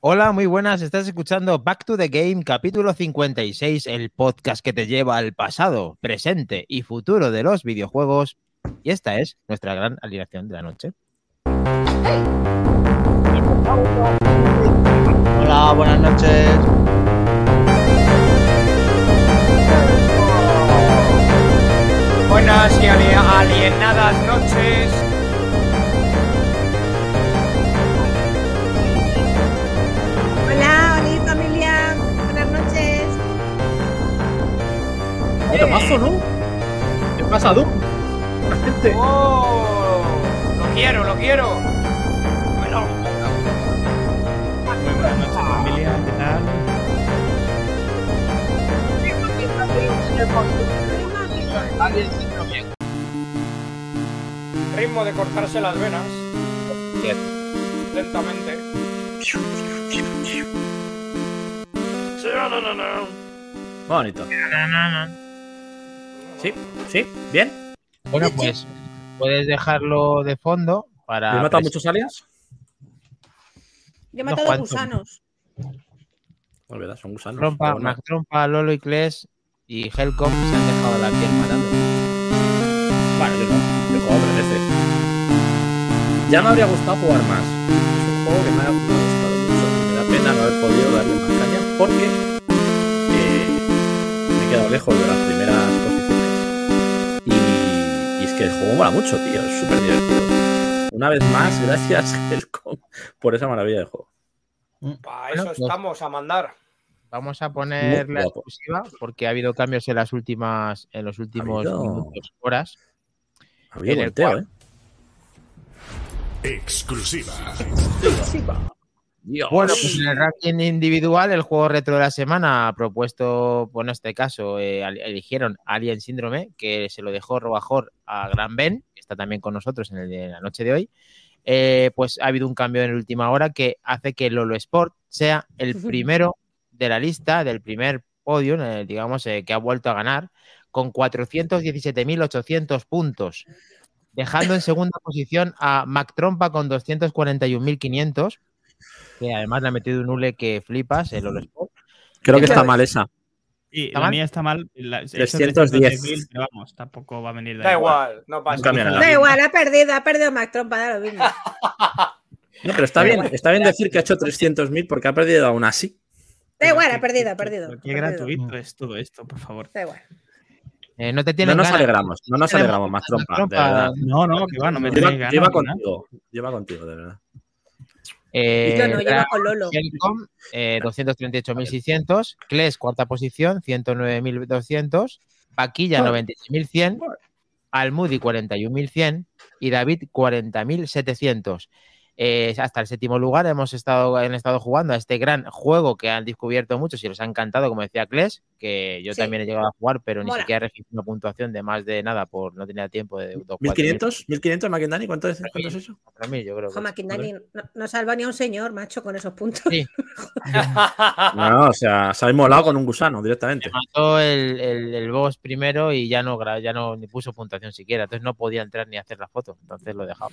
Hola, muy buenas. Estás escuchando Back to the Game, capítulo 56, el podcast que te lleva al pasado, presente y futuro de los videojuegos. Y esta es nuestra gran alineación de la noche. Hola, buenas noches. Buenas y ali- alienadas noches. Vaya mazo, ¿no? ¿Qué pasa, Doom? La gente. ¡Oh! Lo quiero, lo quiero. Bueno, Muy buenas noches familia, ¿qué tal? ritmo de cortarse las venas. Lentamente. Bonito. Sí, sí, bien. Bueno, pues puedes dejarlo de fondo para. ¿Me he matado muchos aliens? Yo he matado gusanos. Verdad, son gusanos. Trompa, pero bueno. Mac Trompa, Lolo y Kles y Helcom se han dejado la piel matando. Bueno, yo no. Yo he jugado tres veces. Ya me habría gustado jugar más. Es un juego que me ha, gustado mucho. Me da pena no haber podido darle más caña porque eh, me he quedado lejos de las primeras que el juego mola mucho, tío. Es súper divertido. Una vez más, gracias, Helcom, por esa maravilla de juego. Para Bueno, eso pues- estamos a mandar. Vamos a poner la exclusiva porque ha habido cambios en las últimas, en los últimos habido- minutos, horas. Había En el volteo, cual- ¿eh? Exclusiva. Dios. Bueno, pues en el ranking individual, el juego retro de la semana ha propuesto, pues en este caso, eh, eligieron Alien Síndrome, que se lo dejó Robajor a Gran Ben, que está también con nosotros en, el la noche de hoy. Eh, pues ha habido un cambio en la última hora que hace que Lolo Sport sea el primero de la lista, del primer podio, eh, digamos, eh, que ha vuelto a ganar, con 417.800 puntos, dejando en segunda posición a Mac Trompa con 241.500 que además le ha metido un hule que flipas, el All Sport. Creo que ¿Qué está mal esa. Y ¿Está la mal? mía está mal. La, he hecho 310. 310.000, pero vamos, tampoco va a venir de Da igual, no pasa nada. Da igual, ha perdido, ha perdido Mac Trompa, da lo mismo. No, pero está bien, está bien decir que ha hecho 300.000 porque ha perdido aún así. Da igual, ha perdido, ha perdido. Qué gratuito es todo esto, por favor. Da igual. Eh, no te No tienen nos ganas. alegramos, no nos alegramos más trompa, de trompa. verdad. No, no, que va, no me ganas, ¿no? contigo, iba contigo, de verdad. Eh, Yo no, iba con Lolo. Eh, 238.600. Kles, cuarta posición, 109.200. Paquilla, 96.100. Almudi, 41.100. Y David, 40.700. Eh, hasta el séptimo lugar hemos estado, han estado jugando a este gran juego que han descubierto muchos y les ha encantado, como decía Kles, que yo Sí. también he llegado a jugar, pero ni siquiera registré una puntuación de más de nada por no tener tiempo de 1500, 1500 McIndani, ¿cuánto es, cuánto es eso? 4.000, yo creo. que. Maquindani, no, no salva ni a un señor, macho, con esos puntos. Sí. No, o sea, se ha molado con un gusano directamente. mató el, el, el boss primero y ya no, ya no ni puso puntuación siquiera. Entonces no podía entrar ni hacer la foto. Entonces lo he dejado.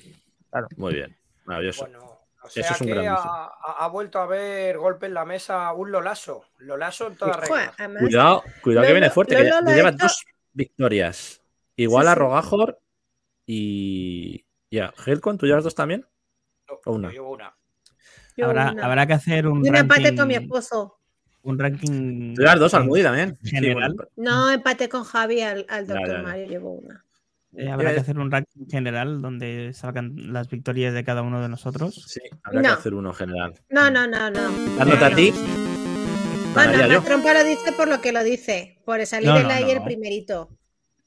Muy bien, maravilloso. Bueno, o sea Eso es un que gran ha, vuelto a haber golpe en la mesa un Lolaso. Lolaso en toda regla. además, Cuidado, cuidado que viene fuerte, que Lolo lleva dos victorias. Igual Sí, a. Rogajor y. Ya, Helcon, ¿tú llevas dos también? No, o una. yo llevo una. Habrá, una. habrá que hacer un Y un empate ranking, con mi esposo. un ranking Tú llevas dos al Moody también. Sí, General. bueno, No, empate con Javi al, al doctor. Mario, llevo una. Eh, habrá que hacer un ranking general donde salgan las victorias de cada uno de nosotros. Sí, habrá que No. hacer uno general. No, no, no, no. Dándote a no. ti, No, ganaría no, yo. Mac Trompa lo dice por lo que lo dice. Por salir No, no, el no. primerito.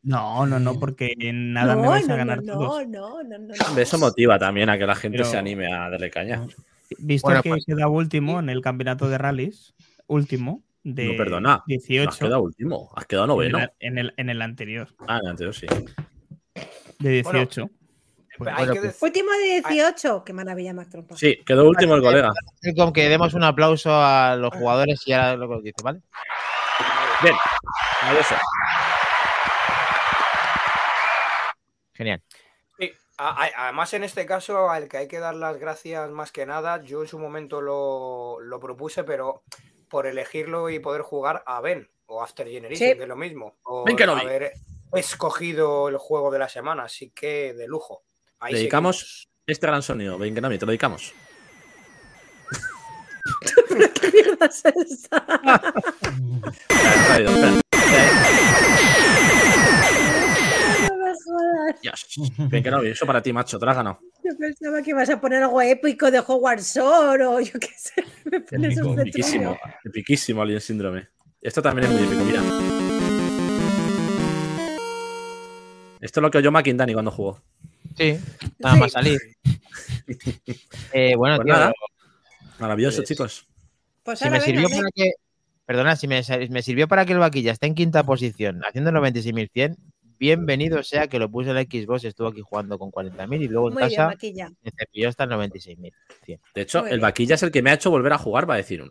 No, no, no, porque en nada no, me vais no, a ganar no, todos. no, no, no, no. Eso motiva también a que la gente Pero- se anime a darle caña. Visto Bueno, que pues- queda último en el campeonato de rallies, último de No, perdona. No 18 has quedado último, has quedado en, noveno. el, en, el, en el anterior, Ah, en el anterior sí. De 18. Hay bueno, que pues- decir- Último de 18. Qué maravilla, Mac Trompa. Sí, quedó último el colega. Con que demos un aplauso a los jugadores y ahora lo que dice, ¿vale? Bien, maravilloso. Genial. Sí, A- a- Además, en este caso, al que hay que dar las gracias más que nada, yo en su momento lo, lo propuse, pero por elegirlo y poder jugar a Ben o After Generation, Sí. que es lo mismo. O Ben Kenobi. haber escogido el juego de la semana, así que de lujo. Ahí Dedicamos seguimos. este gran sonido. Venga, te lo dedicamos. ¿Qué mierda es. Dios. Venga, no, eso para ti, macho. Te lo has ganado. Yo pensaba que ibas a poner algo épico de Hogwarts Sword o yo qué sé. Me pones un. Epiquísimo. Epiquísimo Alien Síndrome. Esto también es muy épico, mira. Esto es lo que oyó McIndani cuando jugó. Sí, nada Sí. más salir. Eh, bueno, Pues tío, nada. Maravilloso, Pues- chicos. Pues si me sirvió venga, para que. Perdona, si me, me sirvió para que el vaquilla esté en quinta posición, haciendo 96.100, bienvenido sea que lo puse en la Xbox, estuvo aquí jugando con 40.000 y luego en Muy bien, casa maquilla. me cepilló hasta el 96.000. De hecho, Muy el bien. vaquilla es el que me ha hecho volver a jugar. Va a decir,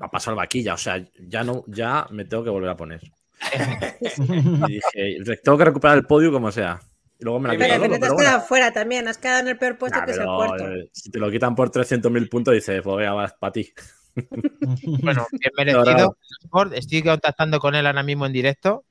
ha pasado el vaquilla. O sea, ya no, ya me tengo que volver a poner. Y dije, tengo que recuperar el podio como sea. Y luego me la Pero Pero te has quedado fuera también, has quedado en el peor puesto Nah, que es el cuarto. eh, si te lo quitan por 300.000 puntos, dices, pues venga, va, para ti. Bueno, bien merecido. Estoy contactando con él ahora mismo en directo,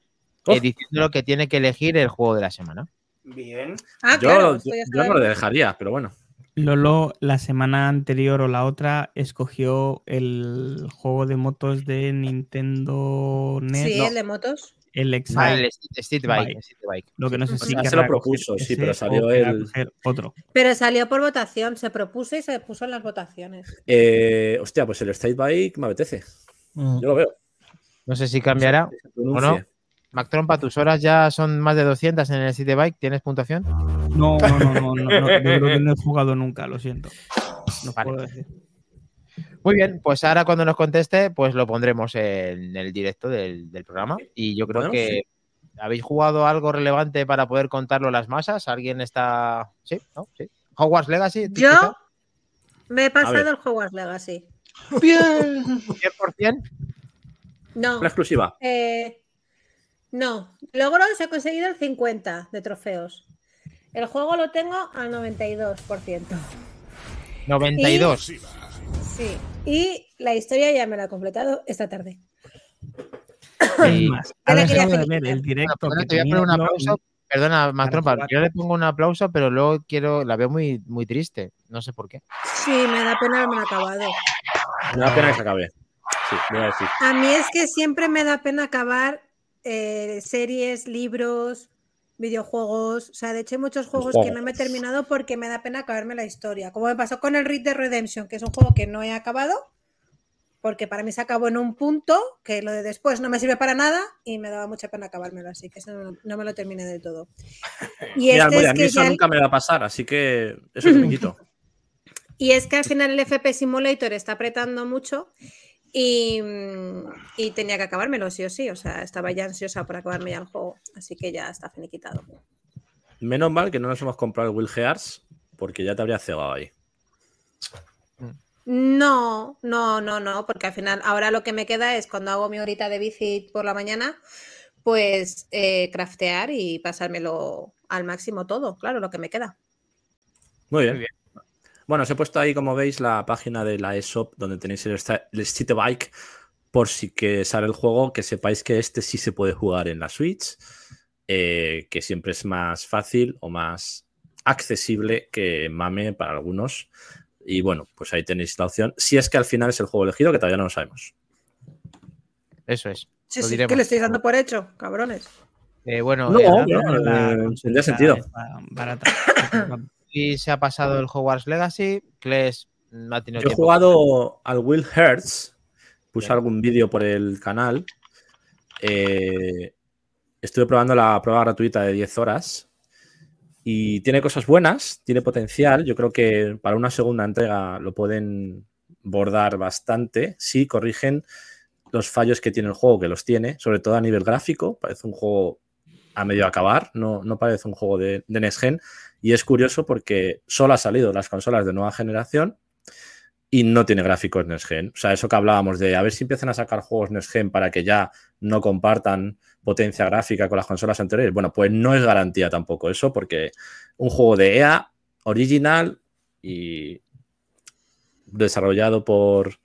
eh, diciéndolo que tiene que elegir el juego de la semana. Bien. Ah, yo claro, yo- no lo dejaría, pero bueno. Lolo la semana anterior o la otra escogió el juego de motos de Nintendo NES, Sí, no. el de motos. el Excite. Ah, el Street- Street Bike. Bike. Street Bike. Lo que no sé si sea, se lo propuso, sí, pero salió el- otro. Pero salió por votación, se propuso y se puso en las votaciones. Eh, hostia, pues el State Bike me apetece. Mm. Yo lo veo. No sé si cambiará. ¿O no? Mac Trompa, tus horas ya son más de 200 en el City Bike. ¿Tienes puntuación? No, no, no, no, no, no, yo creo que no he jugado nunca, lo siento. No Vale. puedo decir. Muy bien, pues ahora cuando nos conteste, pues lo pondremos en el directo del, del programa. Y yo creo que habéis jugado algo relevante para poder contarlo a las masas. ¿Alguien está...? ¿Sí? ¿No? ¿Sí? ¿Hogwarts Legacy? ¿Tú Yo me he pasado el Hogwarts Legacy. Bien. ¿100%? No, Una exclusiva. eh, no. Logros he conseguido el 50 de trofeos. El juego lo tengo al 92%. 92. Sí. Y la historia ya me la he completado esta tarde. Y- ha de ver el directo Perdona, que te voy a tenía poner un yo aplauso. Perdona, le pongo un aplauso, pero luego quiero, la veo muy, muy triste. No sé por qué. Sí, me da pena haberme acabado. Me da pena que se acabe. Sí, voy a decir. A mí es que siempre me da pena acabar eh, series, libros, videojuegos. O sea, de hecho hay muchos juegos que no me he terminado porque me da pena acabarme la historia. Como me pasó con el Red Dead Redemption, que es un juego que no he acabado, porque para mí se acabó en un punto, que lo de después no me sirve para nada y me daba mucha pena acabármelo, así que eso no, no me lo terminé del todo. Y Mira, este es a mí que eso ya- nunca me va a pasar, así que eso me quito. Y es que al final el FP Simulator está apretando mucho y, mm, y tenía que acabármelo sí o sí. O sea, estaba ya ansiosa por acabarme ya el juego. Así que ya está finiquitado. Menos mal que no nos hemos comprado el Will Gears, porque ya te habría cegado ahí. No, no, no, no, porque al final ahora lo que me queda es cuando hago mi horita de bici por la mañana, pues eh, craftear y pasármelo al máximo todo, claro, lo que me queda. Muy bien. Muy bien. Bueno, os he puesto ahí, como veis, la página de la eShop donde tenéis el, el City Bike por si que sale el juego, que sepáis que este sí se puede jugar en la Switch, eh, que siempre es más fácil o más accesible que Mame para algunos. Y bueno, pues ahí tenéis la opción. Si es que al final es el juego elegido, que todavía no lo sabemos. Eso es. Sí, sí, que le estoy dando por hecho, cabrones. Eh, bueno, No, eh, no, hablando- no, La eh, consulta tendría sentido. barata. y se ha pasado el Hogwarts Legacy. Kles no ha tenido Yo he jugado al Will Hertz, puse algún vídeo por el canal. Eh, estuve probando la prueba gratuita de 10 horas y tiene cosas buenas, tiene potencial. Yo creo que para una segunda entrega lo pueden bordar bastante si corrigen los fallos que tiene el juego, que los tiene, sobre todo a nivel gráfico. Parece un juego a medio acabar, no, no parece un juego de, de Next Gen. Y es curioso porque solo ha salido las consolas de nueva generación y no tiene gráficos Next Gen. O sea, eso que hablábamos de a ver si empiezan a sacar juegos Next Gen para que ya no compartan potencia gráfica con las consolas anteriores. Bueno, pues no es garantía tampoco eso, porque un juego de EA original y desarrollado por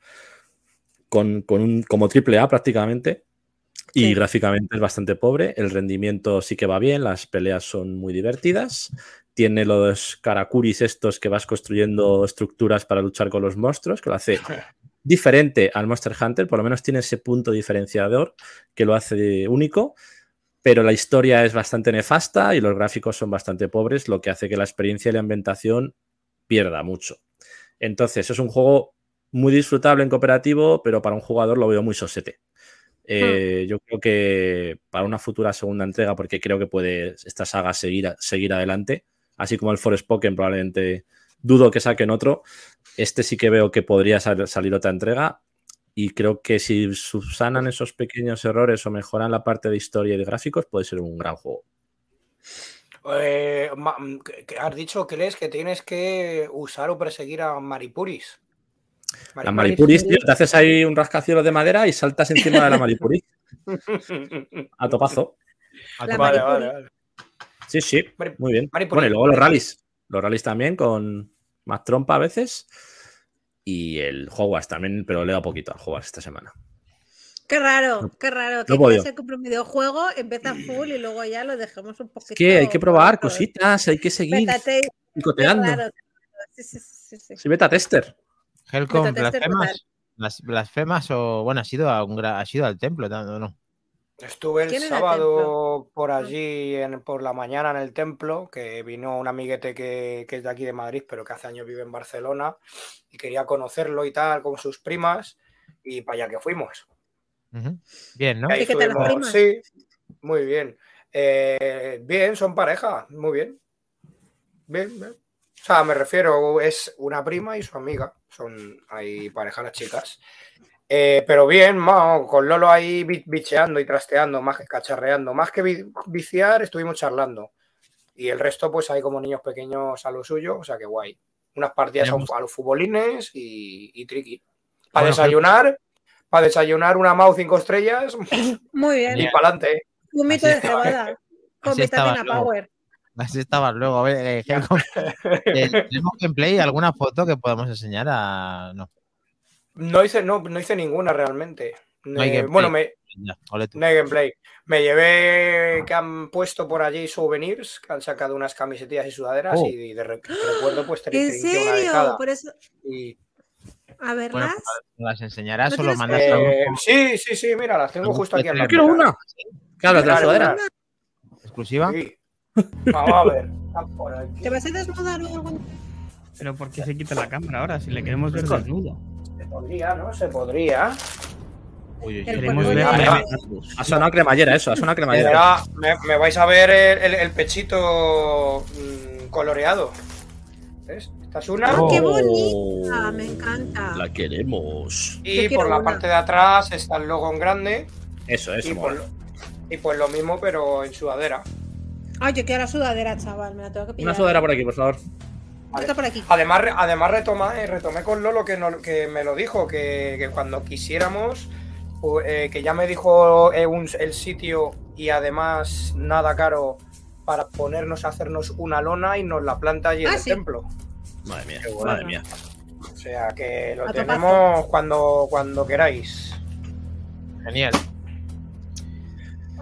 con, con un, como triple A prácticamente y Sí. gráficamente es bastante pobre. El rendimiento sí que va bien, las peleas son muy divertidas. Tiene los karakuris estos que vas construyendo estructuras para luchar con los monstruos, que lo hace diferente al Monster Hunter, por lo menos tiene ese punto diferenciador que lo hace único, pero la historia es bastante nefasta y los gráficos son bastante pobres, lo que hace que la experiencia y la ambientación pierda mucho. Entonces, es un juego muy disfrutable en cooperativo, pero para un jugador lo veo muy sosete. Eh, Yo creo que para una futura segunda entrega, porque creo que puede esta saga seguir, seguir adelante, así como el Forest Pokémon probablemente dudo que saquen otro, este sí que veo que podría sal- salir otra entrega y creo que si subsanan esos pequeños errores o mejoran la parte de historia y de gráficos, puede ser un gran juego. Eh, ma- mm, has dicho que lees que tienes que usar o perseguir a Maripuris. La Maripuris, tío, te haces ahí un rascacielos de madera y saltas encima de la Maripuris a topazo. A vale, vale, vale. Sí, sí, muy bien. Maripuris. Bueno, y luego los rallies. Los rallies también con más trompa a veces. Y el Hogwarts también, pero le da poquito al Hogwarts esta semana. Qué raro, qué raro. Que se compra un videojuego, empieza full y luego ya lo dejamos un poquito. Es que hay que probar cositas, hay que seguir picoteando. Sí, sí, sí, sí. Soy beta tester. Helcom, blasfemas. Las blasfemas o bueno, has ido a un has ido al templo, ¿no? ¿no? Estuve el ¿Quién era el sábado por allí en- por la mañana en el templo, que vino un amiguete que, que es de aquí de Madrid, pero que hace años vive en Barcelona, y quería conocerlo y tal, con sus primas, y para allá que fuimos. Bien, ¿no? Y ahí ¿Y qué tal las estuvimos- primas? Sí, muy bien. Eh, bien, son pareja, muy bien. Bien, bien. O sea, me refiero, es una prima y su amiga. Son ahí pareja las chicas. Eh, pero bien, ma, con Lolo ahí bi- bicheando y trasteando, más que cacharreando. Más que vi- viciar, estuvimos charlando. Y el resto, pues ahí como niños pequeños a lo suyo, o sea que guay. Unas partidas Tenemos- a los futbolines y, y triqui. Para Bueno, desayunar, para desayunar una Mau cinco estrellas Muy bien. y para adelante. Un mito de cebada. Con Así estaba vitamina. Power. Así estabas luego. A ver, eh, ¿tenemos gameplay? ¿Alguna foto que podamos enseñar a.? No, No hice, no, no hice ninguna realmente. No hay gameplay. bueno, me, ya, no hay gameplay. Me llevé que han puesto por allí souvenirs, que han sacado unas camisetillas y sudaderas Oh. y de re- recuerdo pues te ¿En serio? Por eso. Y, A verlas. Bueno, pues, ¿las enseñarás ¿No o lo tienes- mandas a eh, un- sí, sí, sí, mira, las tengo justo aquí en la quiero una. ¿Qué hablas de la sudadera? exclusiva? Sí. Vamos a ver. está por aquí. ¿Te vas a desnudar o algo? Pero ¿por qué se quita la cámara ahora? Si le queremos ver Con- desnudo. Se podría, ¿no? Se podría. Uy, uy. Queremos polvo ver a Ah. Ha sonado cremallera eso, ha sonado cremallera. da- me- me vais a ver el, el- el pechito mm, coloreado. ¿Ves? Esta es una. ¡Ah, Oh. qué bonita! Me encanta. La queremos. Y por la una. parte de atrás está el logo en grande. Eso, eso. Pues, y pues lo mismo, pero en sudadera. Ay, yo quiero la sudadera, chaval. Me la tengo que pillar. Una sudadera por aquí, por favor. Está por aquí. Además, re- además retoma- eh, retomé con Lolo que, no- que me lo dijo, que, que cuando quisiéramos, eh, que ya me dijo eh, un- el sitio y además nada caro para ponernos a hacernos una lona y nos la planta allí en Ah, el sí. templo. Madre mía, bueno. madre mía. O sea que lo A tenemos cuando, cuando queráis. Genial.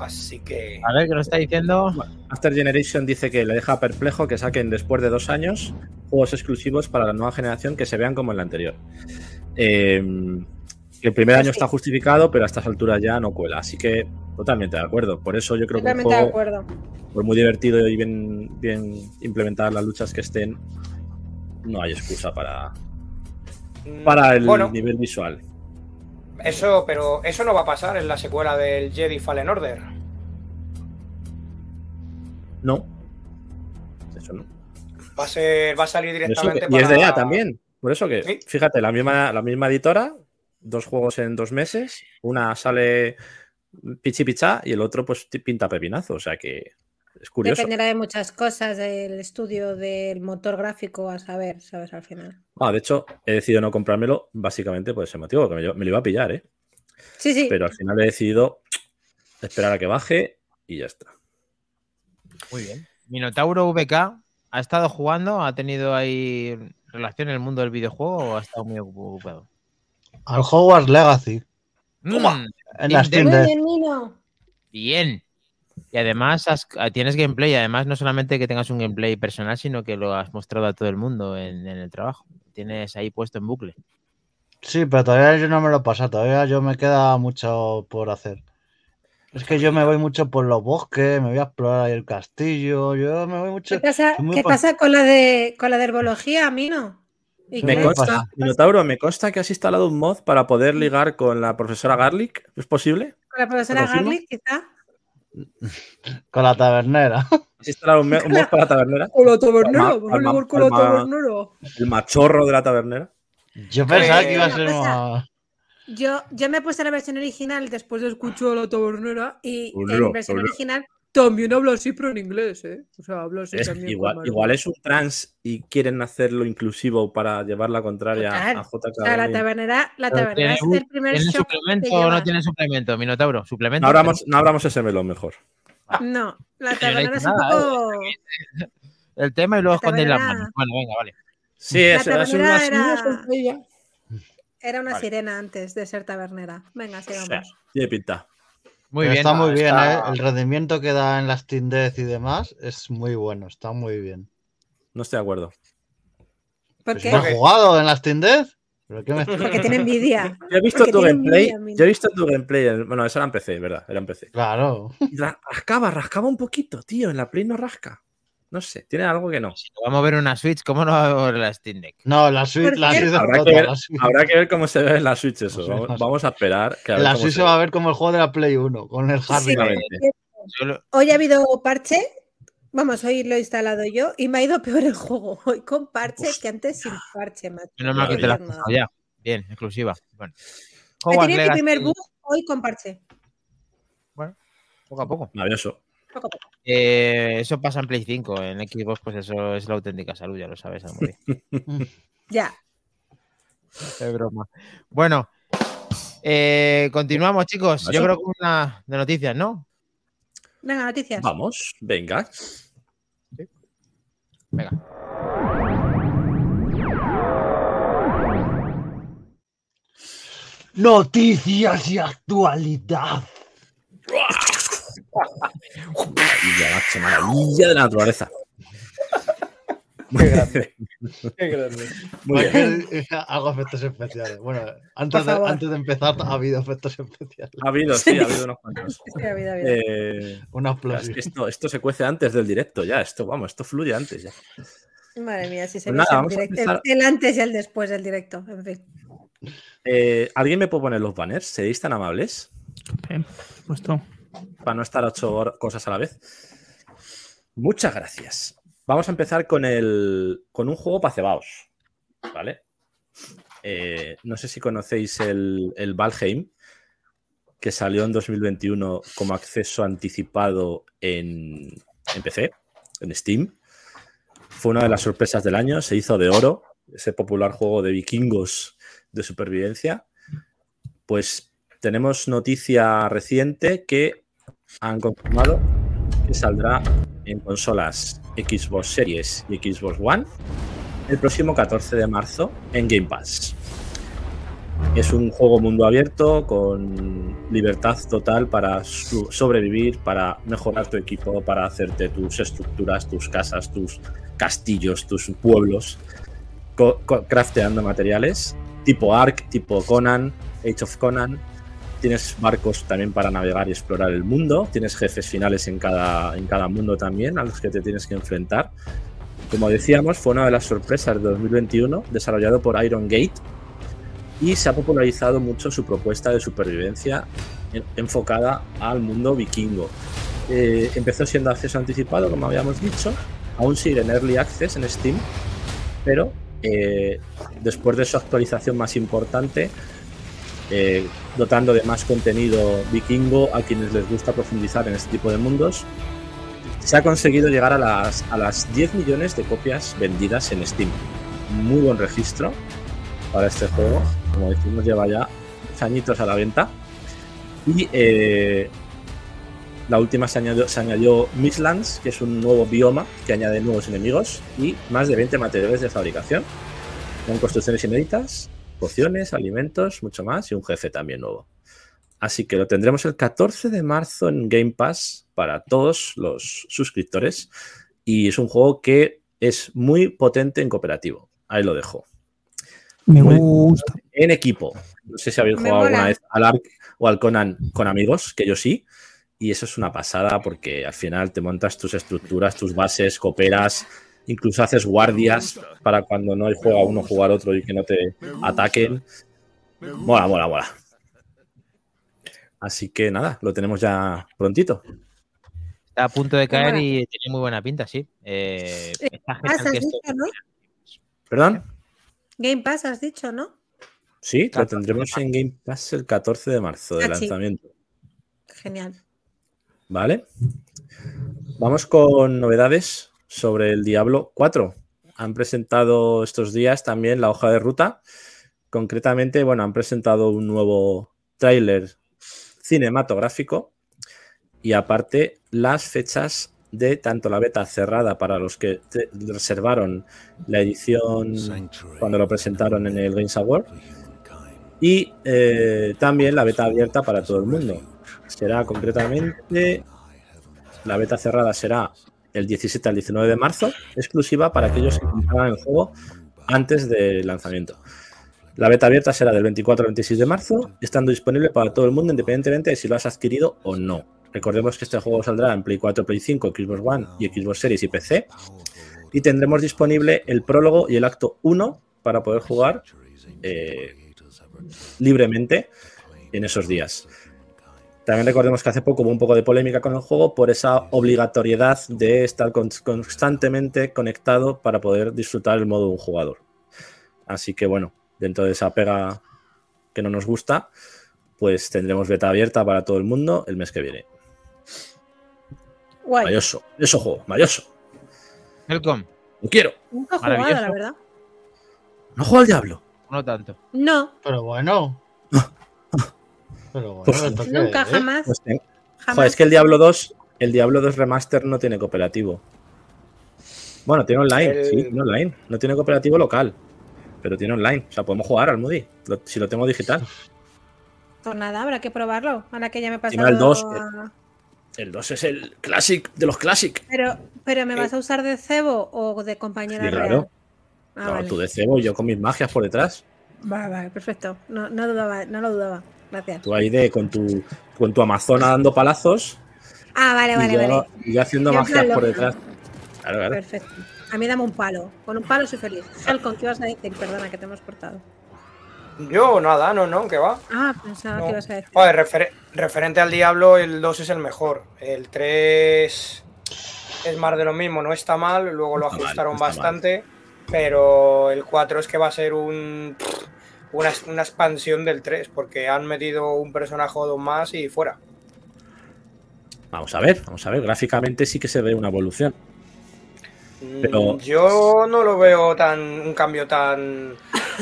Así que. A ver, ¿qué nos está diciendo? After Generation dice que le deja perplejo que saquen después de dos años juegos exclusivos para la nueva generación que se vean como en la anterior. Eh, que el primer año sí. está justificado, pero a estas alturas ya no cuela. Así que totalmente de acuerdo. Por eso yo creo que Totalmente de acuerdo. por muy divertido y bien, bien implementadas las luchas que estén, no hay excusa para, para el Bueno, nivel visual. Eso, pero eso no va a pasar en la secuela del Jedi Fallen Order. No. Eso no. Va a ser, va a salir directamente que- y es de para- EA también. Por eso que, Sí. fíjate, la misma, la misma editora, dos juegos en dos meses, una sale pichi pichá y el otro pues pinta pepinazo. O sea que Es curioso. Dependerá de muchas cosas, del estudio del motor gráfico, a saber, ¿sabes? Al final. Ah, de hecho, he decidido no comprármelo básicamente por ese motivo, que me, me lo iba a pillar, ¿eh? Sí, sí. Pero al final he decidido esperar a que baje y ya está. Muy bien. Minotauro VK ha estado jugando, ha tenido ahí relación en el mundo del videojuego o ha estado muy ocupado. Al Hogwarts Legacy. Mm, En la Steam Muy Deck. bien, Nino. bien. Y además has- ah, tienes gameplay, además no solamente que tengas un gameplay personal, sino que lo has mostrado a todo el mundo en, en el trabajo. Tienes ahí puesto en bucle. Sí, pero todavía yo no me lo he pasado. Todavía yo me queda mucho por hacer. Es que yo me voy mucho por los bosques, me voy a explorar ahí el castillo. Yo me voy mucho. ¿Qué pasa, qué pa- pasa con la de con la de herbología, Mino? ¿Y Me consta, Minotauro, me consta que has instalado un mod para poder ligar con la profesora Garlic. ¿Es posible? ¿Con la profesora. Garlic, quizá? Con la tabernera. ¿Has instalado un, mod para la tabernera? Con la tabernera, con la. El machorro de la tabernera. Yo pensaba que iba a ser más. Yo, yo me he puesto la versión original después de escuchar a la tabernera y Ulero, en versión original también hablo así, pero en inglés, ¿eh? O sea, hablo así Es- también. igual, es un trans y quieren hacerlo inclusivo para llevar la contraria Total. a JK. O sea, la tabernera, la tabernera es ¿tiene- el primer ¿Tiene suplemento o no tiene suplemento? Minotauro, suplemento. No abramos, no abramos ese melón mejor. No, la no he tabernera es un poco. el tema y luego La escondéis las manos. Bueno, venga, vale. Sí, La es, es tabernera una era- Era una Vale. sirena antes de ser tabernera. Venga, sigamos. Tiene pinta. Muy bien. está muy bien, está- ¿eh? El rendimiento que da en las Steam Deck y demás es muy bueno, está muy bien. No estoy de acuerdo. ¿Por Pues qué? ¿no has jugado en las Steam Deck? ¿Pero qué me- Porque tiene envidia. Yo he visto Porque tu tiene gameplay. envidia. Yo he visto tu gameplay. en- Bueno, eso era en PC, ¿verdad? Era en PC. Claro. Rascaba, rascaba un poquito, tío. En la Play no rasca. No sé, tiene algo que no. Si no vamos a ver una Switch, ¿cómo no va a ver la Steam Deck? No, la Switch, la Switch Habrá que, ver, la Switch. habrá que ver cómo se ve en la Switch eso. Vamos, no a esperar. Que a ver La Switch se se va a ver como el juego de la Play 1, con el Harry. Sí, Exactamente. Solo- Hoy ha habido parche. Vamos, hoy lo he instalado yo y me ha ido peor el juego. Hoy con parche que antes sin parche, macho. Menos mal que te la ya. Bien, exclusiva. Bueno. He Hogwarts tenido mi primer bug hoy con parche. Poco a poco. Maravilloso. Poco a poco. Eh, eso pasa en Play 5. En Xbox, pues eso es la auténtica salud, ya lo sabes, Amori. Ya. Es broma. Bueno, eh, continuamos, chicos. Yo creo que una de noticias, ¿no? Venga, noticias. Vamos, venga. Venga. Noticias y actualidad. Maravilla, macho, maravilla de la naturaleza. Qué grande. Qué grande. Muy bien. Hago efectos especiales. Bueno, antes de, antes de empezar ha habido efectos especiales. Ha habido, sí, ha habido unos cuantos. Sí, ha habido, ha habido. Eh, Una es explosión. que esto, esto se cuece antes del directo, ya. Esto, vamos, esto fluye antes ya. Madre mía, si se Pues ve nada, el, vamos a direct- empezar. el antes y el después del directo. En fin. Eh, ¿Alguien me puede poner los banners? ¿Seréis tan amables? Eh, puesto. Para no estar ocho cosas a la vez. Muchas gracias. Vamos a empezar con, el, con un juego para cebaos. ¿Vale? Eh, no sé si conocéis el, el Valheim, que salió en 2021 como acceso anticipado en, en PC, en Steam. Fue una de las sorpresas del año, se hizo de oro, ese popular juego de vikingos de supervivencia. Pues tenemos noticia reciente que han confirmado que saldrá en consolas Xbox Series y Xbox One el próximo 14 de marzo en Game Pass. Es un juego mundo abierto con libertad total para sobrevivir, para mejorar tu equipo, para hacerte tus estructuras, tus casas, tus castillos, tus pueblos, crafteando materiales, tipo Ark, tipo Conan, Age of Conan. Tienes barcos también para navegar y explorar el mundo. Tienes jefes finales en cada, en cada mundo también a los que te tienes que enfrentar. Como decíamos, fue una de las sorpresas de 2021, desarrollado por Iron Gate, y se ha popularizado mucho su propuesta de supervivencia en- enfocada al mundo vikingo. Eh, empezó siendo acceso anticipado, como habíamos dicho, aún sigue en Early Access en Steam, pero eh, después de su actualización más importante, eh, dotando de más contenido vikingo a quienes les gusta profundizar en este tipo de mundos, se ha conseguido llegar a las, a las 10 millones de copias vendidas en Steam. Muy buen registro para este juego. Como decimos, lleva ya añitos a la venta. Y eh, la última se añadió, se añadió Mistlands, que es un nuevo bioma que añade nuevos enemigos y más de 20 materiales de fabricación. Con construcciones inéditas, pociones, alimentos, mucho más y un jefe también nuevo. Así que lo tendremos el 14 de marzo en Game Pass para todos los suscriptores. Y es un juego que es muy potente en cooperativo. Ahí lo dejo. Me gusta. En equipo. No sé si habéis Me jugado alguna vez al Ark o al Conan con amigos, que yo sí. Y eso es una pasada porque al final te montas tus estructuras, tus bases, cooperas, incluso haces guardias para cuando no hay juega uno jugar otro y que no te ataquen. Mola, mola, mola. Así que nada, lo tenemos ya prontito. Está a punto de caer y tiene muy buena pinta, sí. Eh, has dicho, ¿no? ¿Perdón? Game Pass has dicho, ¿no? Sí, lo 14 de tendremos en Game Pass el 14 de marzo de Ah, sí. lanzamiento. Genial. ¿Vale? Vamos con novedades sobre el Diablo 4. Han presentado estos días también la hoja de ruta. Concretamente, bueno, han presentado un nuevo tráiler cinematográfico y aparte las fechas de tanto la beta cerrada para los que reservaron la edición cuando lo presentaron en el Games Award y eh, también la beta abierta para todo el mundo. Será concretamente la beta cerrada será el 17 al 19 de marzo, exclusiva para aquellos que compraran el juego antes del lanzamiento. La beta abierta será del 24 al 26 de marzo, estando disponible para todo el mundo independientemente de si lo has adquirido o no. Recordemos que este juego saldrá en Play 4, Play 5, Xbox One y Xbox Series y PC. Y tendremos disponible el prólogo y el acto 1 para poder jugar eh, libremente en esos días. También recordemos que hace poco hubo un poco de polémica con el juego por esa obligatoriedad de estar con- constantemente conectado para poder disfrutar el modo de un jugador. Así que bueno, dentro de esa pega que no nos gusta, pues tendremos beta abierta para todo el mundo el mes que viene. Guay. Mayoso, eso juego, mayoso. Welcome. Lo quiero. Nunca he jugado, la verdad. No juego al diablo. No tanto. No, Pero bueno. Pero bueno, Pues ¿esto qué nunca, jamás. Pues ten- jamás. Joder, es que el Diablo 2, el Diablo 2 Remaster no tiene cooperativo. Bueno, tiene online, El- sí, tiene online. No tiene cooperativo local, pero tiene online. O sea, podemos jugar al Moody, lo- si lo tengo digital. Pues nada, habrá que probarlo. Ahora que ya me he pasado. no, el 2, a- El 2 es el Classic de los Classic. Pero, pero ¿me vas a usar de cebo o de compañera Sí, real? claro. Ah, no, vale. tú de cebo y yo con mis magias por detrás. Vale, vale, perfecto. No, no dudaba, no lo dudaba. Gracias. Tú ahí de con tu, con tu Amazona dando palazos Ah, vale, y, vale, yo, vale. y yo haciendo magias por detrás. Claro, claro. Perfecto. A mí dame un palo. Con un palo soy feliz. Helcon, ¿qué ibas a decir? Perdona, que te hemos cortado. Yo, nada, no, no, que va. Ah, pensaba No. que ibas a decir. Joder, refer- referente al Diablo, el 2 es el mejor. El 3 es más de lo mismo, no está mal, luego lo mal, ajustaron mal. bastante, pero el 4 es que va a ser un una, una expansión del 3, porque han metido un personaje o dos más y fuera. Vamos a ver, vamos a ver. Gráficamente sí que se ve una evolución. Mm, Pero- Yo no lo veo tan un cambio tan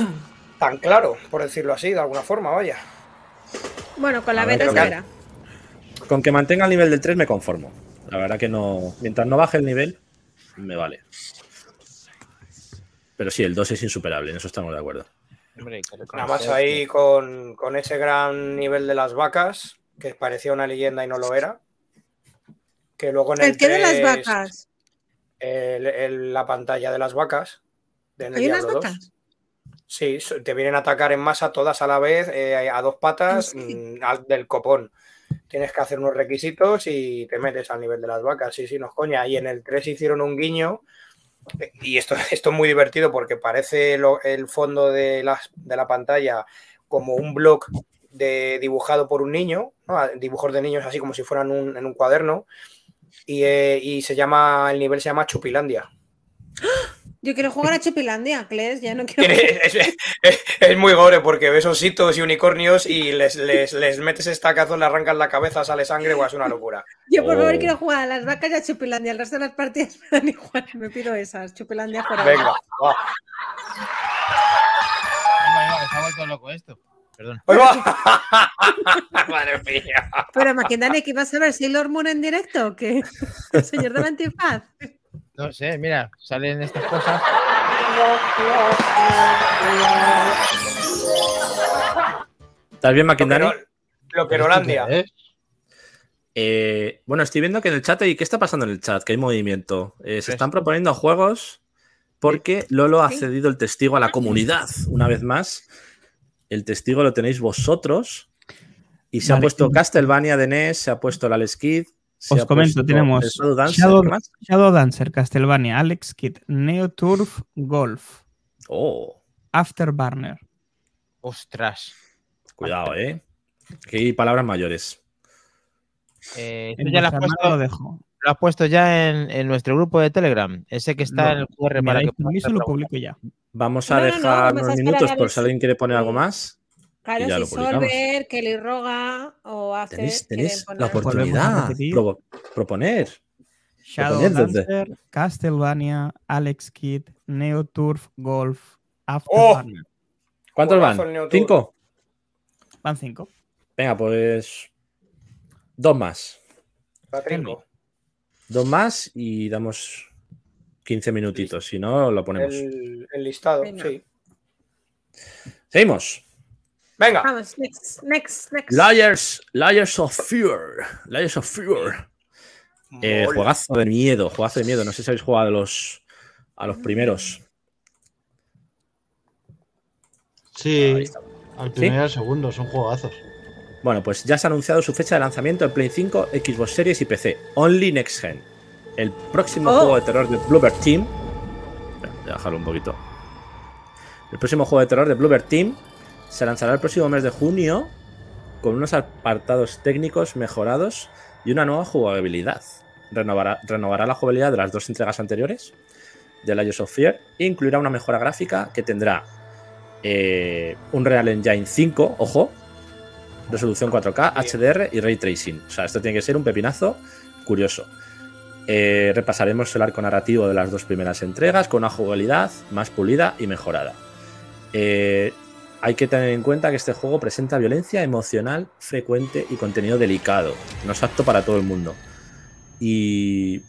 tan claro, por decirlo así, de alguna forma, vaya. Bueno, con la A beta verá. Con que mantenga el nivel del 3 me conformo. La verdad que no. Mientras no baje el nivel, me vale. Pero sí, el 2 es insuperable, en eso estamos de acuerdo. Hombre, Nada más ahí con, con ese gran nivel de las vacas, que parecía una leyenda y no lo era. Que luego en el, ¿El qué de las 3, vacas? el- el- la pantalla de las vacas. de ¿Hay unas Diablo 2. vacas? Sí, te vienen a atacar en masa todas a la vez, eh, a dos patas ¿En serio? mm, al- del copón. Tienes que hacer unos requisitos y te metes al nivel de las vacas. Sí, sí, no es coña. Y en el 3 hicieron un guiño. Y esto, esto es muy divertido porque parece el fondo de, las- de la pantalla como un blog de, dibujado por un niño, ¿no? dibujos de niños así como si fueran un- en un cuaderno. Y, eh, y se llama, el nivel se llama Chupilandia. Yo quiero jugar a Chupilandia, Cles, ya no quiero. Es, es- es muy gore porque ves ositos y unicornios y les, les, les metes estacazo, le arrancas la cabeza, sale sangre, guau, es una locura. Yo por favor Oh. quiero jugar a las vacas y a Chupilandia. El resto de las partidas me dan igual. Me pido esas. Chupilandia fuera. Venga, va. Se ha vuelto loco esto. Perdón. Madre mía. Pero Maquindani, ¿que ibas a ver Sailor Moon en directo? o ¿Qué? ¿El señor de la antifaz? No sé, mira, salen estas cosas. ¿Estás bien, McIndani? Lo que Holandia. ¿Eh? Bueno, estoy viendo que en el chat hay. ¿Qué está pasando en el chat? Que hay movimiento. Eh, se están proponiendo juegos porque Lolo ha cedido el testigo a la comunidad. Una vez más, el testigo lo tenéis vosotros. Y se ha puesto Castlevania de NES, se ha puesto el Alex. Se Os comento, tenemos Shadow Dancer, Shadow- Castlevania, Alex Kidd, Neo Turf, Golf, Oh, Afterburner. Ostras. cuidado, eh. Que hay palabras mayores. Eh, tú ya lo has, puesto, lo dejo. lo has puesto ya en, en nuestro grupo de Telegram. Ese que está No, en el QR para que lo publico ya. Vamos a No, no, no, dejar unos minutos a por si alguien quiere poner algo más. Claro, Y ya si. Solver, Kelly Roga o hace. Tenéis, tenéis poner- la oportunidad. Provo- proponer. Shadow Proponed desde- Dancer, Castlevania, Alex Kidd, Neo Turf, Golf, ¡Oh! Afterburner. ¿Cuántos van? ¿Cinco? Van cinco. Venga, pues. Dos más. La trinco. Dos más y damos 15 minutitos. Si no, lo ponemos. El, el listado, Venga. sí. Seguimos. Venga. Vamos, next, next, next. Liars, Liars of Fear. Liars of Fear. Eh, juegazo de miedo, juegazo de miedo. No sé si habéis jugado a los, a los primeros. Sí, está. al primero y al segundo, son juegazos. Bueno, pues ya se ha anunciado su fecha de lanzamiento en Play 5, Xbox Series y PC. Only Next Gen. El próximo Oh. juego de terror de Bluebird Team. Voy a dejarlo un poquito. El próximo juego de terror de Bluebird Team se lanzará el próximo mes de junio con unos apartados técnicos mejorados y una nueva jugabilidad. Renovará, renovará la jugabilidad de las dos entregas anteriores de Lions of Fear e incluirá una mejora gráfica que tendrá eh, un Real Engine 5, ojo, resolución 4K, HDR y Ray Tracing. O sea, esto tiene que ser un pepinazo curioso. Eh, repasaremos el arco narrativo de las dos primeras entregas con una jugabilidad más pulida y mejorada. Eh, hay que tener en cuenta que este juego presenta violencia emocional frecuente y contenido delicado. No es apto para todo el mundo. Y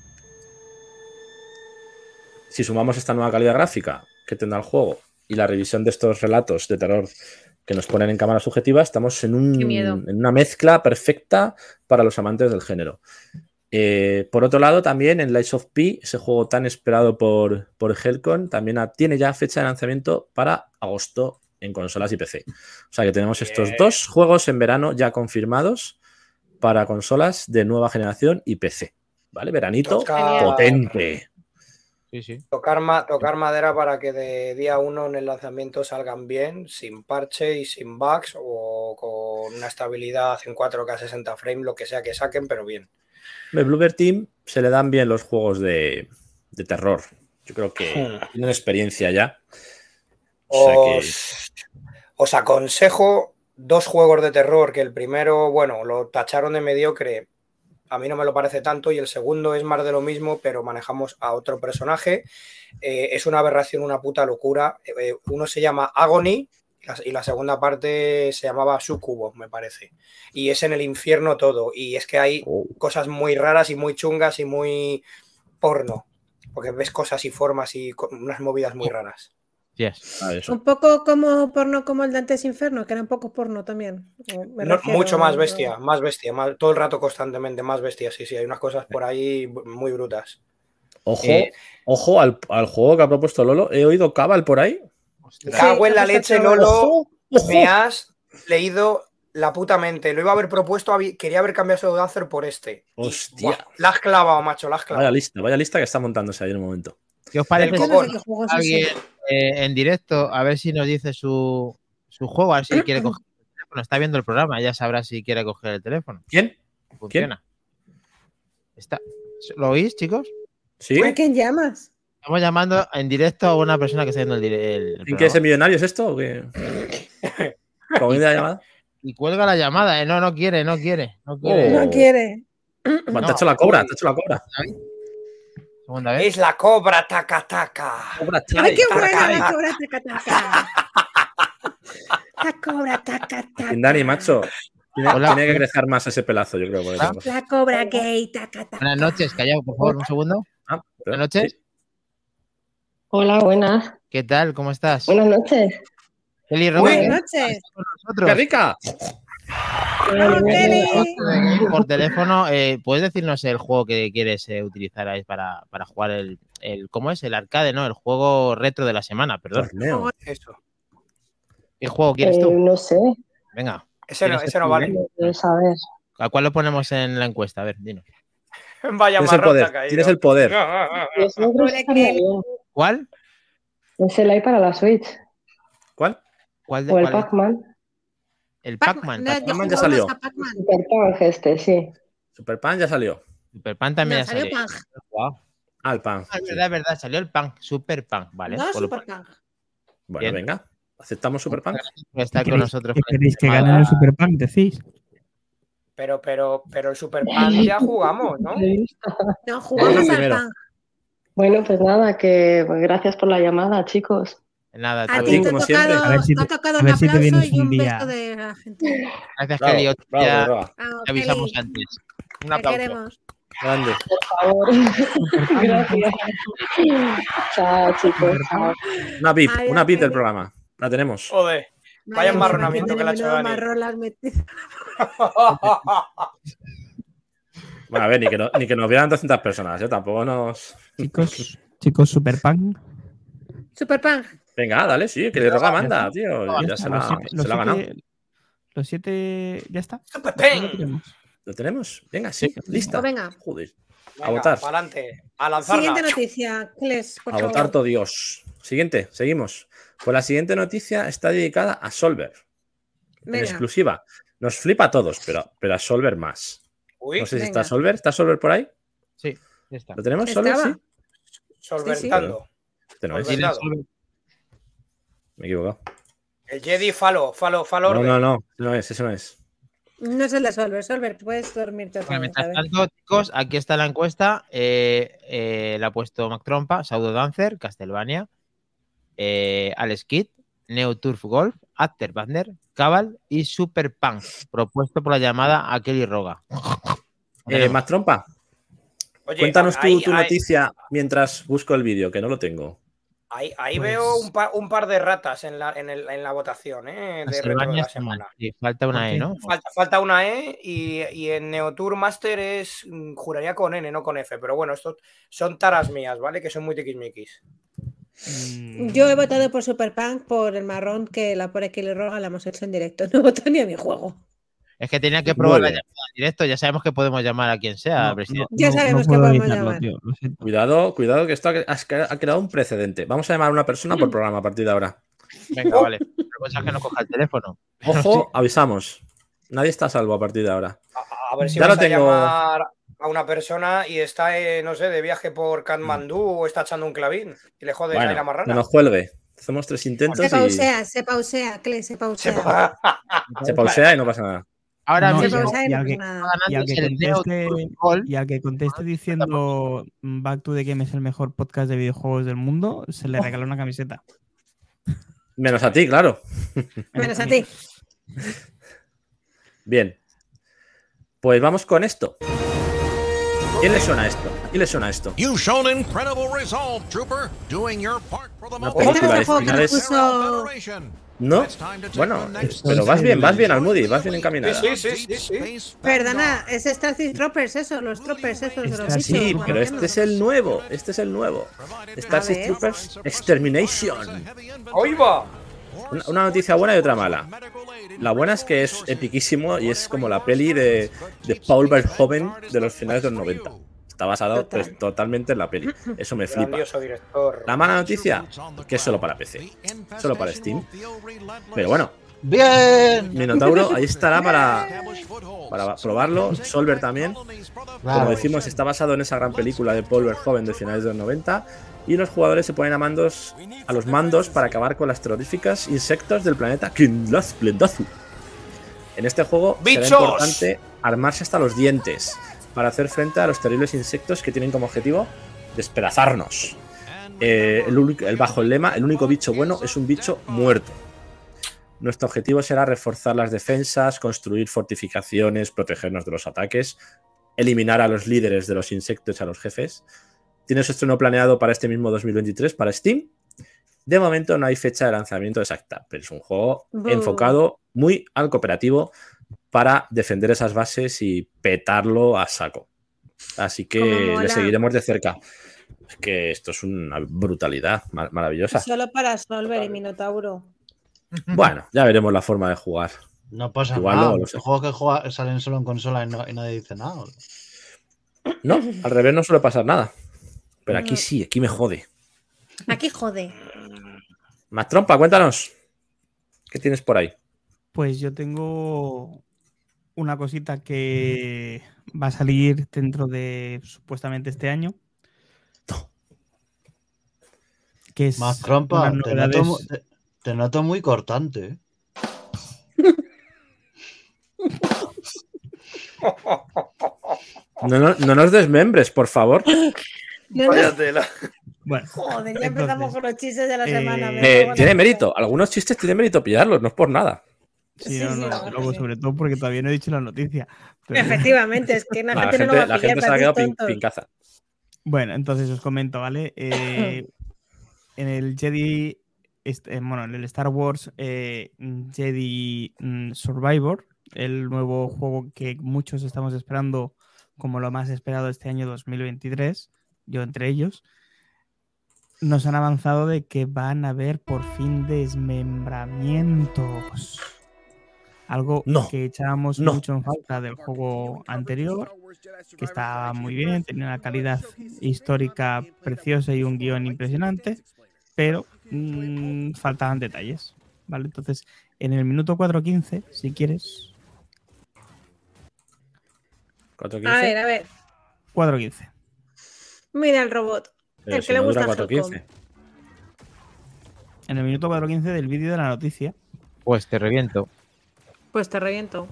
si sumamos esta nueva calidad gráfica que tendrá el juego y la revisión de estos relatos de terror que nos ponen en cámara subjetiva, estamos en, un- una mezcla perfecta para los amantes del género. Eh, por otro lado, también en Lights of P, ese juego tan esperado por, por Helcon, también tiene ya fecha de lanzamiento para agosto en consolas y PC. O sea que tenemos estos dos juegos en verano ya confirmados para consolas de nueva generación y PC. ¿Vale? Veranito Toca- potente. Sí, sí. Tocar, ma- tocar madera para que de día uno en el lanzamiento salgan bien, sin parche y sin bugs o con una estabilidad en 4K 60 frames, lo que sea que saquen, pero bien. El Bluebird Team se le dan bien los juegos de, de terror. Yo creo que Hmm. tienen experiencia ya. Os, os aconsejo dos juegos de terror, que el primero, bueno, lo tacharon de mediocre, a mí no me lo parece tanto, y el segundo es más de lo mismo, pero manejamos a otro personaje. Eh, es una aberración, una puta locura. Eh, uno se llama Agony y la- segunda parte se llamaba Sucubo, me parece. Y es en el infierno todo, y es que hay Oh, cosas muy raras y muy chungas y muy porno, porque ves cosas y formas y unas movidas muy raras. Yes. ah. Un poco como porno como el Dantes Inferno, que era un poco porno también. No, refiero- mucho más bestia, más bestia, más- todo el rato constantemente más bestia, sí, sí, hay unas cosas por ahí muy brutas. Ojo, Eh, ojo al, al juego que ha propuesto Lolo. He oído Cabal por ahí. Me cago en la Sí, leche, Lolo, Ojo, ojo. me has leído la puta mente, lo iba a haber propuesto, quería haber cambiado ese Dancer por este. Hostia. buah, la has clavado, macho, la has Vaya clavado. lista, vaya lista que está montándose ahí en un momento. ¿Qué os parece El Eh, en directo a ver si nos dice su, su juego, a ver si quiere coger el teléfono? Está viendo el programa, ya sabrá si quiere coger el teléfono. ¿Quién? Funciona. Está. ¿Lo oís, chicos? ¿Sí? ¿A quién llamas? Estamos llamando en directo a una persona que está viendo el, el, el ¿En qué es el millonario es esto? ¿O qué? ¿Cómo viene la llamada? Y cuelga la llamada, ¿eh? No, no quiere, no quiere. No quiere. Oh. No quiere. Bueno, te ha hecho la cobra, te ha hecho la cobra. Segunda vez. Es la cobra taca taca. Cobra ¡Ay, qué buena Taca. la cobra taca taca! La cobra taca taca. Dani, macho. Tiene, Hola. tiene que crecer más ese pelazo, yo creo. por. La cobra gay taca taca. Buenas noches, callado, por favor, un segundo. Ah, Buenas noches. sí. Hola, buenas. ¿Qué tal? ¿Cómo estás? Buenas noches. Uy. Roberts, Buenas noches. con ¡Qué nosotros. rica! Por teléfono, eh, ¿puedes decirnos el juego que quieres eh, utilizar ahí para, para jugar el, el. ¿Cómo es? El arcade, ¿no? El juego retro de la semana, perdón. Torneo. Eso. ¿Qué juego quieres Eh, tú? no sé, Venga, Ese no, ¿Quieres ese no vale. saber. ¿a cuál lo ponemos en la encuesta? A ver, dinos. Vaya Tienes el poder. Tienes el poder. Hola, estaría Kelly. bien. ¿Cuál? Es el hay para la Switch. ¿Cuál? ¿Cuál de O el? Pac-Man. El Pac-Man. Pac-Man. Pac- ya salió. Punk este, sí. Super Pan ya salió. Super Pan también No, ha salió. Pang. Guau. Ah, el pan. Ah, es verdad, es verdad, salió el Pan, Super Pan, ¿vale? No. Bueno, Bien. venga. ¿Aceptamos Super Pan? por estar ¿Qué con queréis- nosotros. ¿Qué con esta queréis que gane el Super Pack? Decís. Pero, pero, pero el Super Pan ya jugamos, ¿no? No, jugamos al. Pang. Bueno, pues nada, que gracias por la llamada, chicos. Nada, A ti te ha como siempre. tocado, A ver si te ha te- tocado a un si te aplauso y un un día. beso de la gente. Gracias, Bravo, Kelly. Otro bravo, día bravo. Bravo, te avisamos Kelly. antes. Un Te aplauso. queremos. Grande. Por favor. gracias. Chao, chicos. Chao. Una VIP, una VIP del programa. La tenemos. Joder. Vaya madre que le ha hecho Dani. Bueno, a ver, ni que, no- ni que nos vieran 200 personas, ¿eh? Tampoco nos. Chicos, chicos, Super Pack. Venga, dale, sí, que le roga manda, tío. Ya Ya se la, siete- se la ha ganado. siete- Los siete. Ya está. Lo tenemos. ¿Lo tenemos? Venga, sí, lista. Pues venga. Joder. Venga, votar. Adelante. A lanzarla. Siguiente noticia, Kles, por A favor. votar todo Dios. Siguiente, seguimos. Pues la siguiente noticia está dedicada a Solver. En exclusiva. Nos flipa a todos, pero, pero a Solver más. Uy, No sé si venga. está Solver. ¿Está Solver por ahí? Sí, ya está. ¿Lo tenemos, Solver? Sí. Este no es. Solver. Me he equivocado. El Jedi Falo, Falo, Falo. No, no, no. No es, eso no es. No es el de Solver. Solver, puedes dormirte otra vez. mientras tanto, chicos, aquí está la encuesta. Eh, eh, la ha puesto Mac Trompa, Saudo Dancer, Castlevania, eh, Alex Kidd, Neo Turf Golf, After Wagner, Cabal y Super Punk, propuesto por la llamada a Kelly Roga. Eh, más trompa, Oye, cuéntanos tú tu noticia mientras busco el vídeo, que no lo tengo. Ahí, ahí Pues- veo un, pa- un par de ratas en la, en el- en la votación, ¿eh? De de la semana. Sí, falta una E, ¿no? Falta, falta una E y, y en Neotour Master es. mm, Juraría con N, no con F. Pero bueno, estos son taras mías, ¿vale? Que son muy tiquismiquis. Mm, Yo he votado por Super Punk por el marrón que la por que le roga la hemos hecho en directo. No voto ni a mi juego. Es que tenía que Muy probar la llamada en directo. Ya sabemos que podemos llamar a quien sea, no, presidente. Ya sabemos que podemos llamar. tío. Cuidado, cuidado, que esto ha, creado un precedente. Vamos a llamar a una persona por programa a partir de ahora. Venga, vale. La cosa es que no coja el teléfono. Ojo, avisamos. Nadie está a salvo a partir de ahora. A, a ver si Ya vas a tengo. llamar a una persona y está, eh, no sé, de viaje por Katmandú o está echando un clavín y le jodes ahí la Bueno, marrana. que nos cuelgue. Hacemos tres intentos Se y pausea, se pausea, Cle, se Se pausea. pa- se pausea y no pasa nada. Ahora No, mismo y- al que- y al que conteste-. Y al que conteste diciendo mm, Back to the Game es el mejor podcast de videojuegos del mundo, se le regala una camiseta. Menos a ti, claro. Menos a ti. Bien. Pues vamos con esto. ¿Quién le suena esto? ¿A quién le suena esto? You've shown incredible resolve, Trooper, doing your part for the Federation. No. Bueno, pero vas bien, vas bien, Almudi, vas bien encaminada. Sí, sí, sí, sí. Space Perdona, es Starship Troopers, eso, los troopers esos de los. Sí, pero ¿qué este no? es el nuevo. Este es el nuevo. Starship. Troopers Extermination. ¡Ahí va! Una, una noticia buena y otra mala. La buena es que es epiquísimo y es como la peli de, de Paul Verhoeven de los finales de los 90. Está basado pues, totalmente en la peli. Eso me flipa. La mala noticia, que es solo para PC. Solo para Steam. Pero bueno, Bien. Minotauro, ahí estará para, para probarlo. Solver también. Como decimos, está basado en esa gran película de Paul Verhoeven de finales de los 90. Y los jugadores se ponen a, mandos, a los mandos para acabar con las terroríficas insectos del planeta Kinlazplendazu. En este juego ¡Bichos! será importante armarse hasta los dientes para hacer frente a los terribles insectos que tienen como objetivo despedazarnos. Eh, el, único- el- bajo el lema, el único bicho bueno es un bicho muerto. Nuestro objetivo será reforzar las defensas, construir fortificaciones, protegernos de los ataques, eliminar a los líderes de los insectos y a los jefes. Tiene su estreno planeado para este mismo 2023 para Steam. De momento no hay fecha de lanzamiento exacta, pero es un juego enfocado muy al cooperativo para defender esas bases y petarlo a saco. Así que le seguiremos de cerca. Es que esto es una brutalidad ma- maravillosa. Solo para Solver y Minotauro. Bueno, ya veremos la forma de jugar. No pasa Igual nada. Los juegos que juega- salen solo en consola y, no- y nadie dice nada. No, al revés no suele pasar nada. Pero aquí sí, aquí me jode. Aquí jode. Más trompa, cuéntanos. ¿Qué tienes por ahí? Pues yo tengo una cosita que va a salir dentro de supuestamente este año. Que es Más trompa. noto, te noto muy cortante. ¿eh? No, no- no nos desmembres, por favor. No, no, Vaya tela. Bueno, Joder, ya empezamos Entonces, con los chistes de la eh, semana. Eh, tiene mérito. Algunos chistes tiene mérito pillarlos, no es por nada. sí, Sí, no, sí, no, luego, sobre todo porque todavía no he dicho la noticia. pero- Efectivamente, es que la, La gente, gente, no lo va a la gente se ha quedado pin- pincaza. Bueno, entonces os comento, ¿vale? Eh, en el Jedi, este, bueno, en el Star Wars eh, Jedi mm, Survivor, el nuevo juego que muchos estamos esperando como lo más esperado este año 2023, yo entre ellos, nos han avanzado de que van a haber por fin desmembramientos. Algo No, que echábamos no. mucho en falta del juego anterior, que estaba muy bien, tenía una calidad histórica preciosa y un guion impresionante, pero mm, faltaban detalles. ¿Vale? Entonces, en el minuto 4.15, si quieres, 4.15, A ver, a ver. 4.15. Mira el robot. pero el si que le no gusta 4.15. En el minuto 4.15 del vídeo de la noticia, Pues te reviento. Pues te reviento.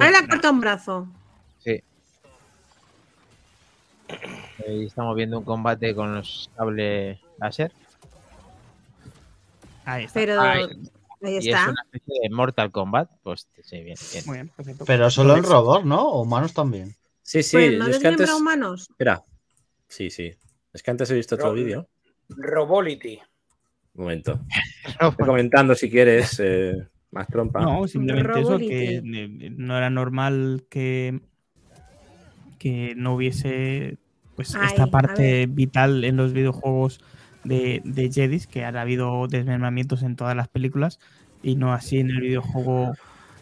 Ahí le ha cortado un brazo. Sí. Ahí estamos viendo un combate con los cables láser. ahí está. Pero ahí Y es está. una especie de Mortal Kombat. Pues sí, bien, bien. Muy bien, perfecto. Pero solo Entonces, robot, ¿no? O humanos también. Sí, sí, Pues no es que antes. humanos. Espera. Sí, sí. Es que antes he visto otro Ro- vídeo. Robolity. Un momento. Estoy comentando si quieres eh, más trompa. No, simplemente eso, que no era normal que, que no hubiese pues Ay, esta parte vital en los videojuegos de, de Jedis, que ahora ha habido desmembramientos en todas las películas y no así en el videojuego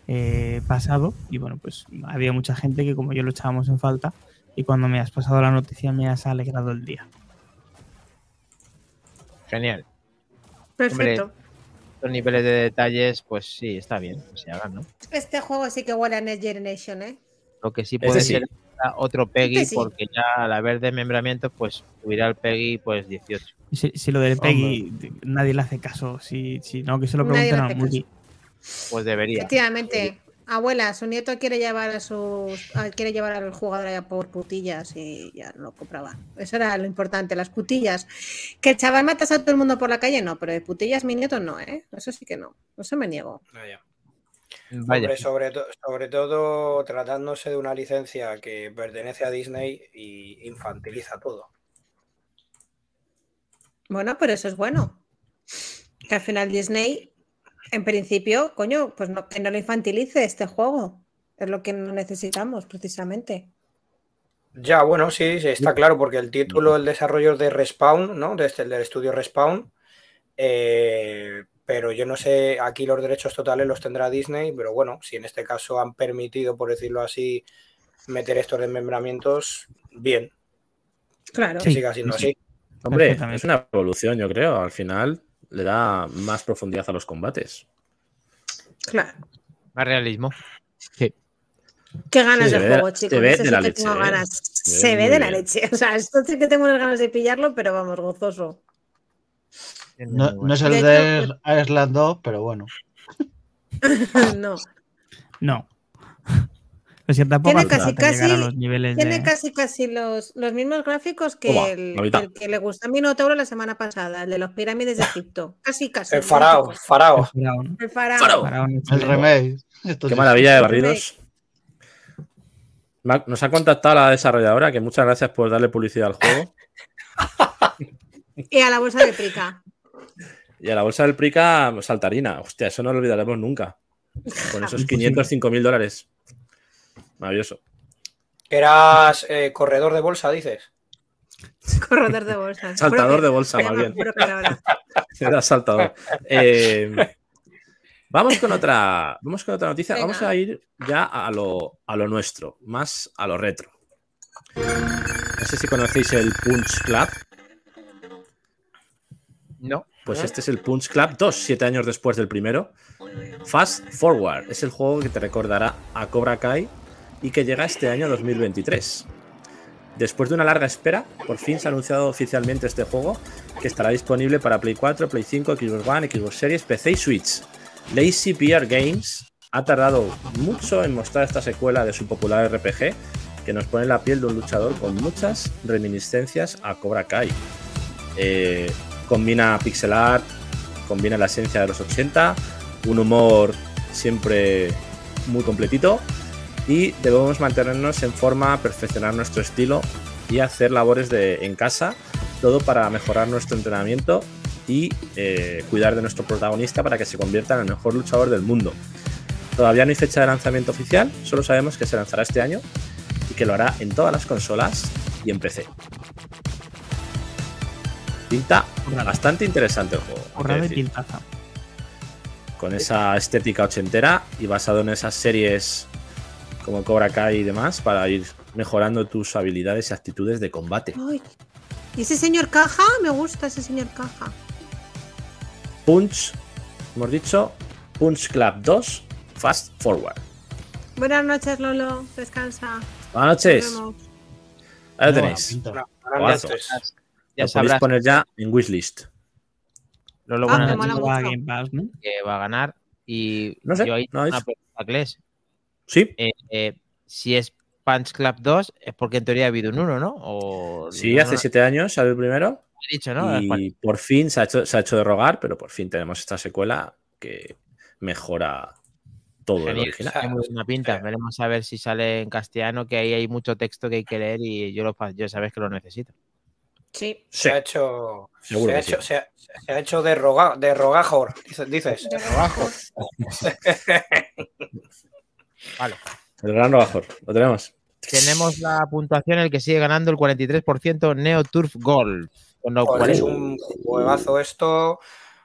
eh, pasado. Y bueno, pues había mucha gente que como yo lo echábamos en falta y cuando me has pasado la noticia me has alegrado el día. Genial. Perfecto. Los niveles de detalles, pues sí, está bien. que se hagan, ¿no? Este juego sí que huele a Next Generation, ¿eh? Lo que sí Ese puede sí. ser otro Peggy, Este sí. porque ya al haber desmembramiento, pues hubiera el Peggy pues 18. Si, si lo del Peggy nadie le hace caso, si, si no, que se lo pregunten al multi. Pues debería. Efectivamente. Abuela, su nieto quiere llevar a sus a- quiere llevar al jugador allá por putillas y ya lo compraba. Eso era lo importante, las putillas. Que el chaval matas a todo el mundo por la calle, no, pero de putillas mi nieto no, ¿eh? Eso sí que no. Eso me niego. Vaya. Vaya. Hombre, sobre, to- sobre todo tratándose de una licencia que pertenece a Disney y infantiliza todo. Bueno, pero eso es bueno. Que al final Disney, en principio, coño, pues no, que no lo infantilice este juego. Es lo que no necesitamos, precisamente. Ya, bueno, sí, sí, está claro, porque el título, el desarrollo es de Respawn, ¿no? Desde el del estudio Respawn. Eh, pero yo no sé, aquí los derechos totales los tendrá Disney, pero bueno, si en este caso han permitido, por decirlo así, meter estos desmembramientos, bien, Claro. que Sí, siga siendo sí. así. Hombre, es una evolución, yo creo. Al final, le da más profundidad a los combates. Claro. Más realismo. Sí. Qué ganas Sí, se de ve juego, se chicos. ve Ese de sí la que leche, tengo ¿eh? ganas. Se ve Se ve de la leche. O sea, esto sí que tengo unas ganas de pillarlo, pero vamos, gozoso. No, no es el De de Island 2, pero bueno. no. No. Tampoco Tiene casi, casi- los niveles Tiene de... casi casi los, los mismos gráficos que el, el que le gusta a Minotauro la semana pasada, el de los pirámides de Egipto. Casi, casi. El farao. El farao. El excelente. remake. Qué maravilla de barridos. Nos ha contactado la desarrolladora, que muchas gracias por darle publicidad al juego. Y a la bolsa de prica. Y a la bolsa del Prica, saltarina. Hostia, eso no lo olvidaremos nunca. Con esos 505 mil dólares. Maravilloso. Eras eh, corredor de bolsa, dices. Corredor de bolsas. Saltador de bolsa, más bien. Era saltador. Eh, vamos con otra. Vamos con otra noticia. Venga. Vamos a ir ya a lo, a lo nuestro, más a lo retro. No sé si conocéis el Punch Club. No. Pues este es el Punch Club 2, siete años después del primero. Fast Forward es el juego que te recordará a Cobra Kai y que llega este año 2023. Después de una larga espera, por fin se ha anunciado oficialmente este juego que estará disponible para Play 4, Play 5, Xbox One, Xbox Series, PC y Switch. Lazy PR Games ha tardado mucho en mostrar esta secuela de su popular RPG que nos pone en la piel de un luchador con muchas reminiscencias a Cobra Kai. Eh, combina pixel art, combina la esencia de los 80, un humor siempre muy completito y debemos mantenernos en forma, perfeccionar nuestro estilo y hacer labores de, en casa, todo para mejorar nuestro entrenamiento y eh, cuidar de nuestro protagonista para que se convierta en el mejor luchador del mundo. Todavía no hay fecha de lanzamiento oficial, solo sabemos que se lanzará este año y que lo hará en todas las consolas y en PC. Pinta bastante interesante el juego. pintaza. con esa estética ochentera y basado en esas series como Cobra Kai y demás para ir mejorando tus habilidades y actitudes de combate. Ay. ¿Y ese señor caja? Me gusta ese señor caja. Punch, hemos dicho, Punch Club 2, Fast Forward. Buenas noches, Lolo. Descansa. Buenas noches. Nos vemos. Ahí lo tenéis. pinta. Juegazo. Ya Lo podéis sabrás poner ya en wishlist. lo, lo Ah, Va a mucho. Game Pass, ¿no? que va a ganar. Y No sé, yo ahí no una pregunta, Cles. Sí, Eh, eh, si es Punch Club 2, es porque en teoría ha habido un 1, ¿no? O, sí, no, hace no, siete años salió el primero he dicho, ¿no? y por fin se ha, hecho, se ha hecho de rogar, pero por fin tenemos esta secuela que mejora todo el Genial. original. Tiene muy buena pinta. Veremos a ver si sale en castellano, que ahí hay mucho texto que hay que leer y yo, lo, yo sabes que lo necesito. Sí. Sí, Se ha hecho. Seguro se, ha sí. hecho se, ha, se ha hecho de, roga, de rogajor, dices. dices. Vale. el gran robajor. Lo tenemos. Tenemos la puntuación, el que sigue ganando el 43%, Neo Turf Golf. Con lo Joder, cual es un juegazo esto.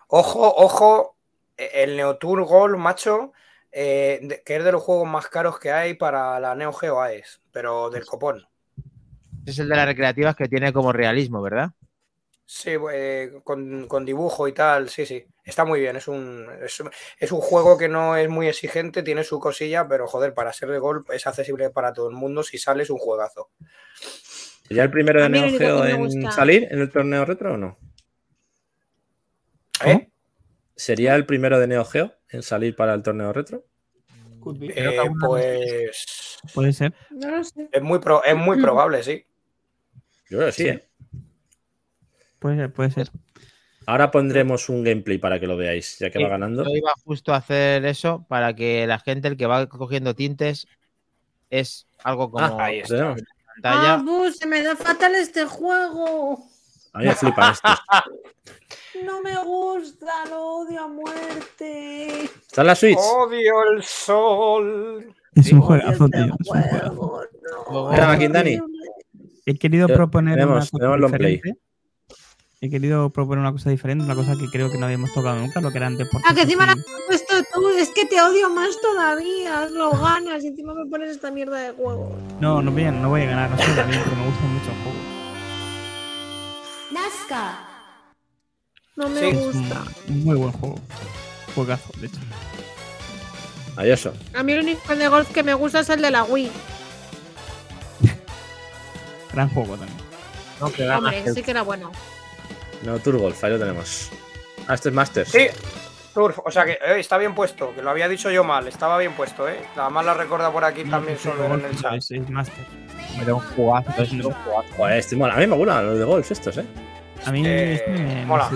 Ojo, ojo, el Neotour Gold, macho, eh, que es de los juegos más caros que hay para la Neo Geo AES, pero del copón. es el de las recreativas que tiene como realismo, ¿verdad? Sí, eh, con, con dibujo y tal, sí, sí. Está muy bien. Es un, es, un- es un juego que no es muy exigente, tiene su cosilla, pero joder, para ser de golf es accesible para todo el mundo. Si sale, es un juegazo. ¿Ya el primero de Neo Geo en salir en el torneo retro o no? ¿Eh? ¿Sería el primero de Neo Geo en salir para el torneo retro? Eh, pues Puede ser. No lo sé. es muy, pro- es muy probable, sí. Yo creo que sí, Sí. ¿eh? Puede ser, puede ser. Ahora pondremos un gameplay para que lo veáis, ya que Sí, va ganando. Yo iba justo a hacer eso para que la gente, el que va cogiendo tintes, es algo como Ah, ahí está. Ah, bu, se me da fatal este juego. A mí me flipan estos. No me gusta, lo odio a muerte. ¿Está en la Switch? Odio el sol. Es un juegazo, Odio tío. este es un juego. no. He querido proponer tenemos- una cosa tenemos long play. He querido proponer una cosa diferente, una cosa que creo que no habíamos tocado nunca, lo que eran deportes. Ah, que encima la has puesto tú. Es que te odio más todavía. Lo ganas y encima me pones esta mierda de juego. No, no voy, a, no voy a ganar, no soy bien, pero me gusta mucho el juego. Nazca. No me Sí. Un gusta. muy buen juego. Juegazo, de hecho. Adiós. A mí el único de golf que me gusta es el de la Wii. Gran juego también. No, que Hombre, sí que era bueno. No, Turgolf, ahí lo tenemos. Ah, este es Masters. Sí, Turf, o sea que eh, está bien puesto, que lo había dicho yo mal, estaba bien puesto, ¿eh? Nada más la recuerda por aquí también solo en el chat. Es, es Master. Era un jugazo, es un jugazo. Joder, este mola. A mí me mola los de golf estos, ¿eh? A mí Eh, este me, me mola.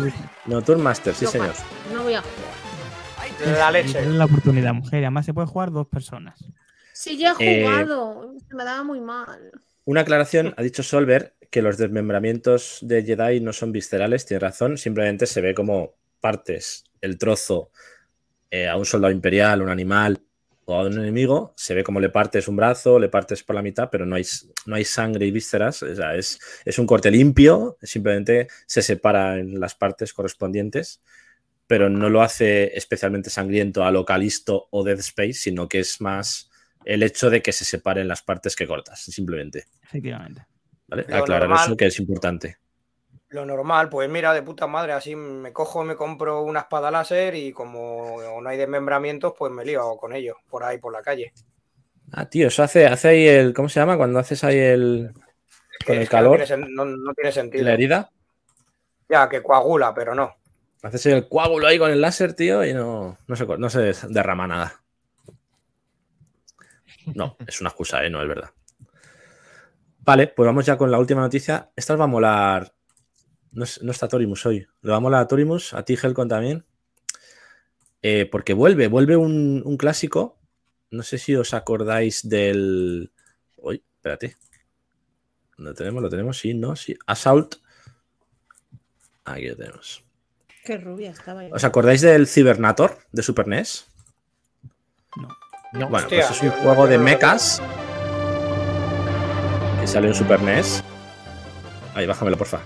No, Tour Masters, sí, señor. No voy a jugar. La leche. dale la oportunidad, mujer. y Además se puede jugar dos personas. Sí, ya he Eh, jugado. Se me daba muy mal. Una aclaración, ha dicho Solver que los desmembramientos de Jedi no son viscerales, tiene razón, simplemente se ve como partes, el trozo eh, a un soldado imperial, un animal o a un enemigo, se ve como le partes un brazo, le partes por la mitad, pero no hay, no hay sangre y vísceras, o sea, es, es un corte limpio, simplemente se separa en las partes correspondientes, pero no lo hace especialmente sangriento a Localisto o Dead Space, sino que es más el hecho de que se separen las partes que cortas, simplemente. Efectivamente. ¿Vale? Lo Aclarar normal- eso que es importante. Lo normal, pues mira, de puta madre, así me cojo me compro una espada láser y como no hay desmembramientos, pues me lío con ellos por ahí por la calle. Ah, tío, eso hace, hace ahí el. ¿Cómo se llama? Cuando haces ahí el. Es Con el que no calor. tiene No, no tiene sentido. la herida. Ya, que coagula, pero no. Haces el coágulo ahí con el láser, tío, y no, no, se, no se derrama nada. No, es una excusa, ¿eh? No es verdad. Vale, pues vamos ya con la última noticia. Esta os va a molar. No, es- no está Torimus hoy. Le va a molar a Torimus, a ti, Helcon también. Eh, porque vuelve, vuelve un, un clásico. No sé si os acordáis del. Uy, espérate. ¿Lo tenemos? ¿Lo tenemos? Sí, no, sí. Assault. Aquí lo tenemos. Qué rubia estaba ahí. ¿Os acordáis del Cybernator de Super NES? No, Bueno, Hostia, pues es un juego de mechas que salió en Super NES. Ahí, bájamelo, porfa.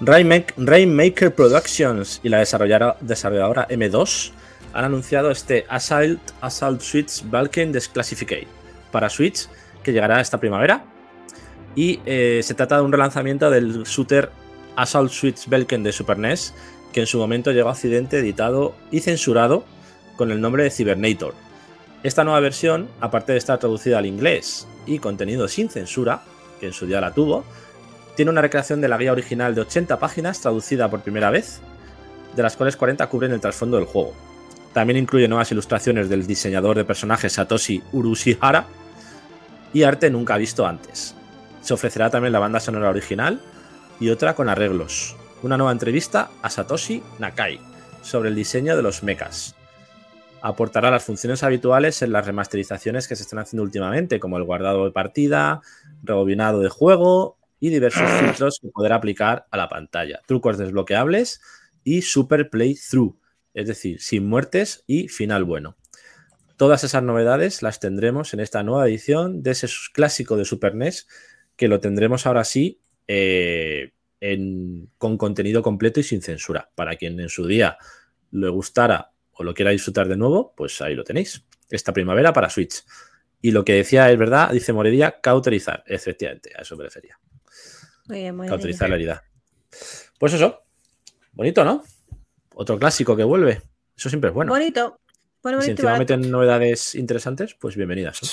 Rainmak- Rainmaker Productions y la desarrolladora, desarrolladora M2 han anunciado este Assault, Assault Switch Balkan Desclassificate para Switch que llegará esta primavera. Y eh, se trata de un relanzamiento del shooter Assault Switch Belken de Super NES, que en su momento llegó a Occidente editado y censurado con el nombre de Cybernator. Esta nueva versión, aparte de estar traducida al inglés y contenido sin censura, que en su día la tuvo, tiene una recreación de la guía original de 80 páginas traducida por primera vez, de las cuales 40 cubren el trasfondo del juego. También incluye nuevas ilustraciones del diseñador de personajes Satoshi Urushihara y arte nunca visto antes. Se ofrecerá también la banda sonora original y otra con arreglos. Una nueva entrevista a Satoshi Nakai sobre el diseño de los mechas. Aportará las funciones habituales en las remasterizaciones que se están haciendo últimamente, como el guardado de partida, rebobinado de juego y diversos filtros que poder aplicar a la pantalla. Trucos desbloqueables y super playthrough, es decir, sin muertes y final bueno. Todas esas novedades las tendremos en esta nueva edición de ese clásico de Super NES, que lo tendremos ahora sí eh, en- con contenido completo y sin censura. Para quien en su día le gustara o lo quiera disfrutar de nuevo, pues ahí lo tenéis. Esta primavera para Switch. Y lo que decía es verdad, dice Moredia, cauterizar. Efectivamente, a eso me refería. Muy bien, muy bien. Cauterizar la herida. Pues eso. Bonito, ¿no? Otro clásico que vuelve. Eso siempre es bueno. Bonito. Bueno, Y si encima barato. meten novedades interesantes, pues bienvenidas. ¿no?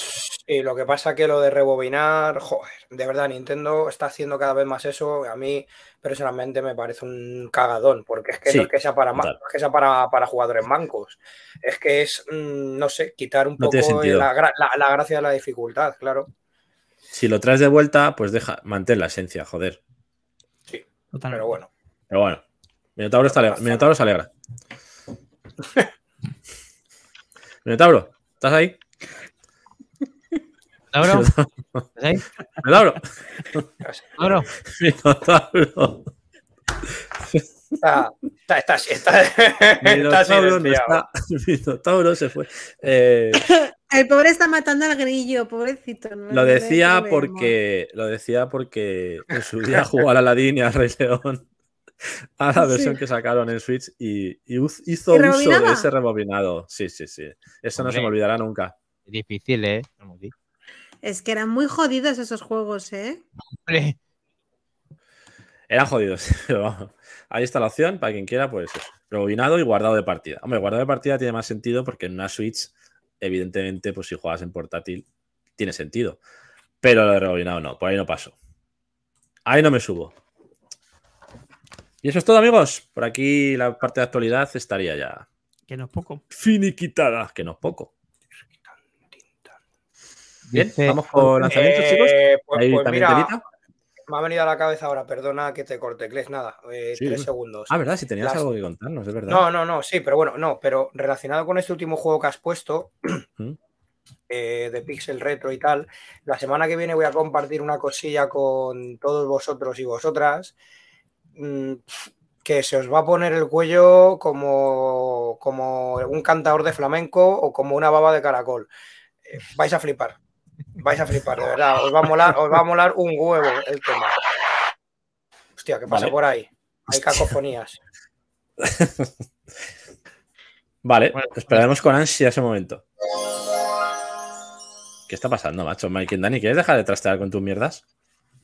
Y lo que pasa que lo de rebobinar, joder, de verdad, Nintendo está haciendo cada vez más eso. A mí, personalmente, me parece un cagadón, porque es que Sí, no es que sea para, total. es que sea para, para jugadores mancos. Es que es, mm, no sé, quitar un No poco sentido. la, la- la gracia de la dificultad, claro. Si lo traes de vuelta, pues deja, mantén la esencia, joder. Totalmente. Pero bueno. Pero bueno, Minotauro, está ale- Minotauro se alegra. Minotauro, ¿estás ahí? ¿Tauro? ¿Estás ahí? Minotauro, ¿Tauro? Minotauro. Está, está, está, está, está Minotauro, no está. Minotauro se fue. Eh, El pobre está matando al grillo, pobrecito. no lo decía porque lo decía porque en su día jugó al Aladdin y al Rey León a la versión Sí. que sacaron en Switch y, y hizo ¿Y uso de ese rebobinado. Sí, sí, sí. Eso no se me olvidará nunca. Difícil, ¿eh? Vamos, sí. Es que eran muy jodidos esos juegos, ¿eh? Hombre, Eran jodidos, pero vamos. Ahí está la opción para quien quiera, pues eso, rebobinado y guardado de partida. Hombre, guardado de partida tiene más sentido porque en una Switch, evidentemente, pues si juegas en portátil, tiene sentido. Pero lo de rebobinado no, por ahí no paso. Ahí no me subo. Y eso es todo, amigos. Por aquí la parte de actualidad estaría ya Que no es poco. finiquitada, que no es poco. Bien, Dice- vamos con lanzamientos, chicos. Eh, pues, Ahí pues también mira, telita. me ha venido a la cabeza ahora, perdona que te corte, Cles, nada, eh, Sí, tres segundos. Ah, ¿verdad? Si tenías Las- algo que contarnos, es verdad. No, no, no, sí, pero bueno, no, pero relacionado con este último juego que has puesto, ¿Mm? eh, de Pixel Retro y tal, la semana que viene voy a compartir una cosilla con todos vosotros y vosotras, mm, que se os va a poner el cuello como, como un cantador de flamenco o como una baba de caracol. Eh, vais a flipar, vais a flipar, de verdad, os va a molar, os va a molar un huevo el tema. Hostia, que pasa Vale. por ahí. Hay cacofonías. Vale, Bueno, esperaremos con ansia ese momento. ¿Qué está pasando, macho? Mike y Dani, ¿quieres dejar de trastear con tus mierdas?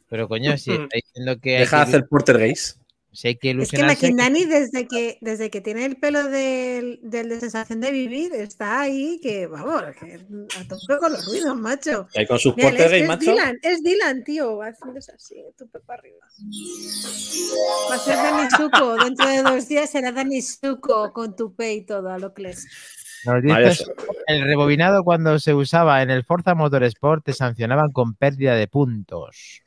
Pero coño, si está diciendo que hay Deja de que, hacer porter gays. Si hay que Es que. Makindani, desde que, desde que tiene el pelo del, del de sensación de vivir, está ahí que, vamos, que a tope con los ruidos, macho. Ahí con sus porter es, es macho. Dylan, es Dylan, tío. Va haciéndose así, tupe para arriba. Va a ser Dani Suco. Dentro de dos días será Dani Suco con tupe y todo, a lo que les. Nos el rebobinado cuando se usaba en el Forza Motorsport te sancionaban con pérdida de puntos.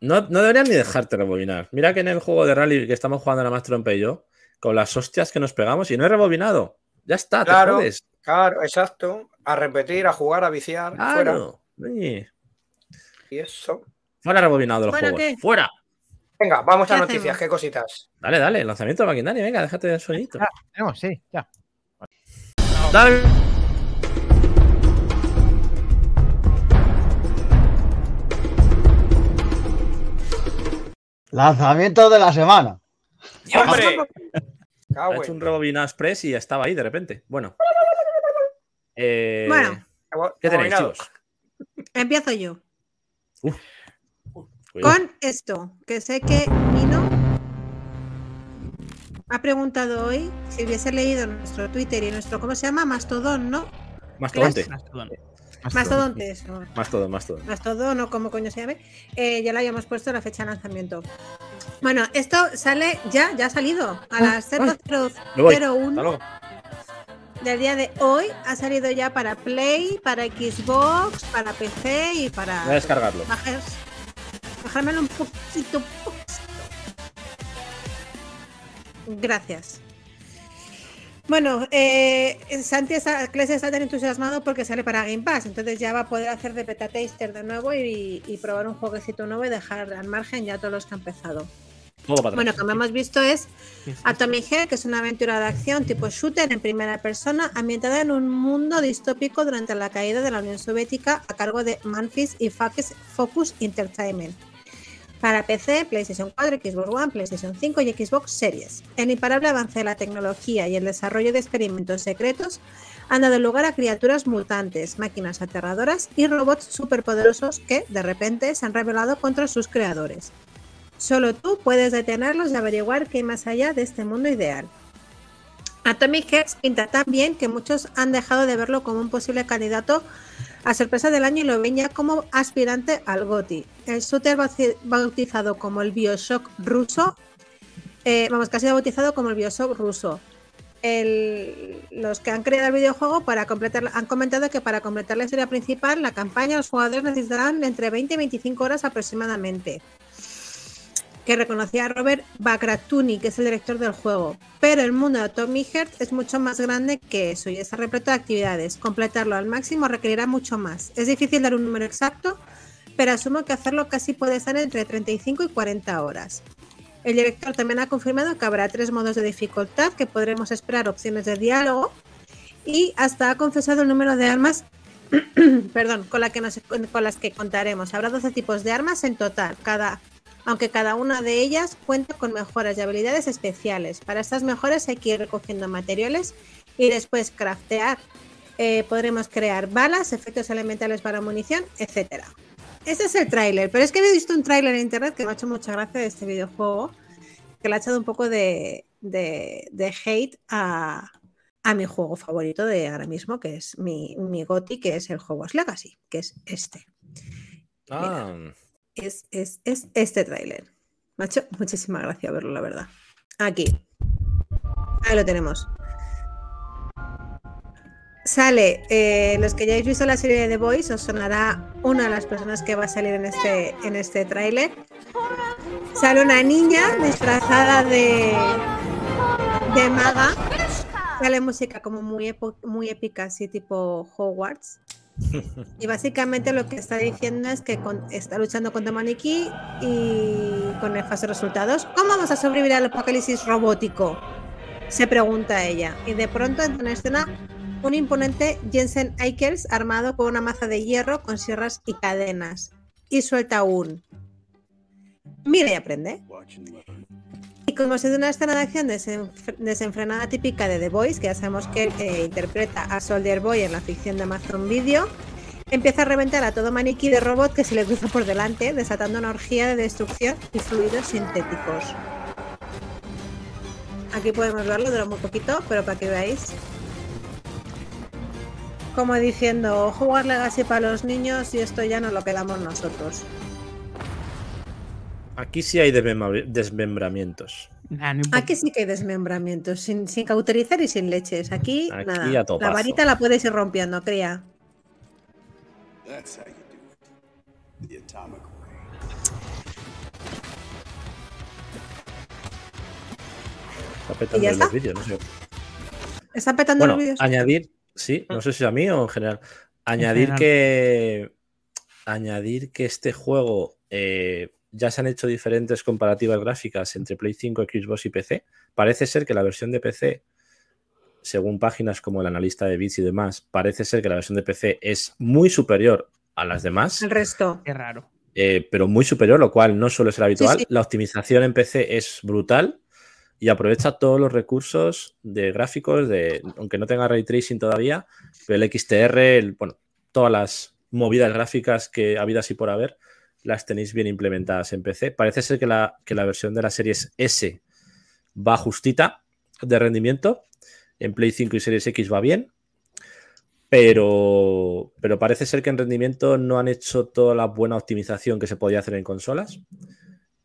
No, no deberían ni dejarte rebobinar. Mira que en el juego de rally que estamos jugando la más trompa y yo, con las hostias que nos pegamos y no he rebobinado. Ya está, te Claro. jodes. Claro, exacto. A repetir, a jugar, a viciar. Fuera. Claro. Oye, Y eso. Fuera rebobinado de los ¿Fuera juegos. qué? Fuera. Venga, vamos a ¿Qué noticias. hacemos? ¿Qué cositas? Dale, dale, lanzamiento de Maquindani, venga, déjate del sonidito. Ah, tenemos, sí, ya. Dale. Lanzamiento de la semana. ¡Hombre! Ha hecho un rebobinado express y estaba ahí de repente. Bueno. Eh, Bueno. ¿Qué tenéis, chicos? Empiezo yo. Con esto, que sé que Mino ha preguntado hoy si hubiese leído nuestro Twitter y nuestro, ¿cómo se llama? Mastodón, ¿no? Mastodonte. Mastodon. Mastodonte, eso. Mastodon, Mastodon. Mastodón o como coño se llame, eh, ya le habíamos puesto la fecha de lanzamiento. Bueno, esto sale ya, ya ha salido a las Me voy. 0001 Hasta luego. del día de hoy. Ha salido ya para Play, para Xbox, para PC y para Voy a descargarlo. bajar, bajármelo un poquito, un poquito. Gracias. Bueno, eh, Santi está, Cles está tan entusiasmado porque sale para Game Pass, entonces ya va a poder hacer de beta taster de nuevo y, y probar un jueguecito nuevo y dejar al margen ya todos los que han empezado. Todo para Bueno, como hemos visto es ¿Qué es Atomic Heart, que es una aventura de acción tipo shooter en primera persona, ambientada en un mundo distópico durante la caída de la Unión Soviética a cargo de Manfis y Focus Entertainment. Para PC, PlayStation 4, Xbox One, PlayStation 5 y Xbox Series. El imparable avance de la tecnología y el desarrollo de experimentos secretos han dado lugar a criaturas mutantes, máquinas aterradoras y robots superpoderosos que, de repente, se han rebelado contra sus creadores. Solo tú puedes detenerlos y averiguar qué hay más allá de este mundo ideal. Atomic Hearts pinta tan bien que muchos han dejado de verlo como un posible candidato a sorpresa del año y lo ven ya como aspirante al GOTY. El shooter bauti- bautizado como el Bioshock ruso, eh, vamos, que ha sido bautizado como el Bioshock ruso. Los que han creado el videojuego para completar, han comentado que para completar la historia principal, la campaña, los jugadores necesitarán entre 20 y 25 horas aproximadamente que reconocía a Robert Bagratuni, que es el director del juego. Pero el mundo de Atomic Heart es mucho más grande que eso y está repleto de actividades. Completarlo al máximo requerirá mucho más. Es difícil dar un número exacto, pero asumo que hacerlo casi puede estar entre 35 y 40 horas. El director también ha confirmado que habrá tres modos de dificultad, que podremos esperar opciones de diálogo y hasta ha confesado el número de armas perdón, con, que nos- con las que contaremos. Habrá 12 tipos de armas en total, cada aunque cada una de ellas cuenta con mejoras y habilidades especiales. Para estas mejoras hay que ir recogiendo materiales y después craftear. Eh, podremos crear balas, efectos elementales para munición, etc. Ese es el tráiler, pero es que había visto un tráiler en internet que me ha hecho mucha gracia de este videojuego, que le ha echado un poco de, hate a, mi juego favorito de ahora mismo, que es mi, mi GOTY, que es el Hogwarts Legacy, que es este. Ah, Es, es, es este tráiler. Me ha hecho muchísima gracia verlo, la verdad. Aquí. Ahí lo tenemos. Sale, eh, los que ya habéis visto la serie de The Voice, os sonará una de las personas que va a salir en este, en este tráiler. Sale una niña disfrazada de, de maga. Sale música como muy, muy épica, así tipo Hogwarts. Y básicamente lo que está diciendo es que está luchando contra Maniquí y con nefastos resultados. ¿Cómo vamos a sobrevivir al apocalipsis robótico? Se pregunta ella. Y de pronto entra en escena un imponente Jensen Ackles armado con una maza de hierro con sierras y cadenas. Y suelta un... Mira y aprende. Y como se de una escena de acción desenf- desenfrenada típica de The Voice, que ya sabemos que eh, interpreta a Soldier Boy en la ficción de Amazon Video, empieza a reventar a todo maniquí de robot que se le cruza por delante, desatando una orgía de destrucción y fluidos sintéticos. Aquí podemos verlo, dura muy poquito, pero para que veáis. Como diciendo, jugar Legacy para los niños y esto ya no lo quedamos nosotros. Aquí sí hay desmembra- desmembramientos. Nah, poco. Aquí sí que hay desmembramientos, sin, sin cauterizar y sin leches. Aquí, Aquí nada. La varita la puedes ir rompiendo, cría. Está petando los vídeos, no sé. Está petando Bueno, los vídeos. añadir, sí, no sé si a mí o en general. Añadir general. que. Añadir que este juego eh, ya se han hecho diferentes comparativas gráficas entre Play 5, Xbox y PC. Parece ser que la versión de PC, según páginas como el analista de bits y demás, parece ser que la versión de PC es muy superior a las demás. El resto. Qué raro. eh, pero muy superior, lo cual no suele ser habitual. sí. La optimización en PC es brutal y aprovecha todos los recursos de gráficos, de, aunque no tenga ray tracing todavía, pero el XTR, el- bueno, todas las movidas gráficas que habidas y por haber, las tenéis bien implementadas en PC. Parece ser que la, que la versión de la series S va justita de rendimiento. En Play 5 y Series X va bien. Pero, pero parece ser que en rendimiento no han hecho toda la buena optimización que se podía hacer en consolas.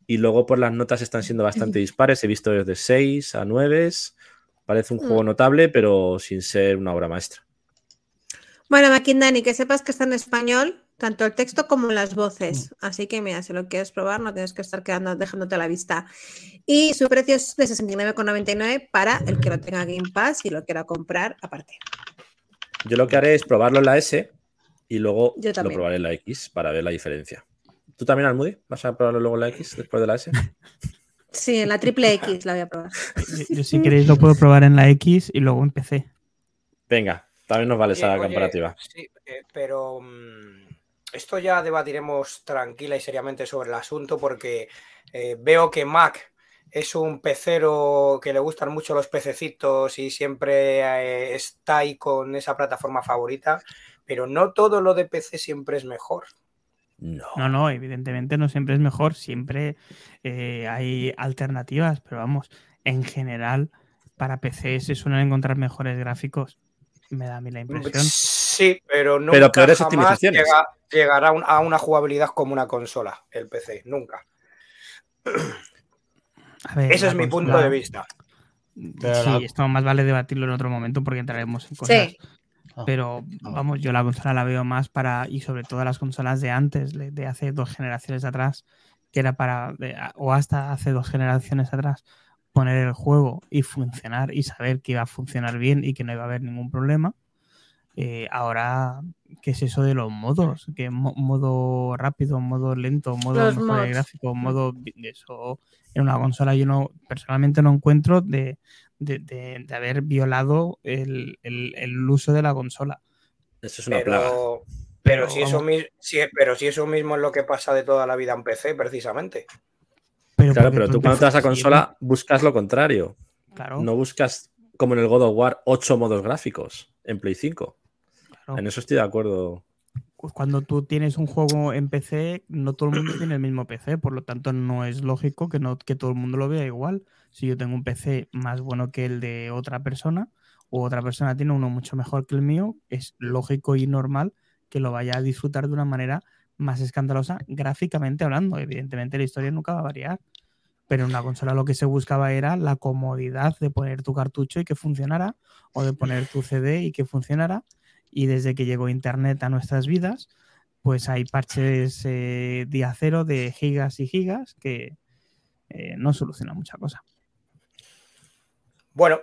Y luego, por las notas están siendo bastante dispares. He visto desde 6 a 9. Parece un juego Mm. notable, pero sin ser una obra maestra. Bueno, Makindani, que sepas que está en español, tanto el texto como las voces. Así que mira, si lo quieres probar, no tienes que estar quedando, dejándote a la vista. Y su precio es de 69,99 para el que lo tenga Game Pass y lo quiera comprar aparte. Yo lo que haré es probarlo en la S y luego Yo lo probaré en la X para ver la diferencia. ¿Tú también, Almudi? ¿Vas a probarlo luego en la X después de la S? Sí, en la triple X la voy a probar. Yo, yo, si queréis lo puedo probar en la X y luego en PC. Venga, también nos vale Oye, esa oye, comparativa. sí, eh, pero mm, esto ya debatiremos tranquila y seriamente sobre el asunto porque eh, veo que Mac es un pecero que le gustan mucho los pececitos y siempre eh, está ahí con esa plataforma favorita, pero no todo lo de PC siempre es mejor. No. No, no, evidentemente no siempre es mejor, siempre eh, hay alternativas, pero vamos, en general, para PC se suelen encontrar mejores gráficos. Me da a mí la impresión. Sí, pero nunca Pero peores jamás optimizaciones. llega- llegará a un- a una jugabilidad como una consola, el PC, nunca. A ver, Ese es mi punto de vista. Pero Sí, la- esto más vale debatirlo en otro momento porque entraremos en cosas. Sí. Ah, Pero ah. vamos, yo la consola la veo más para, y sobre todo las consolas de antes, de de hace dos generaciones atrás, que era para, de- o hasta hace dos generaciones atrás, poner el juego y funcionar y saber que iba a funcionar bien y que no iba a haber ningún problema. Eh, ahora, ¿qué es eso de los modos? ¿Qué mo- modo rápido, modo lento, modo gráfico, modo vi- eso en una consola yo no personalmente no encuentro de, de- de- de haber violado el, el- el uso de la consola. Eso es una plaga. Pero, pero, si eso vamos. si- pero si eso mismo es lo que pasa de toda la vida en PC, precisamente. Pero Claro, pero tú cuando te vas a consola buscas lo contrario. claro, No buscas, como en el God of War, ocho modos gráficos en Play 5. Claro. En eso estoy de acuerdo cuando tú tienes un juego en PC, no todo el mundo tiene el mismo PC, por lo tanto no es lógico que, no, que todo el mundo lo vea igual. Si yo tengo un PC más bueno que el de otra persona, o otra persona tiene uno mucho mejor que el mío, es lógico y normal que lo vaya a disfrutar de una manera más escandalosa gráficamente hablando. Evidentemente la historia nunca va a variar, pero en una consola lo que se buscaba era la comodidad de poner tu cartucho y que funcionara, o de poner tu CD y que funcionara. Y desde que llegó Internet a nuestras vidas, pues hay parches eh, día cero de gigas y gigas que eh, no soluciona mucha cosa. Bueno,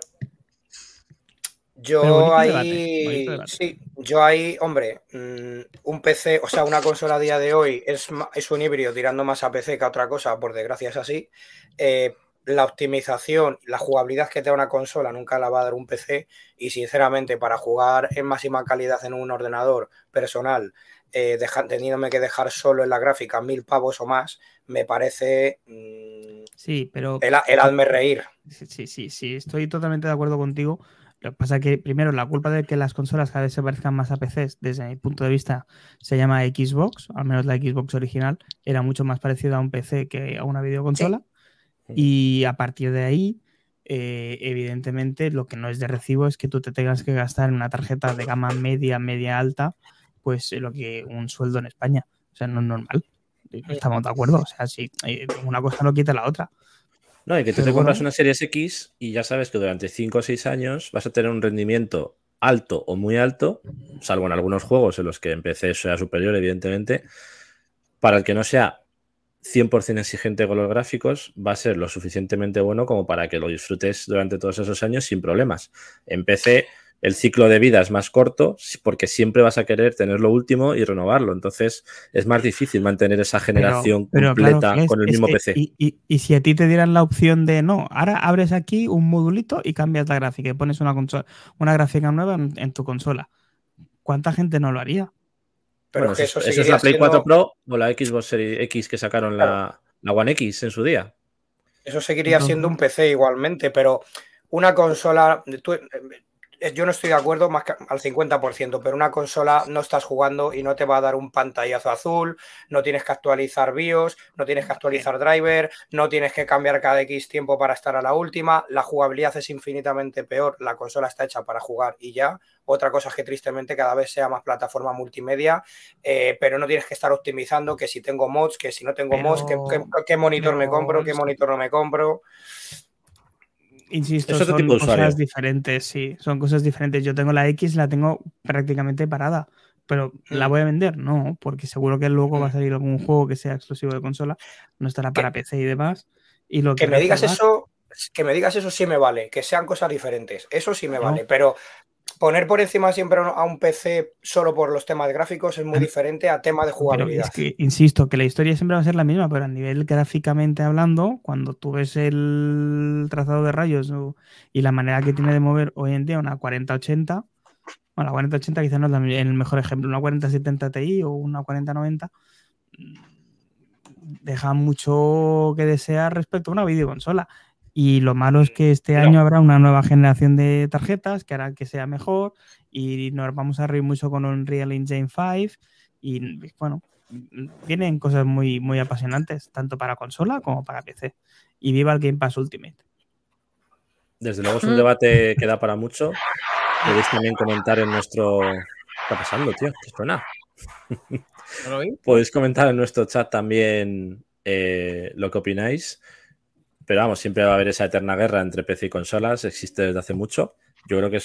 yo ahí, debate, bonito debate. sí, yo ahí, hombre, mm, un PC, o sea, una consola a día de hoy es, es un híbrido tirando más a PC que a otra cosa, por desgracia es así. Eh, la optimización, la jugabilidad que te da una consola nunca la va a dar un PC y sinceramente para jugar en máxima calidad en un ordenador personal, eh, deja- teniéndome que dejar solo en la gráfica mil pavos o más, me parece mm, Sí, pero el, el hazme reír. Sí, sí, sí, sí, estoy totalmente de acuerdo contigo. Lo que pasa es que, primero, la culpa de que las consolas cada vez se parezcan más a PCs, desde mi punto de vista, se llama Xbox, al menos la Xbox original, era mucho más parecida a un PC que a una videoconsola. Y a partir de ahí, eh, evidentemente, lo que no es de recibo es que tú te tengas que gastar en una tarjeta de gama media, media alta, pues eh, lo que un sueldo en España. O sea, no es normal. Estamos de acuerdo. O sea, si eh, una cosa no quita la otra. No, y que tú Pero te compras bueno. una Series X y ya sabes que durante 5 o 6 años vas a tener un rendimiento alto o muy alto, salvo en algunos juegos en los que en PC sea superior, evidentemente. Para el que no sea 100% exigente con los gráficos, va a ser lo suficientemente bueno como para que lo disfrutes durante todos esos años sin problemas. En PC el ciclo de vida es más corto porque siempre vas a querer tener lo último y renovarlo. Entonces es más difícil mantener esa generación Pero- pero claro, completa es- con el mismo que- PC. Y, y- y si a ti te dieran la opción de no, ahora abres aquí un modulito y cambias la gráfica y pones una, consola, una gráfica nueva en, en tu consola, ¿cuánta gente no lo haría? Pero Bueno, es que eso, eso eso es la Play siendo- 4 Pro o la Xbox Series X que sacaron la, la One X en su día. Eso seguiría siendo un PC igualmente, pero una consola, tú- yo no estoy de acuerdo más que al 50%, pero una consola no estás jugando y no te va a dar un pantallazo azul, no tienes que actualizar BIOS, no tienes que actualizar driver, no tienes que cambiar cada X tiempo para estar a la última, la jugabilidad es infinitamente peor, la consola está hecha para jugar y ya. Otra cosa es que tristemente cada vez sea más plataforma multimedia, eh, pero no tienes que estar optimizando que si tengo mods, que si no tengo Pero- mods, que, que- qué monitor me compro, qué monitor no me compro. Insisto, Es son usuario. cosas diferentes, sí, son cosas diferentes. Yo tengo la X, la tengo prácticamente parada, pero ¿la Mm. voy a vender? No, porque seguro que luego va a salir algún juego que sea exclusivo de consola, no estará para PC y demás. Y lo Que me digas eso, que me digas eso sí me vale, que sean cosas diferentes, eso sí me No. vale, pero poner por encima siempre a un PC solo por los temas gráficos es muy diferente a tema de Pero jugabilidad. es que, insisto, que la historia siempre va a ser la misma, pero a nivel gráficamente hablando, cuando tú ves el trazado de rayos y la manera que tiene de mover hoy en día una 4080, bueno, la 4080 quizás no es el mejor ejemplo, una 4070 Ti o una 4090, mm, deja mucho que desear respecto a una videoconsola. Y lo malo es que este Pero- año habrá una nueva generación de tarjetas que hará que sea mejor y nos vamos a reír mucho con Unreal Engine 5 y bueno, vienen cosas muy, muy apasionantes, tanto para consola como para PC. Y viva el Game Pass Ultimate. Desde luego es un debate que da para mucho. Podéis también comentar en nuestro. ¿Qué está pasando, tío? ¿Qué suena? ¿No? Podéis comentar en nuestro chat también eh, lo que opináis. Pero vamos, siempre va a haber esa eterna guerra entre PC y consolas. Existe desde hace mucho. Yo creo que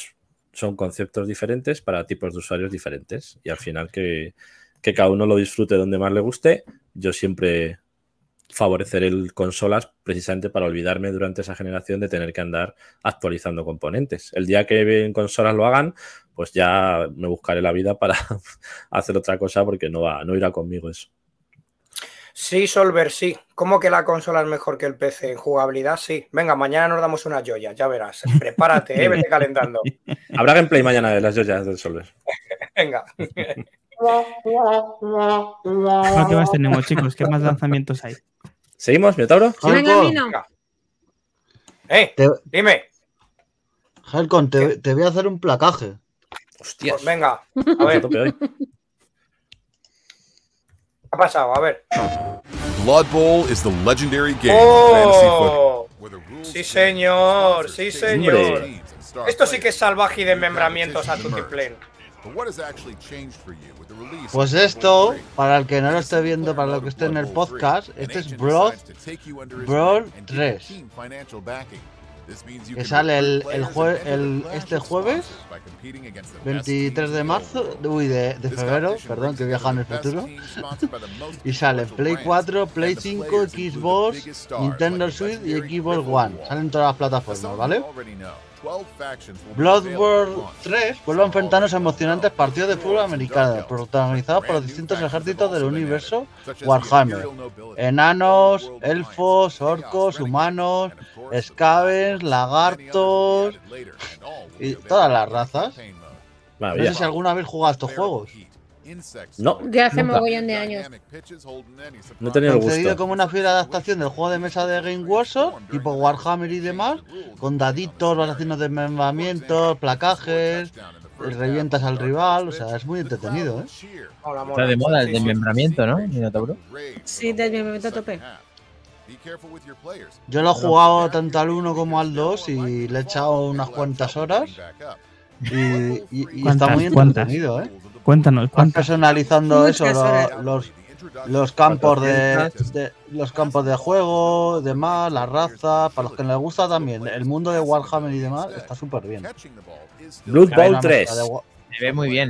son conceptos diferentes para tipos de usuarios diferentes. Y al final que, cada uno lo disfrute donde más le guste. Yo siempre favoreceré el consolas precisamente para olvidarme durante esa generación de tener que andar actualizando componentes. El día que en consolas lo hagan, pues ya me buscaré la vida para hacer otra cosa porque no va, no irá conmigo eso. Sí, Solver, sí. ¿Cómo que la consola es mejor que el PC? En jugabilidad, sí. Venga, mañana nos damos una joya, ya verás. Prepárate, eh, vete calentando. Habrá gameplay mañana de las joyas del Solver. Venga. ¿Qué más tenemos, chicos? ¿Qué más lanzamientos hay? ¿Seguimos, Minotauro? Venga. Eh, te, dime. Helcon, te, te voy a hacer un placaje. Hostias. Pues venga. A ver. Ha pasado? A ver. Blood Bowl is the legendary game of fantasy football. ¡Oh! Sí, señor, sí, señor. Hombre. Esto sí que es salvaje y de membramientos a Tutiplén. But what has actually changed for you with the release Pues of esto, para el que no lo esté viendo, para lo que esté en el podcast, este es Blood, Brawl 3. Que sale el, el jue- el- este jueves, 23 de marzo, uy, de, de febrero, perdón, que viaja en el futuro. Y sale Play 4, Play 5, Xbox, Nintendo Switch y Xbox One. Salen todas las plataformas, ¿vale? Bloodborne 3 vuelve a enfrentarnos a emocionantes partidos de fútbol americano, protagonizados por los distintos ejércitos del universo Warhammer. Enanos, elfos, orcos, humanos, scavens, lagartos y todas las razas. No sé si alguna vez jugado a estos juegos. No, Ya hace mogollón de años. No tenido el gusto. como una fiel adaptación del juego de mesa de Game Warsaw, tipo Warhammer y demás, con daditos, variaciones de desmembramientos, placajes, revientas al rival, o sea, es muy entretenido, ¿eh? Está de moda el desmembramiento, ¿no? Minotauro. Sí, desmembramiento a tope. Yo lo he jugado tanto al 1 como al 2 y le he echado unas cuantas horas y, y- y está muy entretenido, ¿eh? Cuéntanos, Vas ¿cuántas? personalizando Muchas eso, lo- los, los campos de, 400. de- los campos de juego, demás, las razas, para los que les gusta también, el mundo de Warhammer y demás está súper bien. Blood Bowl una 3. mezcla de Wa- Se ve muy bien.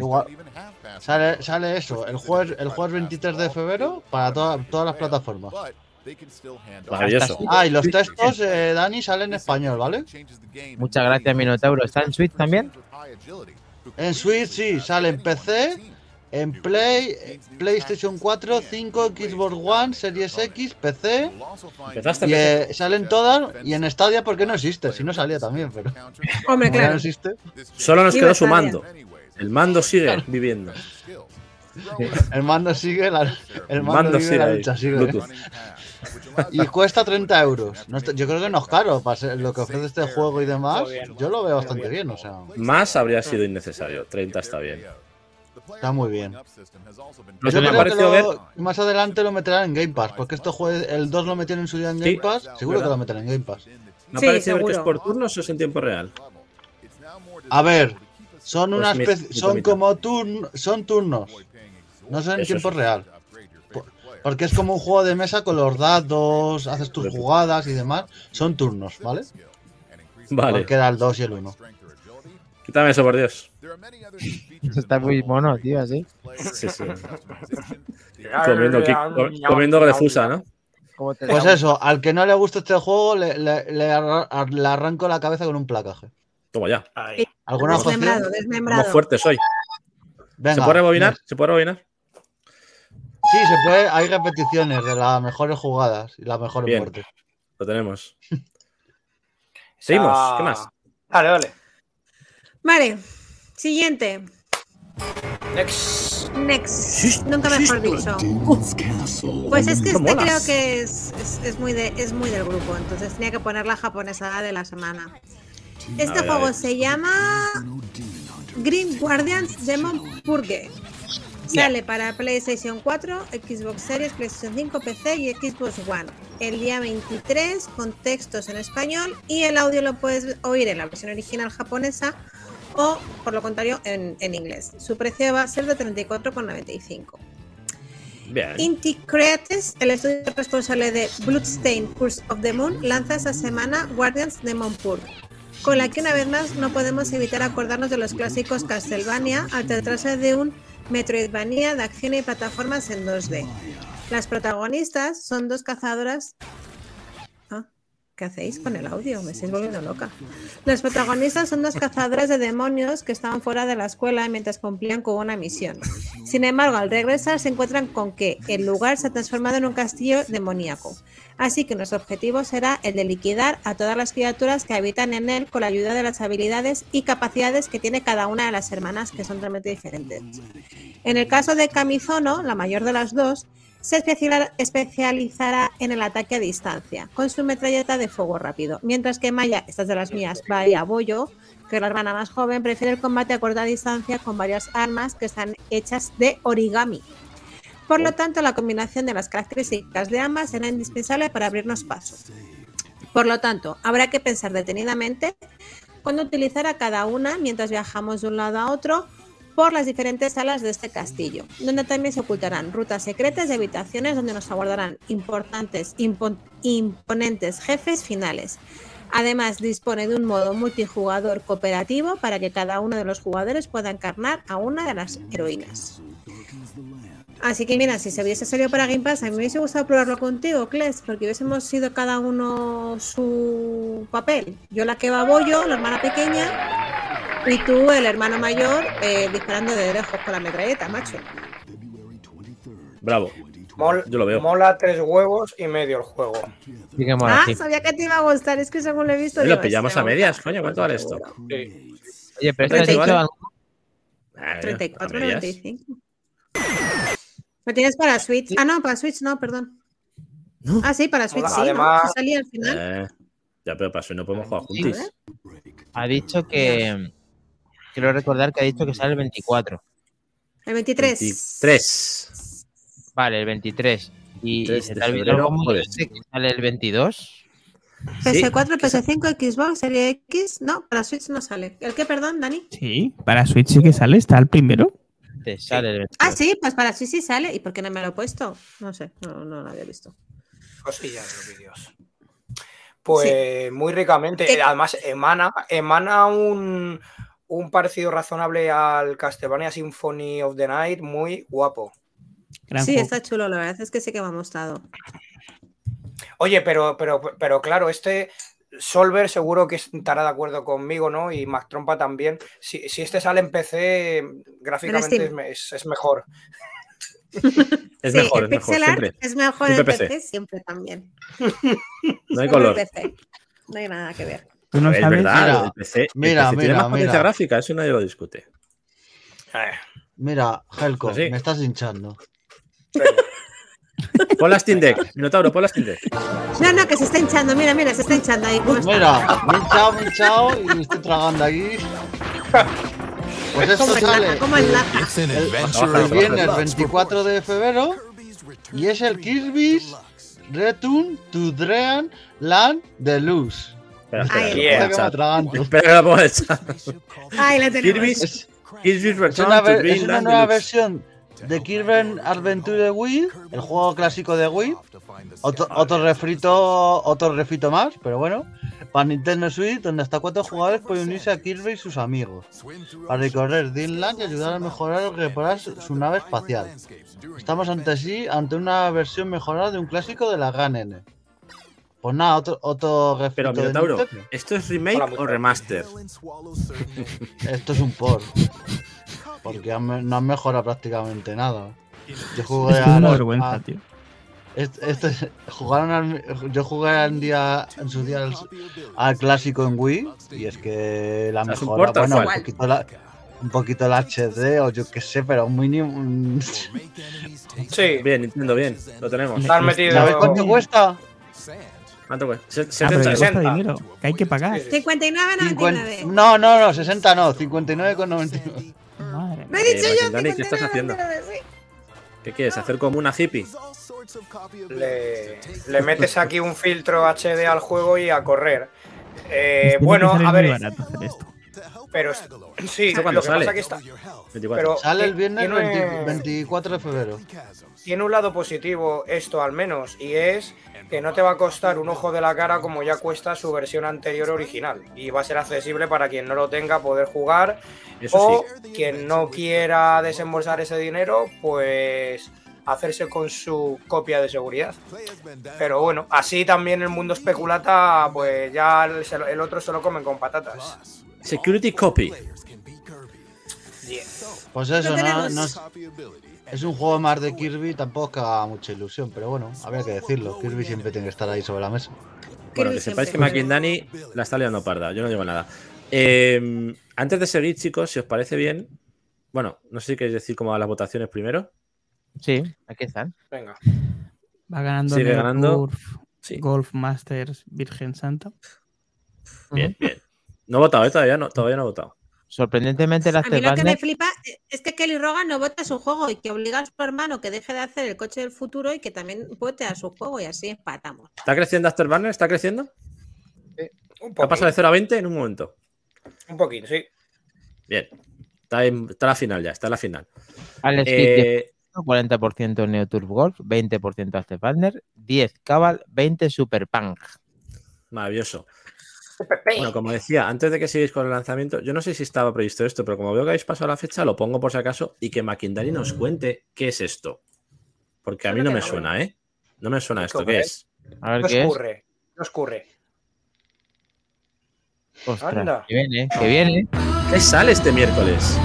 Sale, sale eso, el jueves, el jueves 23 de febrero para toda- todas las plataformas. Maravilloso. Ah, y los textos, eh, Dani, salen en español, ¿vale? Muchas gracias, Minotauro. ¿Está en Switch también? En Switch sí, sale en PC, en Play, PlayStation 4, 5, Xbox One, Series X, PC. Empezaste Y eh, salen todas y en Stadia porque no existe, si no salía también, pero Hombre, ya no claro. existe. Solo nos quedó su mando. El mando sigue viviendo. El mando sigue, la, el El mando, mando vive, sigue la lucha sigue. Y cuesta 30 euros. No está- yo creo que no es caro para ser lo que ofrece este juego y demás. Yo lo veo bastante bien. o sea, Más habría sido innecesario. 30 está bien. está muy bien. Lo Yo que me creo que pareció lo- ver- más adelante lo meterán en Game Pass, porque este juego, el 2 lo metieron en su día en Sí, Game Pass, seguro que lo meterán en Game Pass. Me ha Sí, parecido ver que es seguro. por turnos o es en tiempo real. A ver, son Pues una mi- especie, mi son como turnos, son turnos, no son en tiempo real. Por- Porque es como un juego de mesa con los dados, haces tus jugadas y demás. Son turnos, ¿vale? Vale. Porque era el 2 y el 1. Quítame eso, por Dios. Está muy mono, tío, así. Sí, sí. Comiendo, comiendo grefusa, ¿no? ¿Cómo te Pues eso, al que no le guste este juego, le, le- le arra- ar- le arranco la cabeza con un placaje. Toma ya. ¿Alguna? Desmembrado, Como desmembrado. fuerte soy. Venga, ¿Se puede rebobinar? ¿Se puede rebobinar? Sí, se puede. Hay repeticiones de las mejores jugadas y las mejores Bien. muertes. Lo tenemos. Seguimos. Ah, ¿Qué más? Dale, dale. Vale. Siguiente. Next. Next. Nunca mejor dicho. Pues es que ¿Cómo este molas? creo que es, es, es muy de, es muy del grupo, entonces tenía que poner la japonesada de la semana. Este juego se llama Green Guardians Demon Purge. Sale para PlayStation 4, Xbox Series, PlayStation 5, PC y Xbox One. El día 23 con textos en español y el audio lo puedes oír en la versión original japonesa o, por lo contrario, en, en inglés. Su precio va a ser de 34,95. Bien. Inti Creates, el estudio responsable de Bloodstained Curse of the Moon, lanza esta semana Guardians Demon Purge, con la que una vez más no podemos evitar acordarnos de los clásicos Castlevania al tratarse de un Metroidvania de acción y plataformas en 2D. Las protagonistas son dos cazadoras. Ah, ¿Qué hacéis con el audio? Me estáis volviendo loca. Las protagonistas son dos cazadoras de demonios que estaban fuera de la escuela mientras cumplían con una misión. Sin embargo, al regresar se encuentran con que el lugar se ha transformado en un castillo demoníaco. Así que nuestro objetivo será el de liquidar a todas las criaturas que habitan en él con la ayuda de las habilidades y capacidades que tiene cada una de las hermanas, que son totalmente diferentes. En el caso de Kamizono, la mayor de las dos, se especializará en el ataque a distancia, con su metralleta de fuego rápido, mientras que Maya, estas de las mías, Bahía Boyo, que es la hermana más joven, prefiere el combate a corta distancia con varias armas que están hechas de origami. Por lo tanto, la combinación de las características de ambas será indispensable para abrirnos paso. Por lo tanto, habrá que pensar detenidamente cuándo utilizar a cada una mientras viajamos de un lado a otro por las diferentes salas de este castillo, donde también se ocultarán rutas secretas y habitaciones donde nos aguardarán importantes, impo- imponentes jefes finales. Además, dispone de un modo multijugador cooperativo para que cada uno de los jugadores pueda encarnar a una de las heroínas. Así que mira, si se hubiese salido para Game Pass, a mí me hubiese gustado probarlo contigo, Kles, porque hubiésemos sido cada uno su papel. Yo la que babollo, la hermana pequeña, y tú, el hermano mayor, eh, disparando de lejos con la metralleta, macho. Bravo. Yo lo veo. Mola tres huevos y medio el juego. Ah, sabía que te iba a gustar, es que según lo he visto. Y lo pillamos este a medias, coño, ¿cuánto vale esto? Sí. Oye, pero esto 34, 34 95. ¿Lo tienes para Switch? Ah, no, para Switch no, perdón. Ah, sí, para Switch sí, ¿no? Además- Sí salía al final. Eh, ya, pero pasó y no podemos jugar Sí. juntis. ha dicho que. Quiero recordar que ha dicho que sale el 24. El 23. 23. Vale, el 23. Y, y 3 se te febrero, cómo que sale el 22. PS4, PS5, Xbox, Serie X. No, para Switch no sale. ¿El qué, perdón, Dani? Sí, para Switch sí que sale, está el primero. Te sale el 22. Ah, sí, pues para Switch sí sale. ¿Y por qué no me lo he puesto? No sé, no, no lo había visto. Cosillas de los vídeos. Pues muy ricamente. Además, emana, emana un, un parecido razonable al Castlevania Symphony of the Night, muy guapo. Gran sí, juego. está chulo, la verdad es que sí que me ha gustado. Oye, pero, pero, pero claro, este Solver seguro que estará de acuerdo conmigo, ¿no? Y Mac Trompa también. Si, si este sale en PC, gráficamente es, me- es- es mejor. Es sí, mejor, el es mejor, siempre. es mejor Siempre en PC. PC, siempre también. No hay color. PC. No hay nada que ver. Tú no es sabes. verdad, Mira, el PC, el mira, PC tiene mira, más potencia mira. gráfica, eso nadie lo discute. Eh, Mira, Helco, Pues sí. me estás hinchando. venga. Pon la Steam Deck, Minotauro, pon la Steam Deck. No, no, que se está hinchando. Mira, mira, se está hinchando ahí. ¿Cómo está? Mira, me he hinchado, me he hinchado y me estoy tragando aquí. Pues esto Como el sale como el laja. It's an el, adventure el viernes 24 de febrero y es el Kirby's Return to Dream Land Deluxe. Espera, espera, Ay, yeah. que me. Espera que lo pongo en el chat. Ahí la tenemos. Kirby's, Kirby's es Return una, to ver- es Dreamland una nueva Deluxe. versión de Kirby Adventure de Wii, el juego clásico de Wii. Otro, otro refrito, otro refrito más, pero bueno. Para Nintendo Switch, donde hasta cuatro jugadores pueden unirse a Kirby y sus amigos. Para recorrer Dreamland y ayudar a mejorar o reparar su, nave espacial. Estamos ante sí, ante una versión mejorada de un clásico de la gran N. Pues nada, otro, otro refrito Pero de Minotauro. ¿esto es remake Hola, o remaster? Esto es un port. Porque han no han mejorado prácticamente nada. Yo jugué Es a, una la- vergüenza, a- tío. Este, este- jugaron al- yo jugué en, día, en su día al, al clásico en Wii y es que la ¿Es un mejora, bueno, un poquito, la, un poquito el HD o yo qué sé, pero un mínimo. Sí, Bien, Nintendo, bien, lo tenemos. están metidos. ¿Sabes cuánto cuesta? ¿Cuánto cuesta? Se- Ah, pero 70 que euros. cuesta 60. dinero, que hay que pagar. Sí, sí. 59,99. 50 no, no, no, 60 no, 59,99. Madre Me he dicho Eh, yo. Dani, ¿qué estás haciendo? 59,99, sí. ¿Qué quieres? ¿Hacer como una hippie? Le, le metes aquí un filtro HD al juego y a correr. Eh, bueno, a ver, barato hacer esto. Pero sí, ¿Esto lo cuándo que sale? que está, 24. pero Sale el viernes tiene, 20 24 de febrero. tiene un lado positivo esto al menos y es que no te va a costar un ojo de la cara como ya cuesta su versión anterior original y va a ser accesible para quien no lo tenga poder jugar Eso o sí. quien no quiera desembolsar ese dinero pues hacerse con su copia de seguridad. Pero bueno, así también el mundo especulata, pues ya el otro se lo comen con patatas. Security copy. Pues eso, no, es, es un juego más de Kirby, tampoco que haga mucha ilusión, pero bueno, habría que decirlo. Kirby siempre tiene que estar ahí sobre la mesa. Bueno, que sepáis que siempre. Maki Dani la está liando parda. Yo no digo nada. Eh, antes de seguir, chicos, si os parece bien. Bueno, no sé si queréis decir cómo van las votaciones primero. Sí, aquí están. Venga. Va ganando Sigue ganando. Sí. Golf Masters Virgen Santa. Bien, bien. No he votado, ¿eh? Todavía no, todavía no he votado. sorprendentemente el A mí lo que me flipa es que Kelly Rogan no vota su juego y que obliga a su hermano que deje de hacer el coche del futuro y que también vote a su juego y así empatamos. ¿Está creciendo Afterburner? ¿Está creciendo? Un ¿Ha pasado de poquito, 0 a 20 en un momento? un poquito, sí. Bien. Está en, está la final ya, está en la final. Alex Kidd, Eh, 40% Neo Turf Golf, 20% Afterburner, 10 Cabal, 20 Super Punk. maravilloso. Bueno, como decía, antes de que sigáis con el lanzamiento, yo no sé si estaba previsto esto, pero como veo que habéis pasado la fecha, lo pongo por si acaso y que Maquindari nos cuente qué es esto. Porque a mí no me suena, ¿eh? No me suena esto, ¿Cómo ¿qué es? A ver qué es. escurre, no. Ostras, Anda. que viene, que viene. ¿Qué sale este miércoles?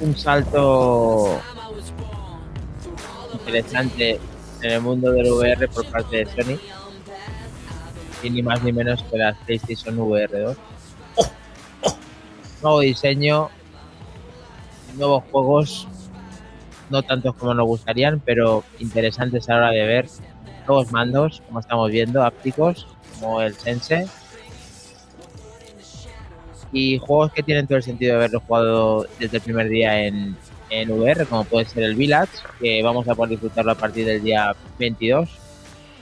Un salto interesante en el mundo del VR por parte de Sony. Y ni más ni menos que la PlayStation VR 2. Nuevo diseño, nuevos juegos, no tantos como nos gustarían, pero interesantes a la hora de ver. Nuevos mandos, como estamos viendo, ápticos, como el Sense. Y juegos que tienen todo el sentido de haberlo jugado desde el primer día en, en VR, como puede ser el Village, que vamos a poder disfrutarlo a partir del día 22.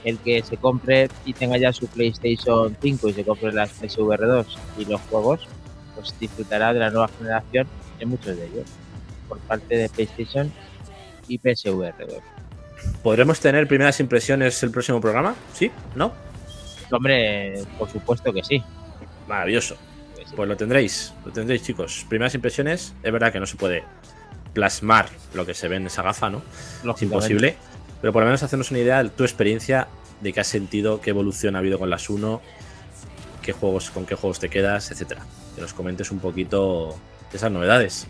El que se compre y tenga ya su PlayStation 5 y se compre las PSVR 2 y los juegos, pues disfrutará de la nueva generación de muchos de ellos, por parte de PlayStation y PSVR 2. ¿Podremos tener primeras impresiones el próximo programa? ¿Sí? ¿No? Hombre, por supuesto que sí. Maravilloso. Pues lo tendréis, lo tendréis, chicos. Primeras impresiones, es verdad que no se puede plasmar lo que se ve en esa gafa, ¿no? Es imposible. Pero por lo menos hacernos una idea de tu experiencia, de qué has sentido, qué evolución ha habido con las 1, qué juegos, con qué juegos te quedas, etcétera. Que nos comentes un poquito de esas novedades.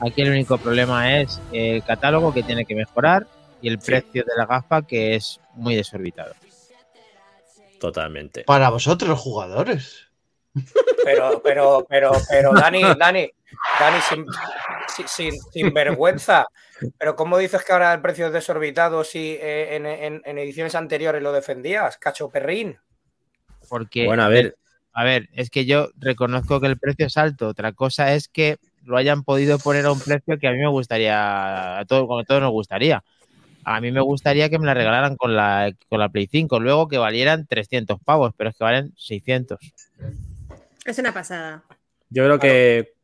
Aquí el único problema es el catálogo que tiene que mejorar y el precio de la gafa que es muy desorbitado. Totalmente. Para vosotros, los jugadores. Pero, pero, pero, pero, Dani, Dani, Dani, sin, sin, sin- sin vergüenza. Pero ¿cómo dices que ahora el precio es desorbitado si eh, en, en- en ediciones anteriores lo defendías? Cacho perrín. Porque, Bueno, a ver, a ver, es que yo reconozco que el precio es alto. Otra cosa es que lo hayan podido poner a un precio que a mí me gustaría, a todo, como a todos nos gustaría. A mí me gustaría que me la regalaran con la, con la Play 5, luego que valieran 300 pavos, pero es que valen 600. Es una pasada. yo creo que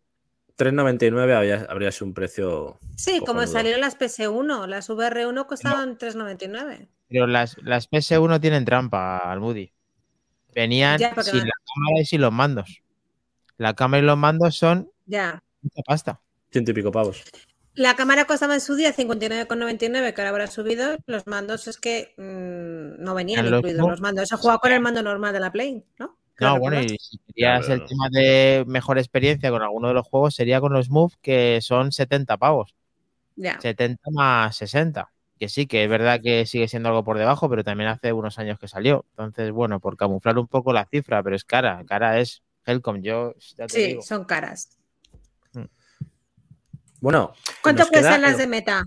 3.99 habría, habría sido un precio. Sí, como salieron las PS1, las VR1 costaban 3,99. Pero las, las PS1 tienen trampa, Almudi. Venían Ya, sin no- la cámara y sin los mandos. La cámara y los mandos son Ya. mucha pasta. Ciento y pico pavos. La cámara costaba en su día 59,99, que ahora habrá subido. Los mandos es que mm, no venían incluidos los mandos. Se jugaba con el mando normal de la Play, ¿no? No, bueno, y si querías el no. tema de mejor experiencia con alguno de los juegos, sería con los Move, que son 70 pavos. Ya. 70 más 60. Que sí, que es verdad que sigue siendo algo por debajo, pero también hace unos años que salió. Entonces, bueno, por camuflar un poco la cifra, pero es cara. Cara es Helcom. Yo ya te Sí, digo. son caras. Bueno, ¿Cuánto cuestan las de meta?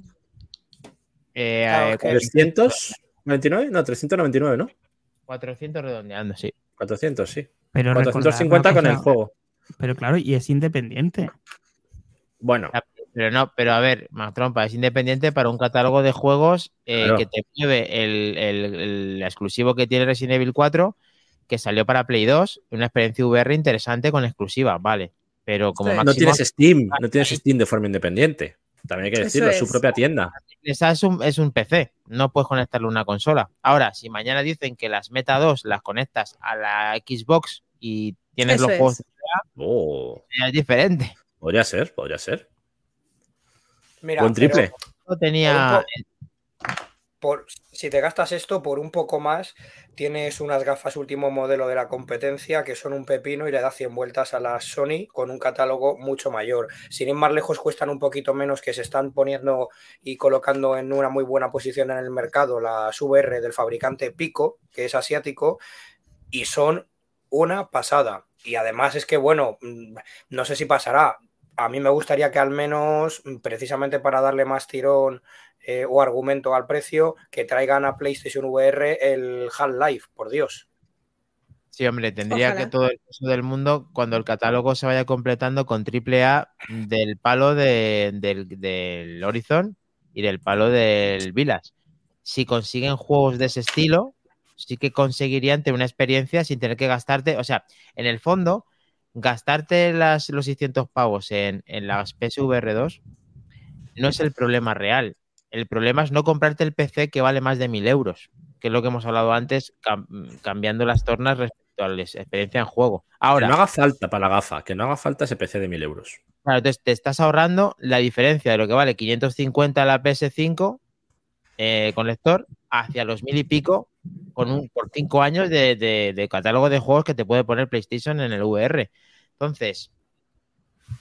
Eh, Claro, eh, es que- 399, no, 399, ¿no? 400 redondeando, sí. 400, sí. Pero recordad 450 una con el juego. Pero claro, y es independiente. Bueno, Pero no, pero a ver, más trompa, es independiente para un catálogo de juegos eh, Claro. que te mueve el, el- el exclusivo que tiene Resident Evil 4, que salió para Play 2, una experiencia VR interesante con exclusiva, vale. Pero como Sí. no máximo, tienes Steam, no tienes Steam de forma independiente. También hay que decirlo, es su propia tienda. esa es un, es un PC, no puedes conectarle a una consola. Ahora, si mañana dicen que las Meta 2 las conectas a la Xbox y tienes Eso los juegos, es. Oh, es diferente. podría ser, podría ser. Mira, Buen triple. pero Yo tenía si te gastas esto por un poco más, tienes unas gafas último modelo de la competencia que son un pepino y le das 100 vueltas a la Sony con un catálogo mucho mayor. Sin ir más lejos, cuestan un poquito menos que se están poniendo y colocando en una muy buena posición en el mercado las VR del fabricante Pico, que es asiático, y son una pasada. Y además es que, bueno, mm, no sé si pasará. A mí me gustaría que al menos, mm, precisamente para darle más tirón eh, o argumento al precio, que traigan a PlayStation VR el Half-Life, por Dios. Sí, hombre, tendría Ojalá. que todo el peso del mundo cuando el catálogo se vaya completando con AAA del palo de- del, del Horizon y del palo del Village. Si consiguen juegos de ese estilo, sí que conseguirían tener una experiencia sin tener que gastarte. O sea, en el fondo, gastarte las, los 600 pavos en, en las PSVR 2 no es el problema real. El problema es no comprarte el PC que vale más de 1000 euros, que es lo que hemos hablado antes, cam- cambiando las tornas respecto a la experiencia en juego. Ahora, que no haga falta para la gafa, que no haga falta ese PC de 1000 euros. Claro, entonces te estás ahorrando la diferencia de lo que vale 550 la PS5 eh, con lector hacia los mil y pico con un, por cinco años de, de- de catálogo de juegos que te puede poner PlayStation en el VR. Entonces,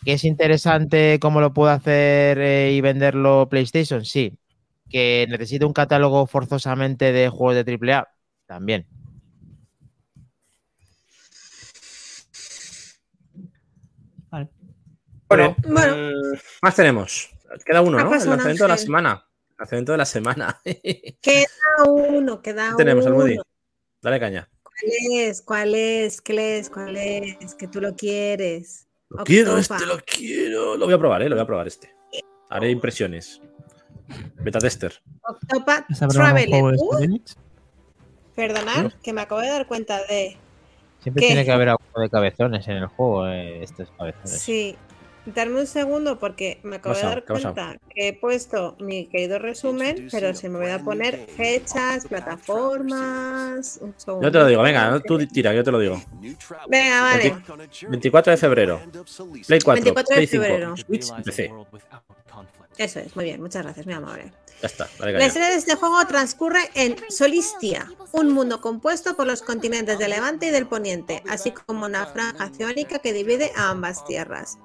¿que es interesante cómo lo puede hacer eh, y venderlo PlayStation? Sí. ¿Que necesita un catálogo forzosamente de juegos de AAA? También. Vale. Bueno, Bueno. Mm, más tenemos. Queda uno, ¿no? El lanzamiento de la semana. El lanzamiento de la semana. ¿Qué Queda uno, queda tenemos, uno. Almudi? Dale caña. ¿Cuál es? ¿Cuál es? ¿Qué es? ¿Cuál es? Que tú lo quieres. Lo quiero, este lo quiero. Lo voy a probar, ¿eh? Lo voy a probar este. Haré impresiones. Beta tester. Octopath ¿Es habrá un Traveler. Uh, perdonad, que me acabo de dar cuenta de. Siempre tiene que haber algo de cabezones en el juego, eh, estos cabezones. Sí. Darme un segundo porque me acabo de dar cuenta que he puesto mi querido resumen, pero se me voy a poner fechas, plataformas. Un. Yo te lo digo, venga, tú tira, yo te lo digo. Venga, vale. 24 de febrero. Play 4, 24 de Play 5, febrero. Switch PC. Eso es, muy bien, muchas gracias, muy amable. Ya está, dale La historia de este juego transcurre en Solistia, un mundo compuesto por los continentes del Levante y del Poniente, así como una franja oceánica que divide a ambas tierras.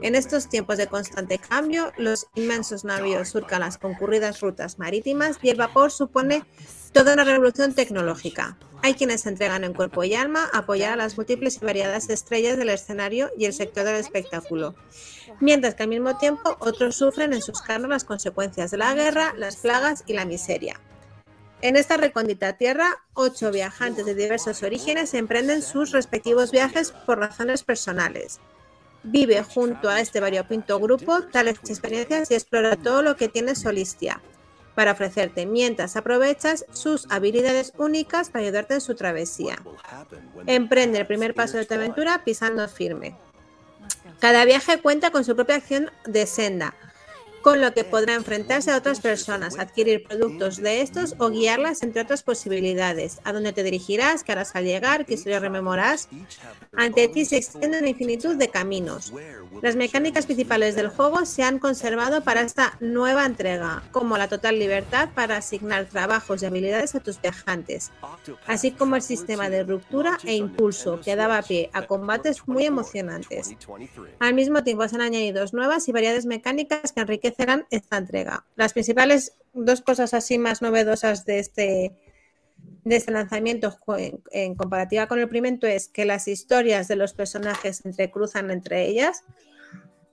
En estos tiempos de constante cambio, los inmensos navíos surcan las concurridas rutas marítimas y el vapor supone toda una revolución tecnológica. Hay quienes se entregan en cuerpo y alma a apoyar a las múltiples y variadas estrellas del escenario y el sector del espectáculo, mientras que al mismo tiempo otros sufren en sus carnes las consecuencias de la guerra, las plagas y la miseria. En esta recóndita tierra, ocho viajantes de diversos orígenes emprenden sus respectivos viajes por razones personales. Vive junto a este variopinto grupo tales experiencias y explora todo lo que tiene Solistia para ofrecerte mientras aprovechas sus habilidades únicas para ayudarte en su travesía. Emprende el primer paso de tu aventura pisando firme. Cada viaje cuenta con su propia acción de senda, con lo que podrá enfrentarse a otras personas, adquirir productos de estos o guiarlas entre otras posibilidades. A dónde te dirigirás, qué harás al llegar, qué historia rememorarás. Ante ti se extiende una infinitud de caminos. Las mecánicas principales del juego se han conservado para esta nueva entrega, como la total libertad para asignar trabajos y habilidades a tus viajantes, así como el sistema de ruptura e impulso que daba pie a combates muy emocionantes. Al mismo tiempo se han añadido nuevas y variadas mecánicas que esta entrega. Las principales dos cosas así más novedosas de este, de este lanzamiento en, en comparativa con el primero es que las historias de los personajes se entrecruzan entre ellas.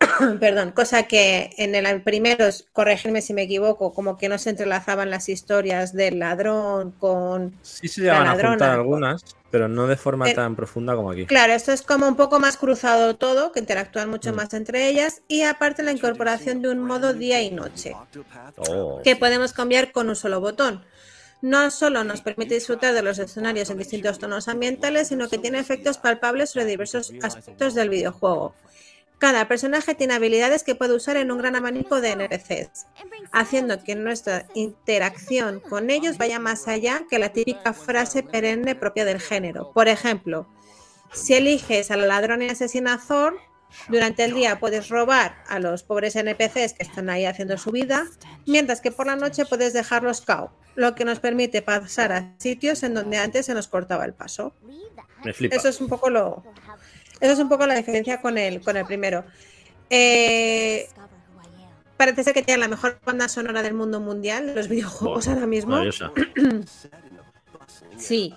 Perdón, cosa que en el primero, corregirme si me equivoco, como que no se entrelazaban las historias del ladrón con Sí se llegan a ladrona. juntar algunas, pero no de forma Eh, tan profunda como aquí. Claro, esto es como un poco más cruzado todo, que interactúan mucho Mm. más entre ellas y aparte la incorporación de un modo día y noche, Oh. que podemos cambiar con un solo botón. No solo nos permite disfrutar de los escenarios en distintos tonos ambientales, sino que tiene efectos palpables sobre diversos aspectos del videojuego. Cada personaje tiene habilidades que puede usar en un gran abanico de NPCs, haciendo que nuestra interacción con ellos vaya más allá que la típica frase perenne propia del género. Por ejemplo, si eliges al ladrón y asesina a Thor, durante el día puedes robar a los pobres NPCs que están ahí haciendo su vida, mientras que por la noche puedes dejarlos cao, lo que nos permite pasar a sitios en donde antes se nos cortaba el paso. Me flipa. Eso es un poco lo. Eso es un poco la diferencia con el, con el primero. Eh, parece ser que tiene la mejor banda sonora del mundo mundial los videojuegos ahora mismo. Sí.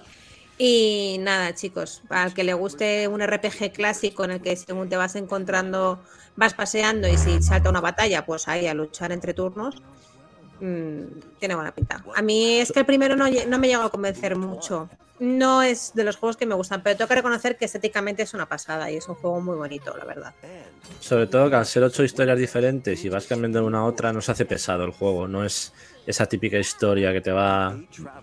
Y nada, chicos, al que le guste un RPG clásico en el que según te vas encontrando, vas paseando y si salta una batalla, pues ahí a luchar entre turnos, mm, tiene buena pinta. A mí es que el primero no, no me llegó a convencer mucho. no es de los juegos que me gustan, pero tengo que reconocer que estéticamente es una pasada y es un juego muy bonito, la verdad. Sobre todo que al ser ocho historias diferentes y vas cambiando de una a otra, no se hace pesado el juego. No es esa típica historia que te va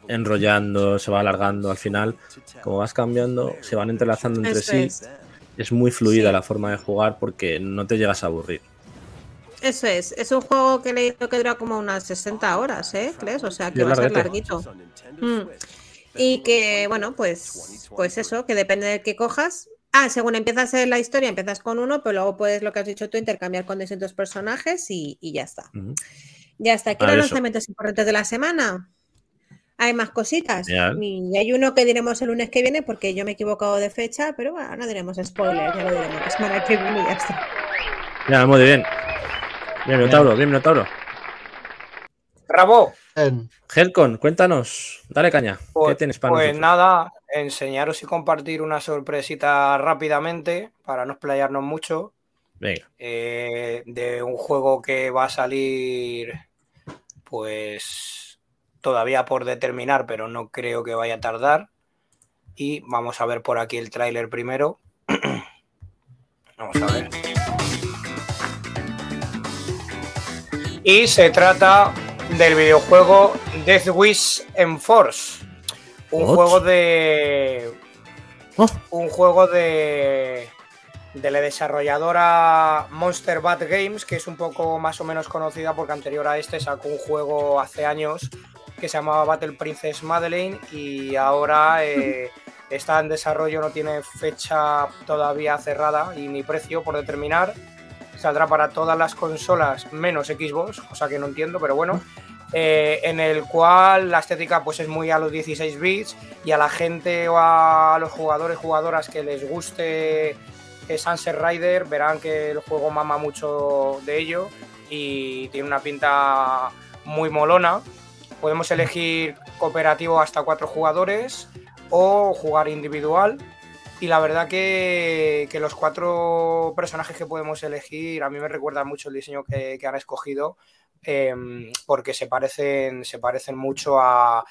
enrollando, se va alargando. Al final, como vas cambiando, se van entrelazando entre Eso sí. es. Es muy fluida Sí. la forma de jugar porque no te llegas a aburrir. Eso es, es un juego que he leído que dura como unas 60 horas, ¿eh? ¿Crees? O sea, que va a ser larguito. Mm. Y que, bueno, pues, pues eso, que depende del que cojas. Ah, según empiezas en la historia, empiezas con uno, pero luego puedes, lo que has dicho tú, intercambiar con distintos personajes y, y ya está. Ya está. Aquí A los ver, eso. lanzamientos importantes de la semana. Hay más cositas. Genial. Y hay uno que diremos el lunes que viene porque yo me he equivocado de fecha, pero bueno, no diremos spoiler, ya lo diremos la semana que viene y ya está. Ya, muy bien. Bien, Minotauro, bien, Minotauro. Bravo. Helcon, cuéntanos. Dale caña. ¿Qué Pues, tienes para pues nosotros? nada, enseñaros y compartir una sorpresita rápidamente para no explayarnos mucho. Venga. eh, de un juego que va a salir, pues todavía por determinar, pero no creo que vaya a tardar. Y vamos a ver por aquí el tráiler primero. vamos a ver. Y se trata del videojuego Death Wish Enforce. Un What? juego de. Un juego de. De la desarrolladora Monster Bat Games, que es un poco más o menos conocida porque anterior a este sacó un juego hace años que se llamaba Battle Princess Madeleine y ahora eh, está en desarrollo, no tiene fecha todavía cerrada y ni precio por determinar. Saldrá para todas las consolas menos Xbox, cosa que no entiendo, pero bueno. Eh, en el cual la estética pues es muy a los 16 bits y a la gente o a los jugadores jugadoras que les guste Sunset Rider verán que el juego mama mucho de ello y tiene una pinta muy molona. Podemos elegir cooperativo hasta cuatro jugadores o jugar individual. Y la verdad que, los cuatro personajes que podemos elegir a mí me recuerda mucho el diseño que, han escogido eh, porque se parecen, se parecen mucho a,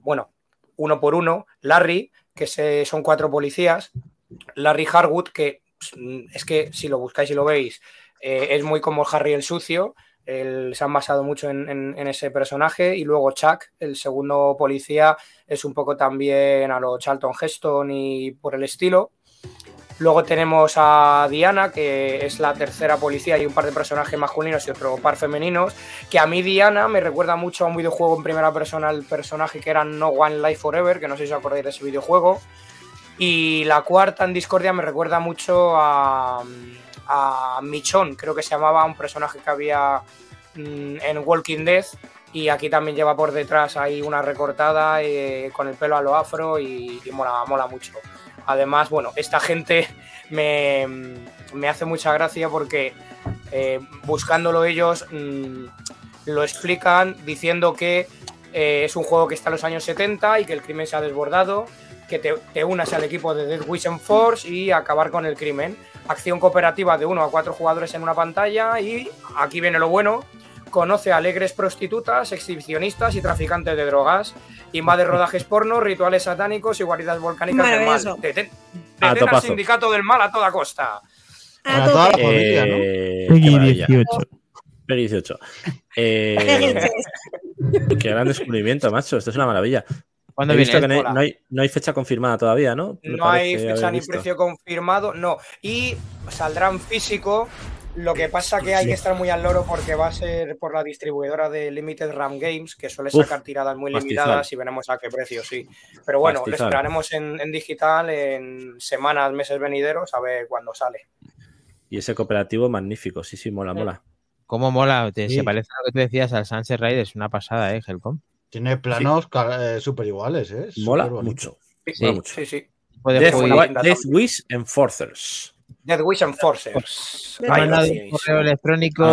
bueno, uno por uno, Larry, que son cuatro policías, Larry Harwood, que mm, es que si lo buscáis y lo veis, eh, es muy como Harry el sucio, se han basado mucho en ese personaje, y luego Chuck, el segundo policía, es un poco también a lo Charlton Heston y por el estilo. Luego tenemos a Diana, que es la tercera policía y un par de personajes masculinos y otro par femeninos. Que a mí Diana me recuerda mucho a un videojuego en primera persona, el personaje que era No One Life Forever, que no sé si os acordáis de ese videojuego. Y la cuarta en Discordia me recuerda mucho a, a Michon, creo que se llamaba un personaje que había mm, en Walking Dead. Y aquí también lleva por detrás ahí una recortada eh, con el pelo a lo afro y, y mola, mola mucho. Además, bueno, esta gente me, me hace mucha gracia porque eh, buscándolo ellos mm, lo explican diciendo que eh, es un juego que está en los años 70 y que el crimen se ha desbordado, que te, te unas al equipo de Dead Wish and Force y acabar con el crimen. Acción cooperativa de uno a cuatro jugadores en una pantalla y aquí viene lo bueno. Conoce a alegres prostitutas, exhibicionistas y traficantes de drogas. Invade rodajes porno, rituales satánicos y guaridas volcánicas del mal. Maravilloso. Deten- A detén al sindicato del mal a toda costa. A tope. Eh, Peggy qué maravilla. 18. Peggy 18. Eh, qué gran descubrimiento, macho. Esto es una maravilla. Que no hay, Mola. no hay- no hay fecha confirmada todavía, ¿no? Me No hay fecha ni visto. precio confirmado, no. Y saldrá en físico. Lo que pasa que hay que estar muy al loro porque va a ser por la distribuidora de Limited Ram Games, que suele Uf, sacar tiradas muy pastizal. limitadas y veremos a qué precio, sí. Pero bueno, lo esperaremos en, en digital en semanas, meses venideros, a ver cuándo sale. Y ese cooperativo magnífico, sí, sí, mola, mola. ¿Cómo mola? Te- Sí. Se parece a lo que tú decías al Sunset Rider, es una pasada, ¿eh, Helcom? Tiene planos ca- eh, súper iguales, ¿eh? Mola mucho. Sí, Sí. Mola mucho. sí, sí. Death, Death también. Wish Enforcers. Dead Wish Enforcers. Me mandado un correo electrónico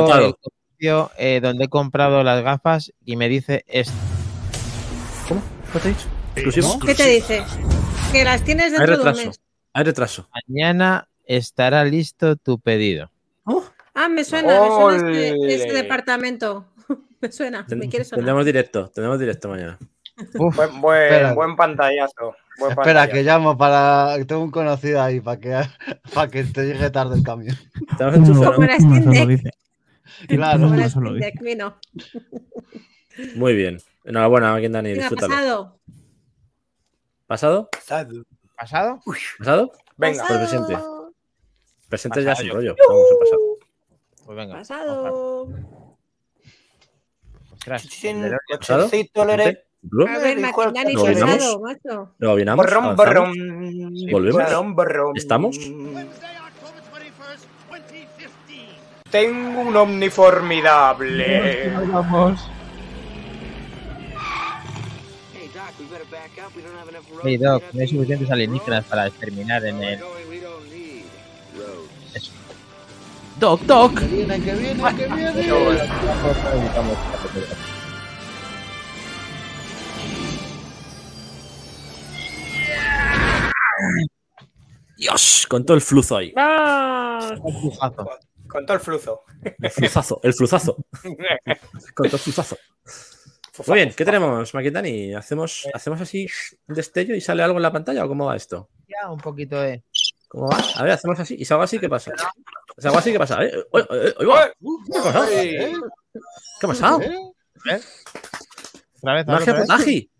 comercio, eh, donde he comprado las gafas y me dice esto. ¿Cómo? ¿Qué te he dicho? ¿Exclusivo? ¿Qué te dice? Que las tienes Hay dentro de un mes. Hay retraso. Mañana estará listo tu pedido. Ah, me suena, me suena este, este departamento. Me suena, Ten- me quiere sonar. tendremos directo, tendremos directo mañana. Uf, Buen, buen, buen pantallazo. buen Espera, pantallazo. que llamo para. Tengo un conocido ahí para que, para que te llegue tarde el camión. Estamos en tu. Claro. La solo vino. Muy bien. Enhorabuena, Maquin Dani, Venga, disfrútalo. pasado. ¿Pasado? ¿Pasado? ¿Pasado? Venga. Por presente. Presente ya es Pasado un rollo. Vamos a pasar. Pues venga. Pasado. Ostras. ¿Volvemos? ¿Estamos? Tengo un ovni formidable. Vamos. Hey, Doc, no hay suficientes alienígenas para exterminar en el. Doc, Doc. Que viene, que viene, que viene. Dios, con todo el fluzo ahí. Pujazo. Con todo el fluzo. El fluzazo, el fluzazo. Con todo el fluzazo. Muy bien, ¿qué tenemos, Maquitani? ¿Hacemos, ¿Hacemos así un destello y sale algo en la pantalla o cómo va esto? Ya, un poquito de. ¿Cómo va? A ver, hacemos así. ¿Y si hago así, qué pasa? Si hago así, ¿qué pasa? ¿Eh? ¡Oye, oye, oye! ¿Qué ha pasado? Ay. ¿Qué ha pasado? Vez, ¡Magia otra vez. Protagi!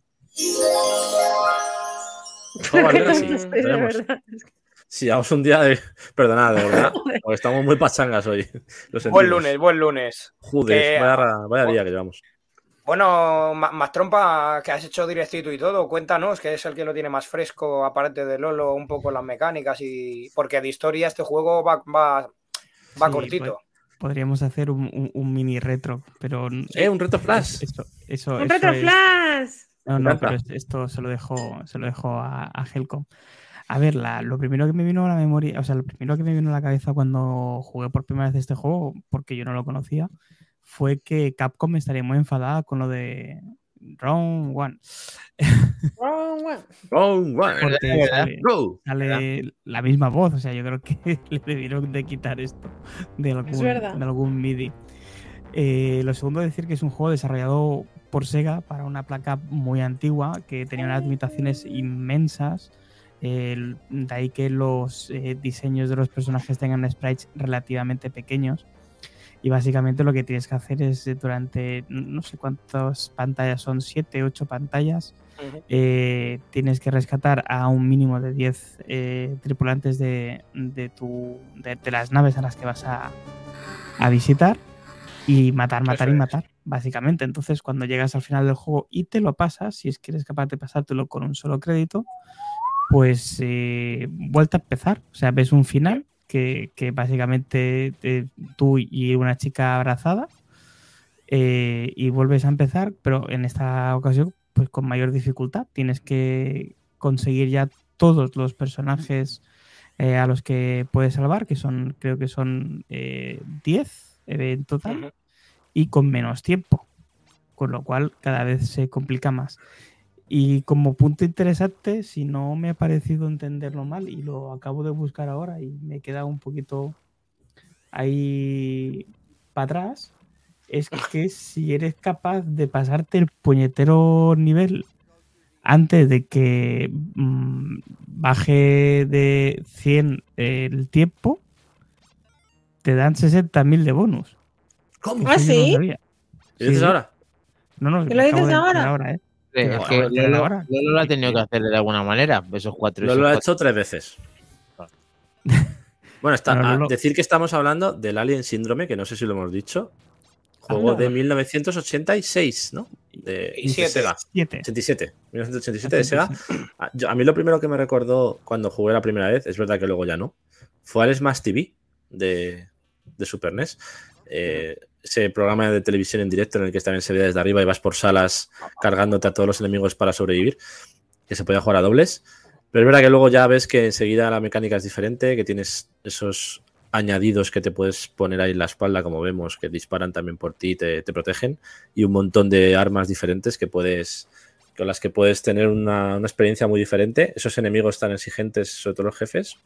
¿Cómo va a ser así? Sí, vamos un día de. Perdonad, de verdad. Porque estamos muy pachangas hoy. Buen lunes, buen lunes. Joder, Que- vaya, día que llevamos. Bueno, más trompa que has hecho directito y todo, cuéntanos, que es el que lo tiene más fresco, aparte de Lolo, un poco las mecánicas y. Porque de historia este juego va, va, va Sí, cortito. Podríamos hacer un, un- un mini retro, pero. Eh, un reto flash. Eso, eso, ¡Un eso retro es- flash! No, no, pero es- esto se lo dejo, se lo dejo a, a Helcom. A ver, la- lo primero que me vino a la memoria, o sea, lo primero que me vino a la cabeza cuando jugué por primera vez este juego, porque yo no lo conocía, fue que Capcom estaría muy enfadada con lo de Round One. Wrong one. Wrong one. Porque sale, Go. sale la misma voz, o sea, yo creo que le debieron de quitar esto de algún, de algún MIDI. Eh, lo segundo, decir que es un juego desarrollado por Sega para una placa muy antigua que tenía unas limitaciones inmensas. De ahí que los eh, diseños de los personajes tengan sprites relativamente pequeños. Y básicamente lo que tienes que hacer es eh, durante no sé cuántas pantallas son, 7, 8 pantallas, eh, tienes que rescatar a un mínimo de 10 eh, tripulantes de, de tu, de, de las naves a las que vas a, a visitar y matar, matar Eso y es. matar, básicamente. Entonces, cuando llegas al final del juego y te lo pasas, si es que eres capaz de pasártelo con un solo crédito, pues eh, vuelta a empezar. O sea, ves un final que, que básicamente eh, tú y una chica abrazada eh, y vuelves a empezar, pero en esta ocasión pues con mayor dificultad. Tienes que conseguir ya todos los personajes eh, a los que puedes salvar, que son, creo que son eh, 10 en total, y con menos tiempo. Con lo cual cada vez se complica más. Y como punto interesante, si no me ha parecido entenderlo mal, y lo acabo de buscar ahora y me queda un poquito ahí para atrás, es que si eres capaz de pasarte el puñetero nivel antes de que mm, baje de 100 el tiempo, te dan 60.000 de bonus. ¿Cómo? ¿Ah, no sí? sabía. ¿Y dices Sí. ahora? No, no, ¿Te me lo dices ahora? ¿eh? Es que Lolo. Lolo lo ha tenido que hacer de alguna manera. Esos cuatro. Lo, esos lo ha hecho tres veces. Bueno, está, Bueno, a Lolo- decir que estamos hablando del Alien Síndrome, que no sé si lo hemos dicho. Juego de 1986, ¿no? De, Y de siete. Sega. 7. 87, 1987 de Sega. A, yo- a mí lo primero que me recordó cuando jugué la primera vez, es verdad que luego ya no, fue al Smash TV de, de Super NES. Eh, ese programa de televisión en directo en el que también se veía desde arriba y vas por salas cargándote a todos los enemigos para sobrevivir, que se podía jugar a dobles. Pero es verdad que luego ya ves que enseguida la mecánica es diferente, que tienes esos añadidos que te puedes poner ahí en la espalda, como vemos, que disparan también por ti te, te protegen, y un montón de armas diferentes que puedes, con las que puedes tener una, una experiencia muy diferente. Esos enemigos tan exigentes, sobre todo los jefes.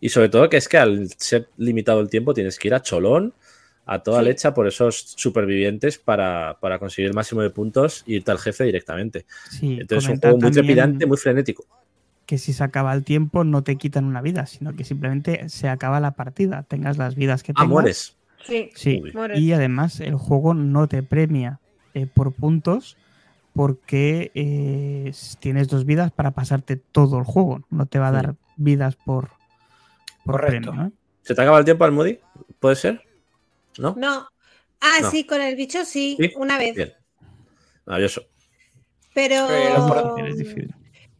Y sobre todo que es que al ser limitado el tiempo tienes que ir a cholón, a toda Sí. leche por esos supervivientes para, para conseguir el máximo de puntos y irte al jefe directamente. Sí, Entonces es un juego muy trepidante, muy frenético. Que si se acaba el tiempo no te quitan una vida, sino que simplemente se acaba la partida. Tengas las vidas que Ah, tengas. mueres. Sí, Sí, mueres. y además el juego no te premia eh, por puntos porque eh, tienes dos vidas para pasarte todo el juego. No te va a Sí. dar vidas por, por Correcto. premio. ¿eh? ¿Se te acaba el tiempo al Moody? ¿Puede ser? ¿No? No. Ah, No. sí, con el bicho sí, ¿Sí? una vez. Bien. Maravilloso. Pero. Pero- Es difícil.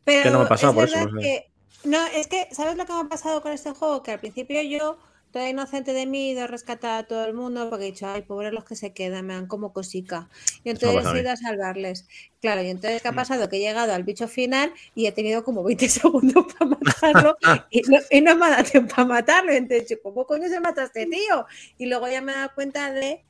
Pero Que no me ha pasado, es por eso, que- no, es que, ¿sabes lo que me ha pasado con este juego? Que al principio yo, toda inocente de mí, he ido a rescatar a todo el mundo porque he dicho, ay, pobres los que se quedan, me dan como cosica. Y entonces he ido a salvarles. Claro, y entonces, ¿qué ha Mm. pasado? Que he llegado al bicho final y he tenido como 20 segundos para matarlo y, no, y no me ha dado tiempo a matarlo. Entonces, yo, ¿cómo coño se mata a este tío? Y luego ya me he dado cuenta de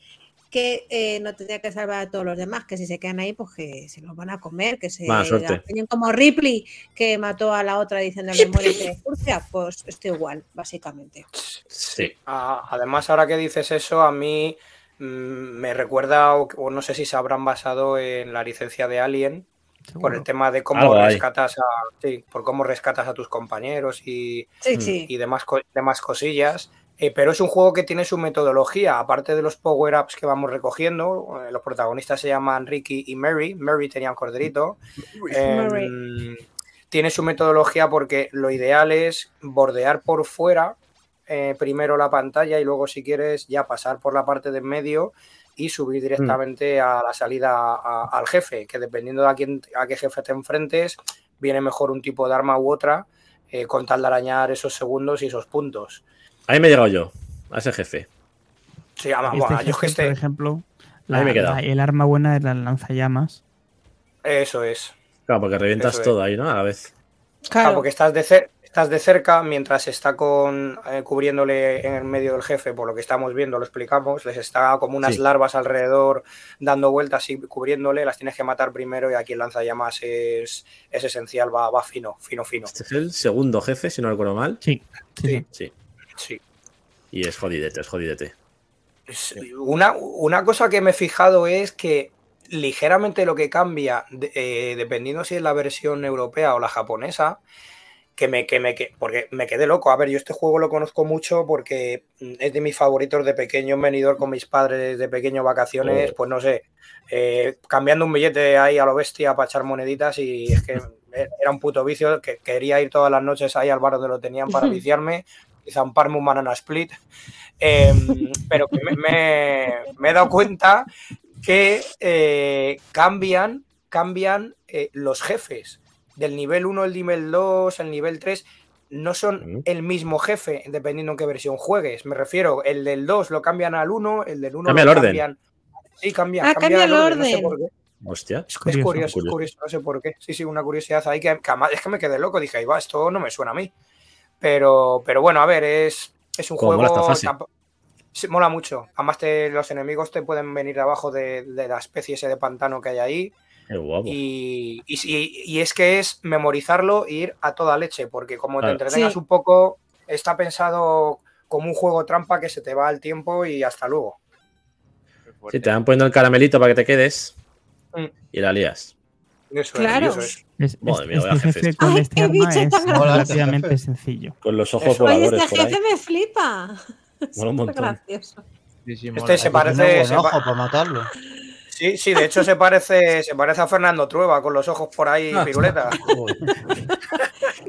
que eh, no tendría que salvar a todos los demás, que si se quedan ahí, pues que se los van a comer, que se apañen como Ripley, que mató a la otra diciéndole muérete de Furcia, pues estoy igual, básicamente. Sí. Ah, además, ahora que dices eso, a mí mm, me recuerda, o, o no sé si se habrán basado en la licencia de Alien, por el Seguro. tema de cómo rescatas a, sí, por cómo rescatas a tus compañeros y, Sí, Mm. sí. y demás, co- demás cosillas. Eh, pero es un juego que tiene su metodología, aparte de los power-ups que vamos recogiendo. eh, los protagonistas se llaman Ricky y Mary. Mary tenía un corderito. Em, tiene su metodología porque lo ideal es bordear por fuera eh, primero la pantalla y luego, si quieres, ya pasar por la parte de en medio y subir directamente a la salida a- al jefe, que dependiendo de a, quién, a qué jefe te enfrentes, viene mejor un tipo de arma u otra, con tal de arañar esos segundos y esos puntos. Ahí me he llegado yo, a ese jefe. Sí, ama- Este buah, yo es que jefe, por este, ejemplo, Ahí me he la- quedado. la- el arma buena es la lanzallamas. eso es. Claro, porque revientas Eso es. todo ahí, ¿no? A la vez. Claro, porque estás de, cer- estás de cerca mientras está con eh, cubriéndole en el medio del jefe, por lo que estamos viendo, lo explicamos, les está como unas Sí. larvas alrededor dando vueltas y cubriéndole, las tienes que matar primero y aquí el lanzallamas es, es esencial, va, va fino, fino, fino. Este es el segundo jefe, si no recuerdo mal. Sí, sí, Sí. Sí. Y es jodidete, es jodidete. Es- Una, una cosa que me he fijado es que ligeramente lo que cambia, eh, dependiendo si es la versión europea o la japonesa, que me, que me, que- porque me quedé loco. A ver, yo este juego lo conozco mucho porque es de mis favoritos de pequeño, venidor con mis padres de pequeño vacaciones, Oh. pues no sé, eh, cambiando un billete ahí a lo bestia para echar moneditas y es que era un puto vicio, que quería ir todas las noches ahí al bar donde lo tenían para viciarme zamparme un banana split. Em, pero que me, me- me he dado cuenta que eh, cambian, cambian eh, los jefes. Del nivel 1 al nivel 2, el nivel 3, no son el mismo jefe, dependiendo en qué versión juegues. Me refiero, el del 2 lo cambian al 1, el del 1 Cambia lo el orden. cambian. Sí, cambia, Ah, cambia el no sé orden. por qué. Hostia. Es, es Curioso, curioso, es curioso. curioso, no sé por qué. Sí, sí, una curiosidad ahí que, que además es que me quedé loco. Dije, ahí va, esto no me suena a mí. Pero, pero bueno, a ver, es, es un Como mola juego. sí, mola mucho. Además, te- los enemigos te pueden venir abajo de, de la especie ese de pantano que hay ahí. Qué guapo. Y, y, es que es memorizarlo e ir a toda leche, porque como Claro. te entretengas Sí. un poco, está pensado como un juego trampa que se te va al tiempo y hasta luego. Sí, te van poniendo el caramelito para que te quedes Mm. y la lías. Eso Claro. es, eso es. Es- Madre es- mía, vaya este jefe jefes. con Ay, este arma es relativamente sencillo. Con los ojos Eso. Oye, voladores este por ahí. jefe me flipa. Un montón. gracioso. Sí, sí, Este se parece- se ojo pa- para matarlo. Sí, sí, de hecho se parece, se parece a Fernando Trueba con los ojos por ahí, Ah. piruleta.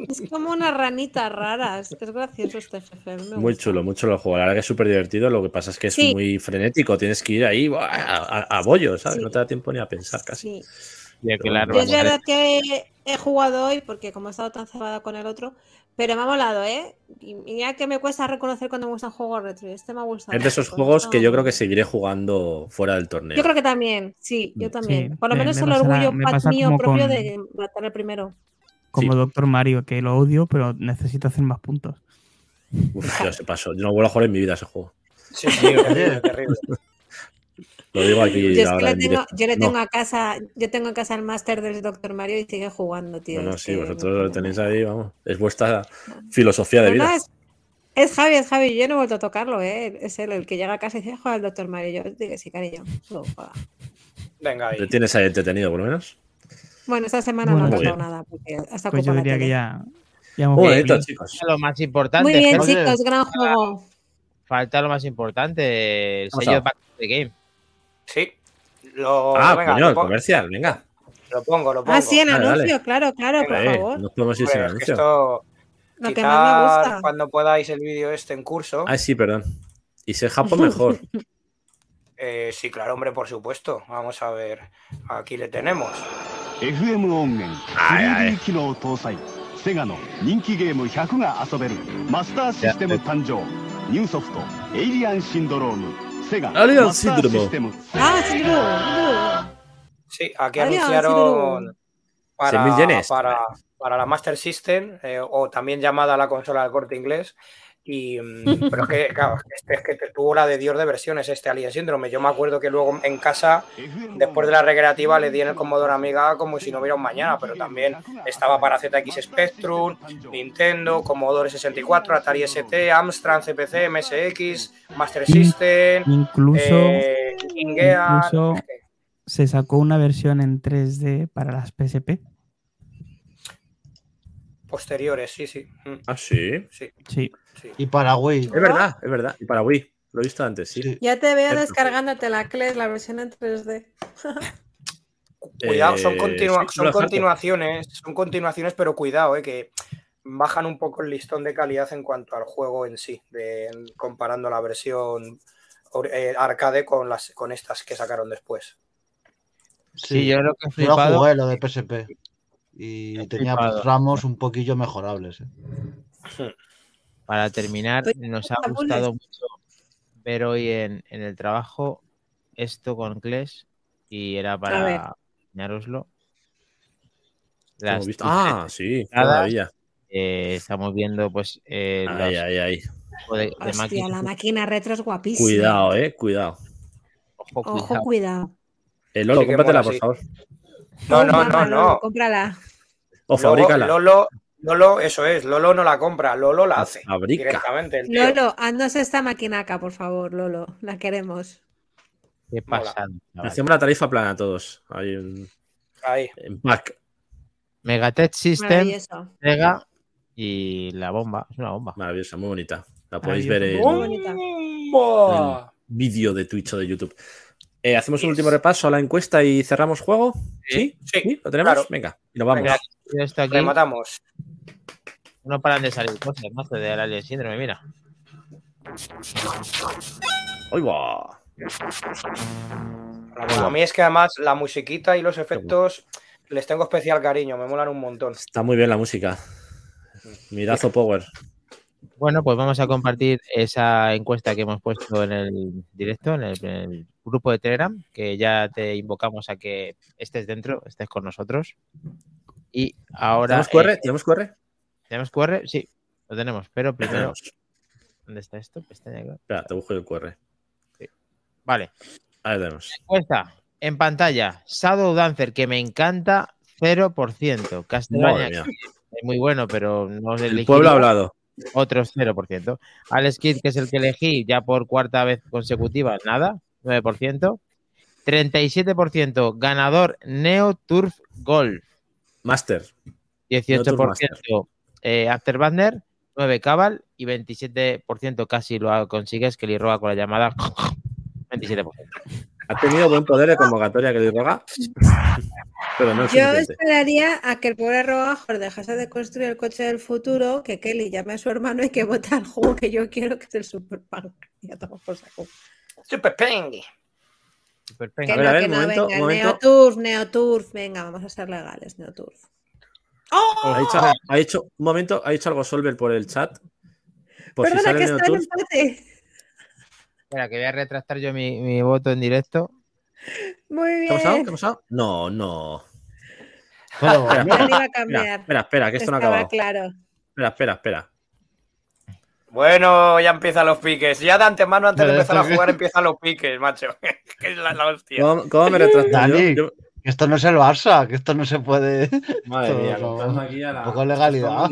Es como una ranita rara. Es, es gracioso este jefe. Muy gusta. chulo, muy chulo el juego. La verdad que es súper divertido. Lo que pasa es que es Sí. muy frenético. Tienes que ir ahí a, a, a bollo, ¿sabes? Sí. No te da tiempo ni a pensar casi. Sí. Yo es verdad que he jugado hoy porque como he estado tan cebada con el otro, pero me ha molado, ¿eh? Y ya que me cuesta reconocer cuando me gustan juegos retro. y Este me ha gustado. Es de esos juegos que yo creo que seguiré jugando fuera del torneo. Yo creo que también, sí, yo también. Sí, Por lo me- menos me el pasará- orgullo me mío propio con- de matar el primero. Como Sí. Doctor Mario, que lo odio, pero necesito hacer más puntos. Uf, ya se pasó. Yo no vuelvo a jugar en mi vida ese juego. Sí, sí, terrible, terrible. Lo digo aquí Yo es ahora le en tengo, yo le No, a casa, yo tengo en casa el máster del Doctor Mario y sigue jugando, tío. no, no, es sí, vosotros no lo tenéis ahí, vamos. Es vuestra filosofía de vida. Además, Es Javi, es Javi. Yo no he vuelto a tocarlo, ¿eh? Es él el que llega a casa y dice, juega al doctor Mario. Yo digo, sí, cariño. luego juega". Venga ahí. ¿Te tienes ahí entretenido, por lo menos? Bueno, esta semana Bueno, no he muy tocado bien. nada. Porque hasta Pues yo diría que ya, ya hemos bonito, chicos. Lo más importante. Muy bien, chicos, gran juego. Falta lo más importante, el ¿Qué ha sello pasado? Back to the Game. Sí. Lo, Ah, venga, coño, lo, el pongo, comercial, venga. lo pongo, lo pongo. Ah, sí, el Dale, anuncio, dale. claro, claro, por Venga, Eh, favor. no podemos ir sin Hombre, es que anuncio. esto, Lo que quizás más me gusta. cuando podáis el vídeo este en curso. Ah, sí, perdón. Y si es Japón, mejor. Eh, sí, claro, hombre, por supuesto. Vamos a ver. Aquí le tenemos. FM 音源はいはい 3D 機能搭載セガの人気ゲーム100が遊べるマスターシステム誕生ニューソフト「エイリアンシンドローム」 Sega. Alien Syndrome. Ah, Syndrome. Sí, aquí Alien anunciaron para, para, para, la Master System eh, o también llamada la consola de corte inglés y, mm, pero es que, claro, este es que te- tuvo la de Dios de versiones este Alien Syndrome. Yo me acuerdo que luego en casa, después de la recreativa, le di en el Commodore Amiga como si no hubiera un mañana, pero también estaba para ZX Spectrum, Nintendo, Commodore 64, Atari ST, Amstrad, CPC, MSX, Master System, Incluso, eh, Gear, incluso- se sacó una versión en 3D para las PSP. Posteriores, sí, sí. mm, Ah, sí. sí, Sí. sí. Y para Wii. Es verdad, es verdad. Y para Wii. Lo he visto antes, sí. Ya te veo descargándote la CLES, la versión en 3D. Cuidado, son, Eh, continua- son continuaciones, son continuaciones, pero cuidado, eh, que bajan un poco el listón de calidad en cuanto al juego en sí, de- comparando la versión eh, arcade con las con estas que sacaron después. Sí, yo lo que he flipado. jugué, lo de PSP. Y tenía tramos un poquillo mejorables. ¿eh? Para terminar, nos ha gustado mucho ver hoy en, en el trabajo esto con Kles y era para enseñároslo. Lo hemos Las visto. Ah, sí. Eh, estamos viendo pues eh, los Ay, ay, ay. de, de Hostia, la máquina retro es guapísima. Cuidado, eh. Cuidado. Ojo, Ojo, cuidado. cuidado. Eh, Lolo, cómpratela, por sí. favor. No, no, no, no. Cómprala. O fabrícala. Lolo, Lolo, eso es, Lolo no la compra, Lolo la hace Fabrica. directamente. Lolo, haznos esta maquinaca, por favor, Lolo. La queremos. Qué pasada. Hacemos la tarifa plana a todos. Hay un Ahí. en pack. Megatech System. Sega y la bomba. Es una bomba. Maravillosa, muy bonita. La podéis ver en. ¡Bomba! vídeo de Twitch o de YouTube. Eh, Hacemos un último repaso a la encuesta y cerramos juego. ¿Sí? Sí, ¿Lo tenemos? claro. Venga, y nos vamos. Venga. Esto aquí Rematamos. no paran de salir cosas, ¿no? De Alien Síndrome, mira. ¡Ay, va! A mí es que además la musiquita y los efectos les tengo especial cariño, me molan un montón. Está muy bien la música. Mirazo Power. Bueno, pues vamos a compartir esa encuesta que hemos puesto en el directo, en el, en el grupo de Telegram, que ya te invocamos a que estés dentro, estés con nosotros. Y ahora. ¿Tenemos QR? eh, ¿Tenemos QR? ¿Tenemos QR? Sí, lo tenemos, pero primero. ¿Dónde está esto? Pestaña. Espera, te busco el QR. Vale. Ahí tenemos. En pantalla. Shadow Dancer, que me encanta, 0%. Castlevania, Madre mía. que es muy bueno, pero no es El pueblo ha hablado. Otros 0%. Alex Kidd, que es el que elegí ya por cuarta vez consecutiva, nada, 9%. 37% ganador Neo Turf Golf, Master. 18% eh, Afterburner, 9 Cabal y 27% casi lo consigues que le roba con la llamada 27%. Ha tenido buen poder de convocatoria que le roga. Pero no es Yo suficiente. esperaría a que el pobre Robajor dejase de construir el coche del futuro, que Kelly llame a su hermano y que vote al juego que yo quiero, que es el Super Punk. Ya por saco. Super Pengy. Super Que A no, ver, a ver, que un no, momento, venga, momento. Neoturf, Neoturf, venga, vamos a ser legales, Neoturf. Ha dicho, ha dicho- un momento, ha dicho algo Solver por el chat. Por si Perdona, sale que está en empate. Espera, que voy a retractar yo mi, mi voto en directo. Muy ¿Qué ha pasado? ¿Qué bien. ha pasado? No, no. Pero, Espera, espera, cambiar. espera, espera, que esto no ha Estaba acabado. claro. Espera, espera, espera. Bueno, ya empiezan los piques. Ya de antemano, antes de empezar a jugar, empiezan los piques, macho. que es la, la hostia. ¿Cómo, cómo me retracto? Dani. Yo- esto no es el Barça, que esto no se puede. Madre Todo, mía, no. aquí a la- Un poco legalidad.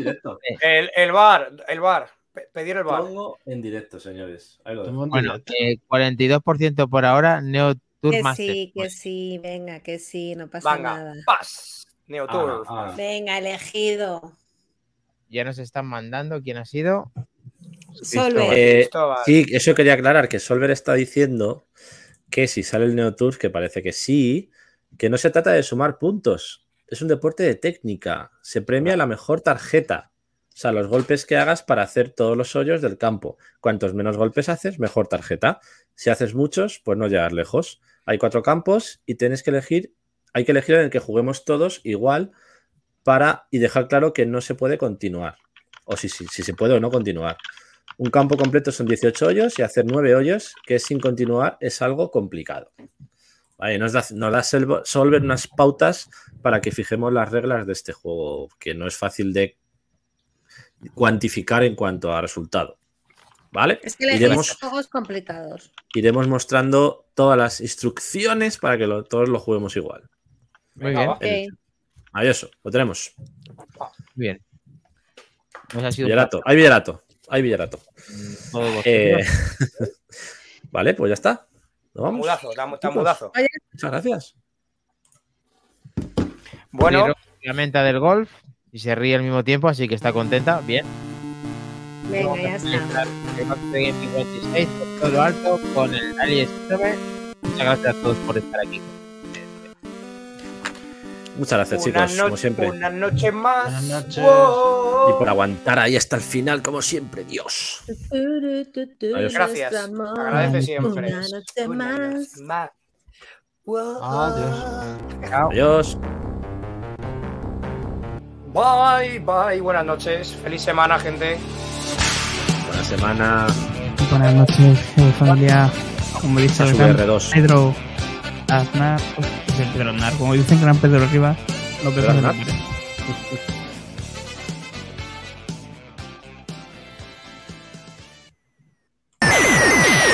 El, el bar, el bar. Pe- pedir el bar. Pongo en directo, señores. Ahí lo dejo. Bueno, eh, 42% por ahora, Neo Tour Que Master. sí, que sí, venga, que sí, no pasa Venga, nada. paz. Neotour. Ah, ah. Venga, elegido. Ya nos están mandando quién ha sido. Solver. Eh, sí, eso quería aclarar, que Solver está diciendo que si sale el Neotour, que parece que sí, que no se trata de sumar puntos. Es un deporte de técnica. Se premia la mejor tarjeta. O sea, los golpes que hagas para hacer todos los hoyos del campo. Cuantos menos golpes haces, mejor tarjeta. Si haces muchos, pues no llegas lejos. Hay cuatro campos y tienes que elegir, hay que elegir en el que juguemos todos igual para y dejar claro que no se puede continuar. O si, si, si se puede o no continuar. Un campo completo son 18 hoyos y hacer 9 hoyos, que es sin continuar, es algo complicado. Vale, nos da, nos da Solver unas pautas para que fijemos las reglas de este juego, que no es fácil de cuantificar en cuanto a resultado. ¿Vale? Es que le Iremos, juegos complicados. iremos mostrando todas las instrucciones para que lo- todos lo juguemos igual. Muy bien, va. Ok. Ahí eso, lo tenemos. bien. Ha sido un Villarato, hay Villarato, hay Villarato. Eh, vale, pues ya está. Nos vamos. Muchas gracias. Bueno, lamenta del golf y se ríe al mismo tiempo, así que está contenta. Bien. Venga, ya está. El Max de Game 56 por todo lo alto con el. Muchas gracias a todos por estar aquí. Muchas gracias, una chicos, como siempre. Una noche más. Buenas noches. Wow. Y por aguantar ahí hasta el final, como siempre. Dios. Adiós. Gracias. Agradece siempre. Una noche más. noche más. Wow. Adiós. Adiós. Bye, bye. Buenas noches. Feliz semana, gente. Buena semana. Buenas noches, eh, familia. Como dice A el su gran R2. Pedro Aznar, pues, es el Pedro Aznar, como dicen Gran Pedro Rivas, López Pedro. Aznar.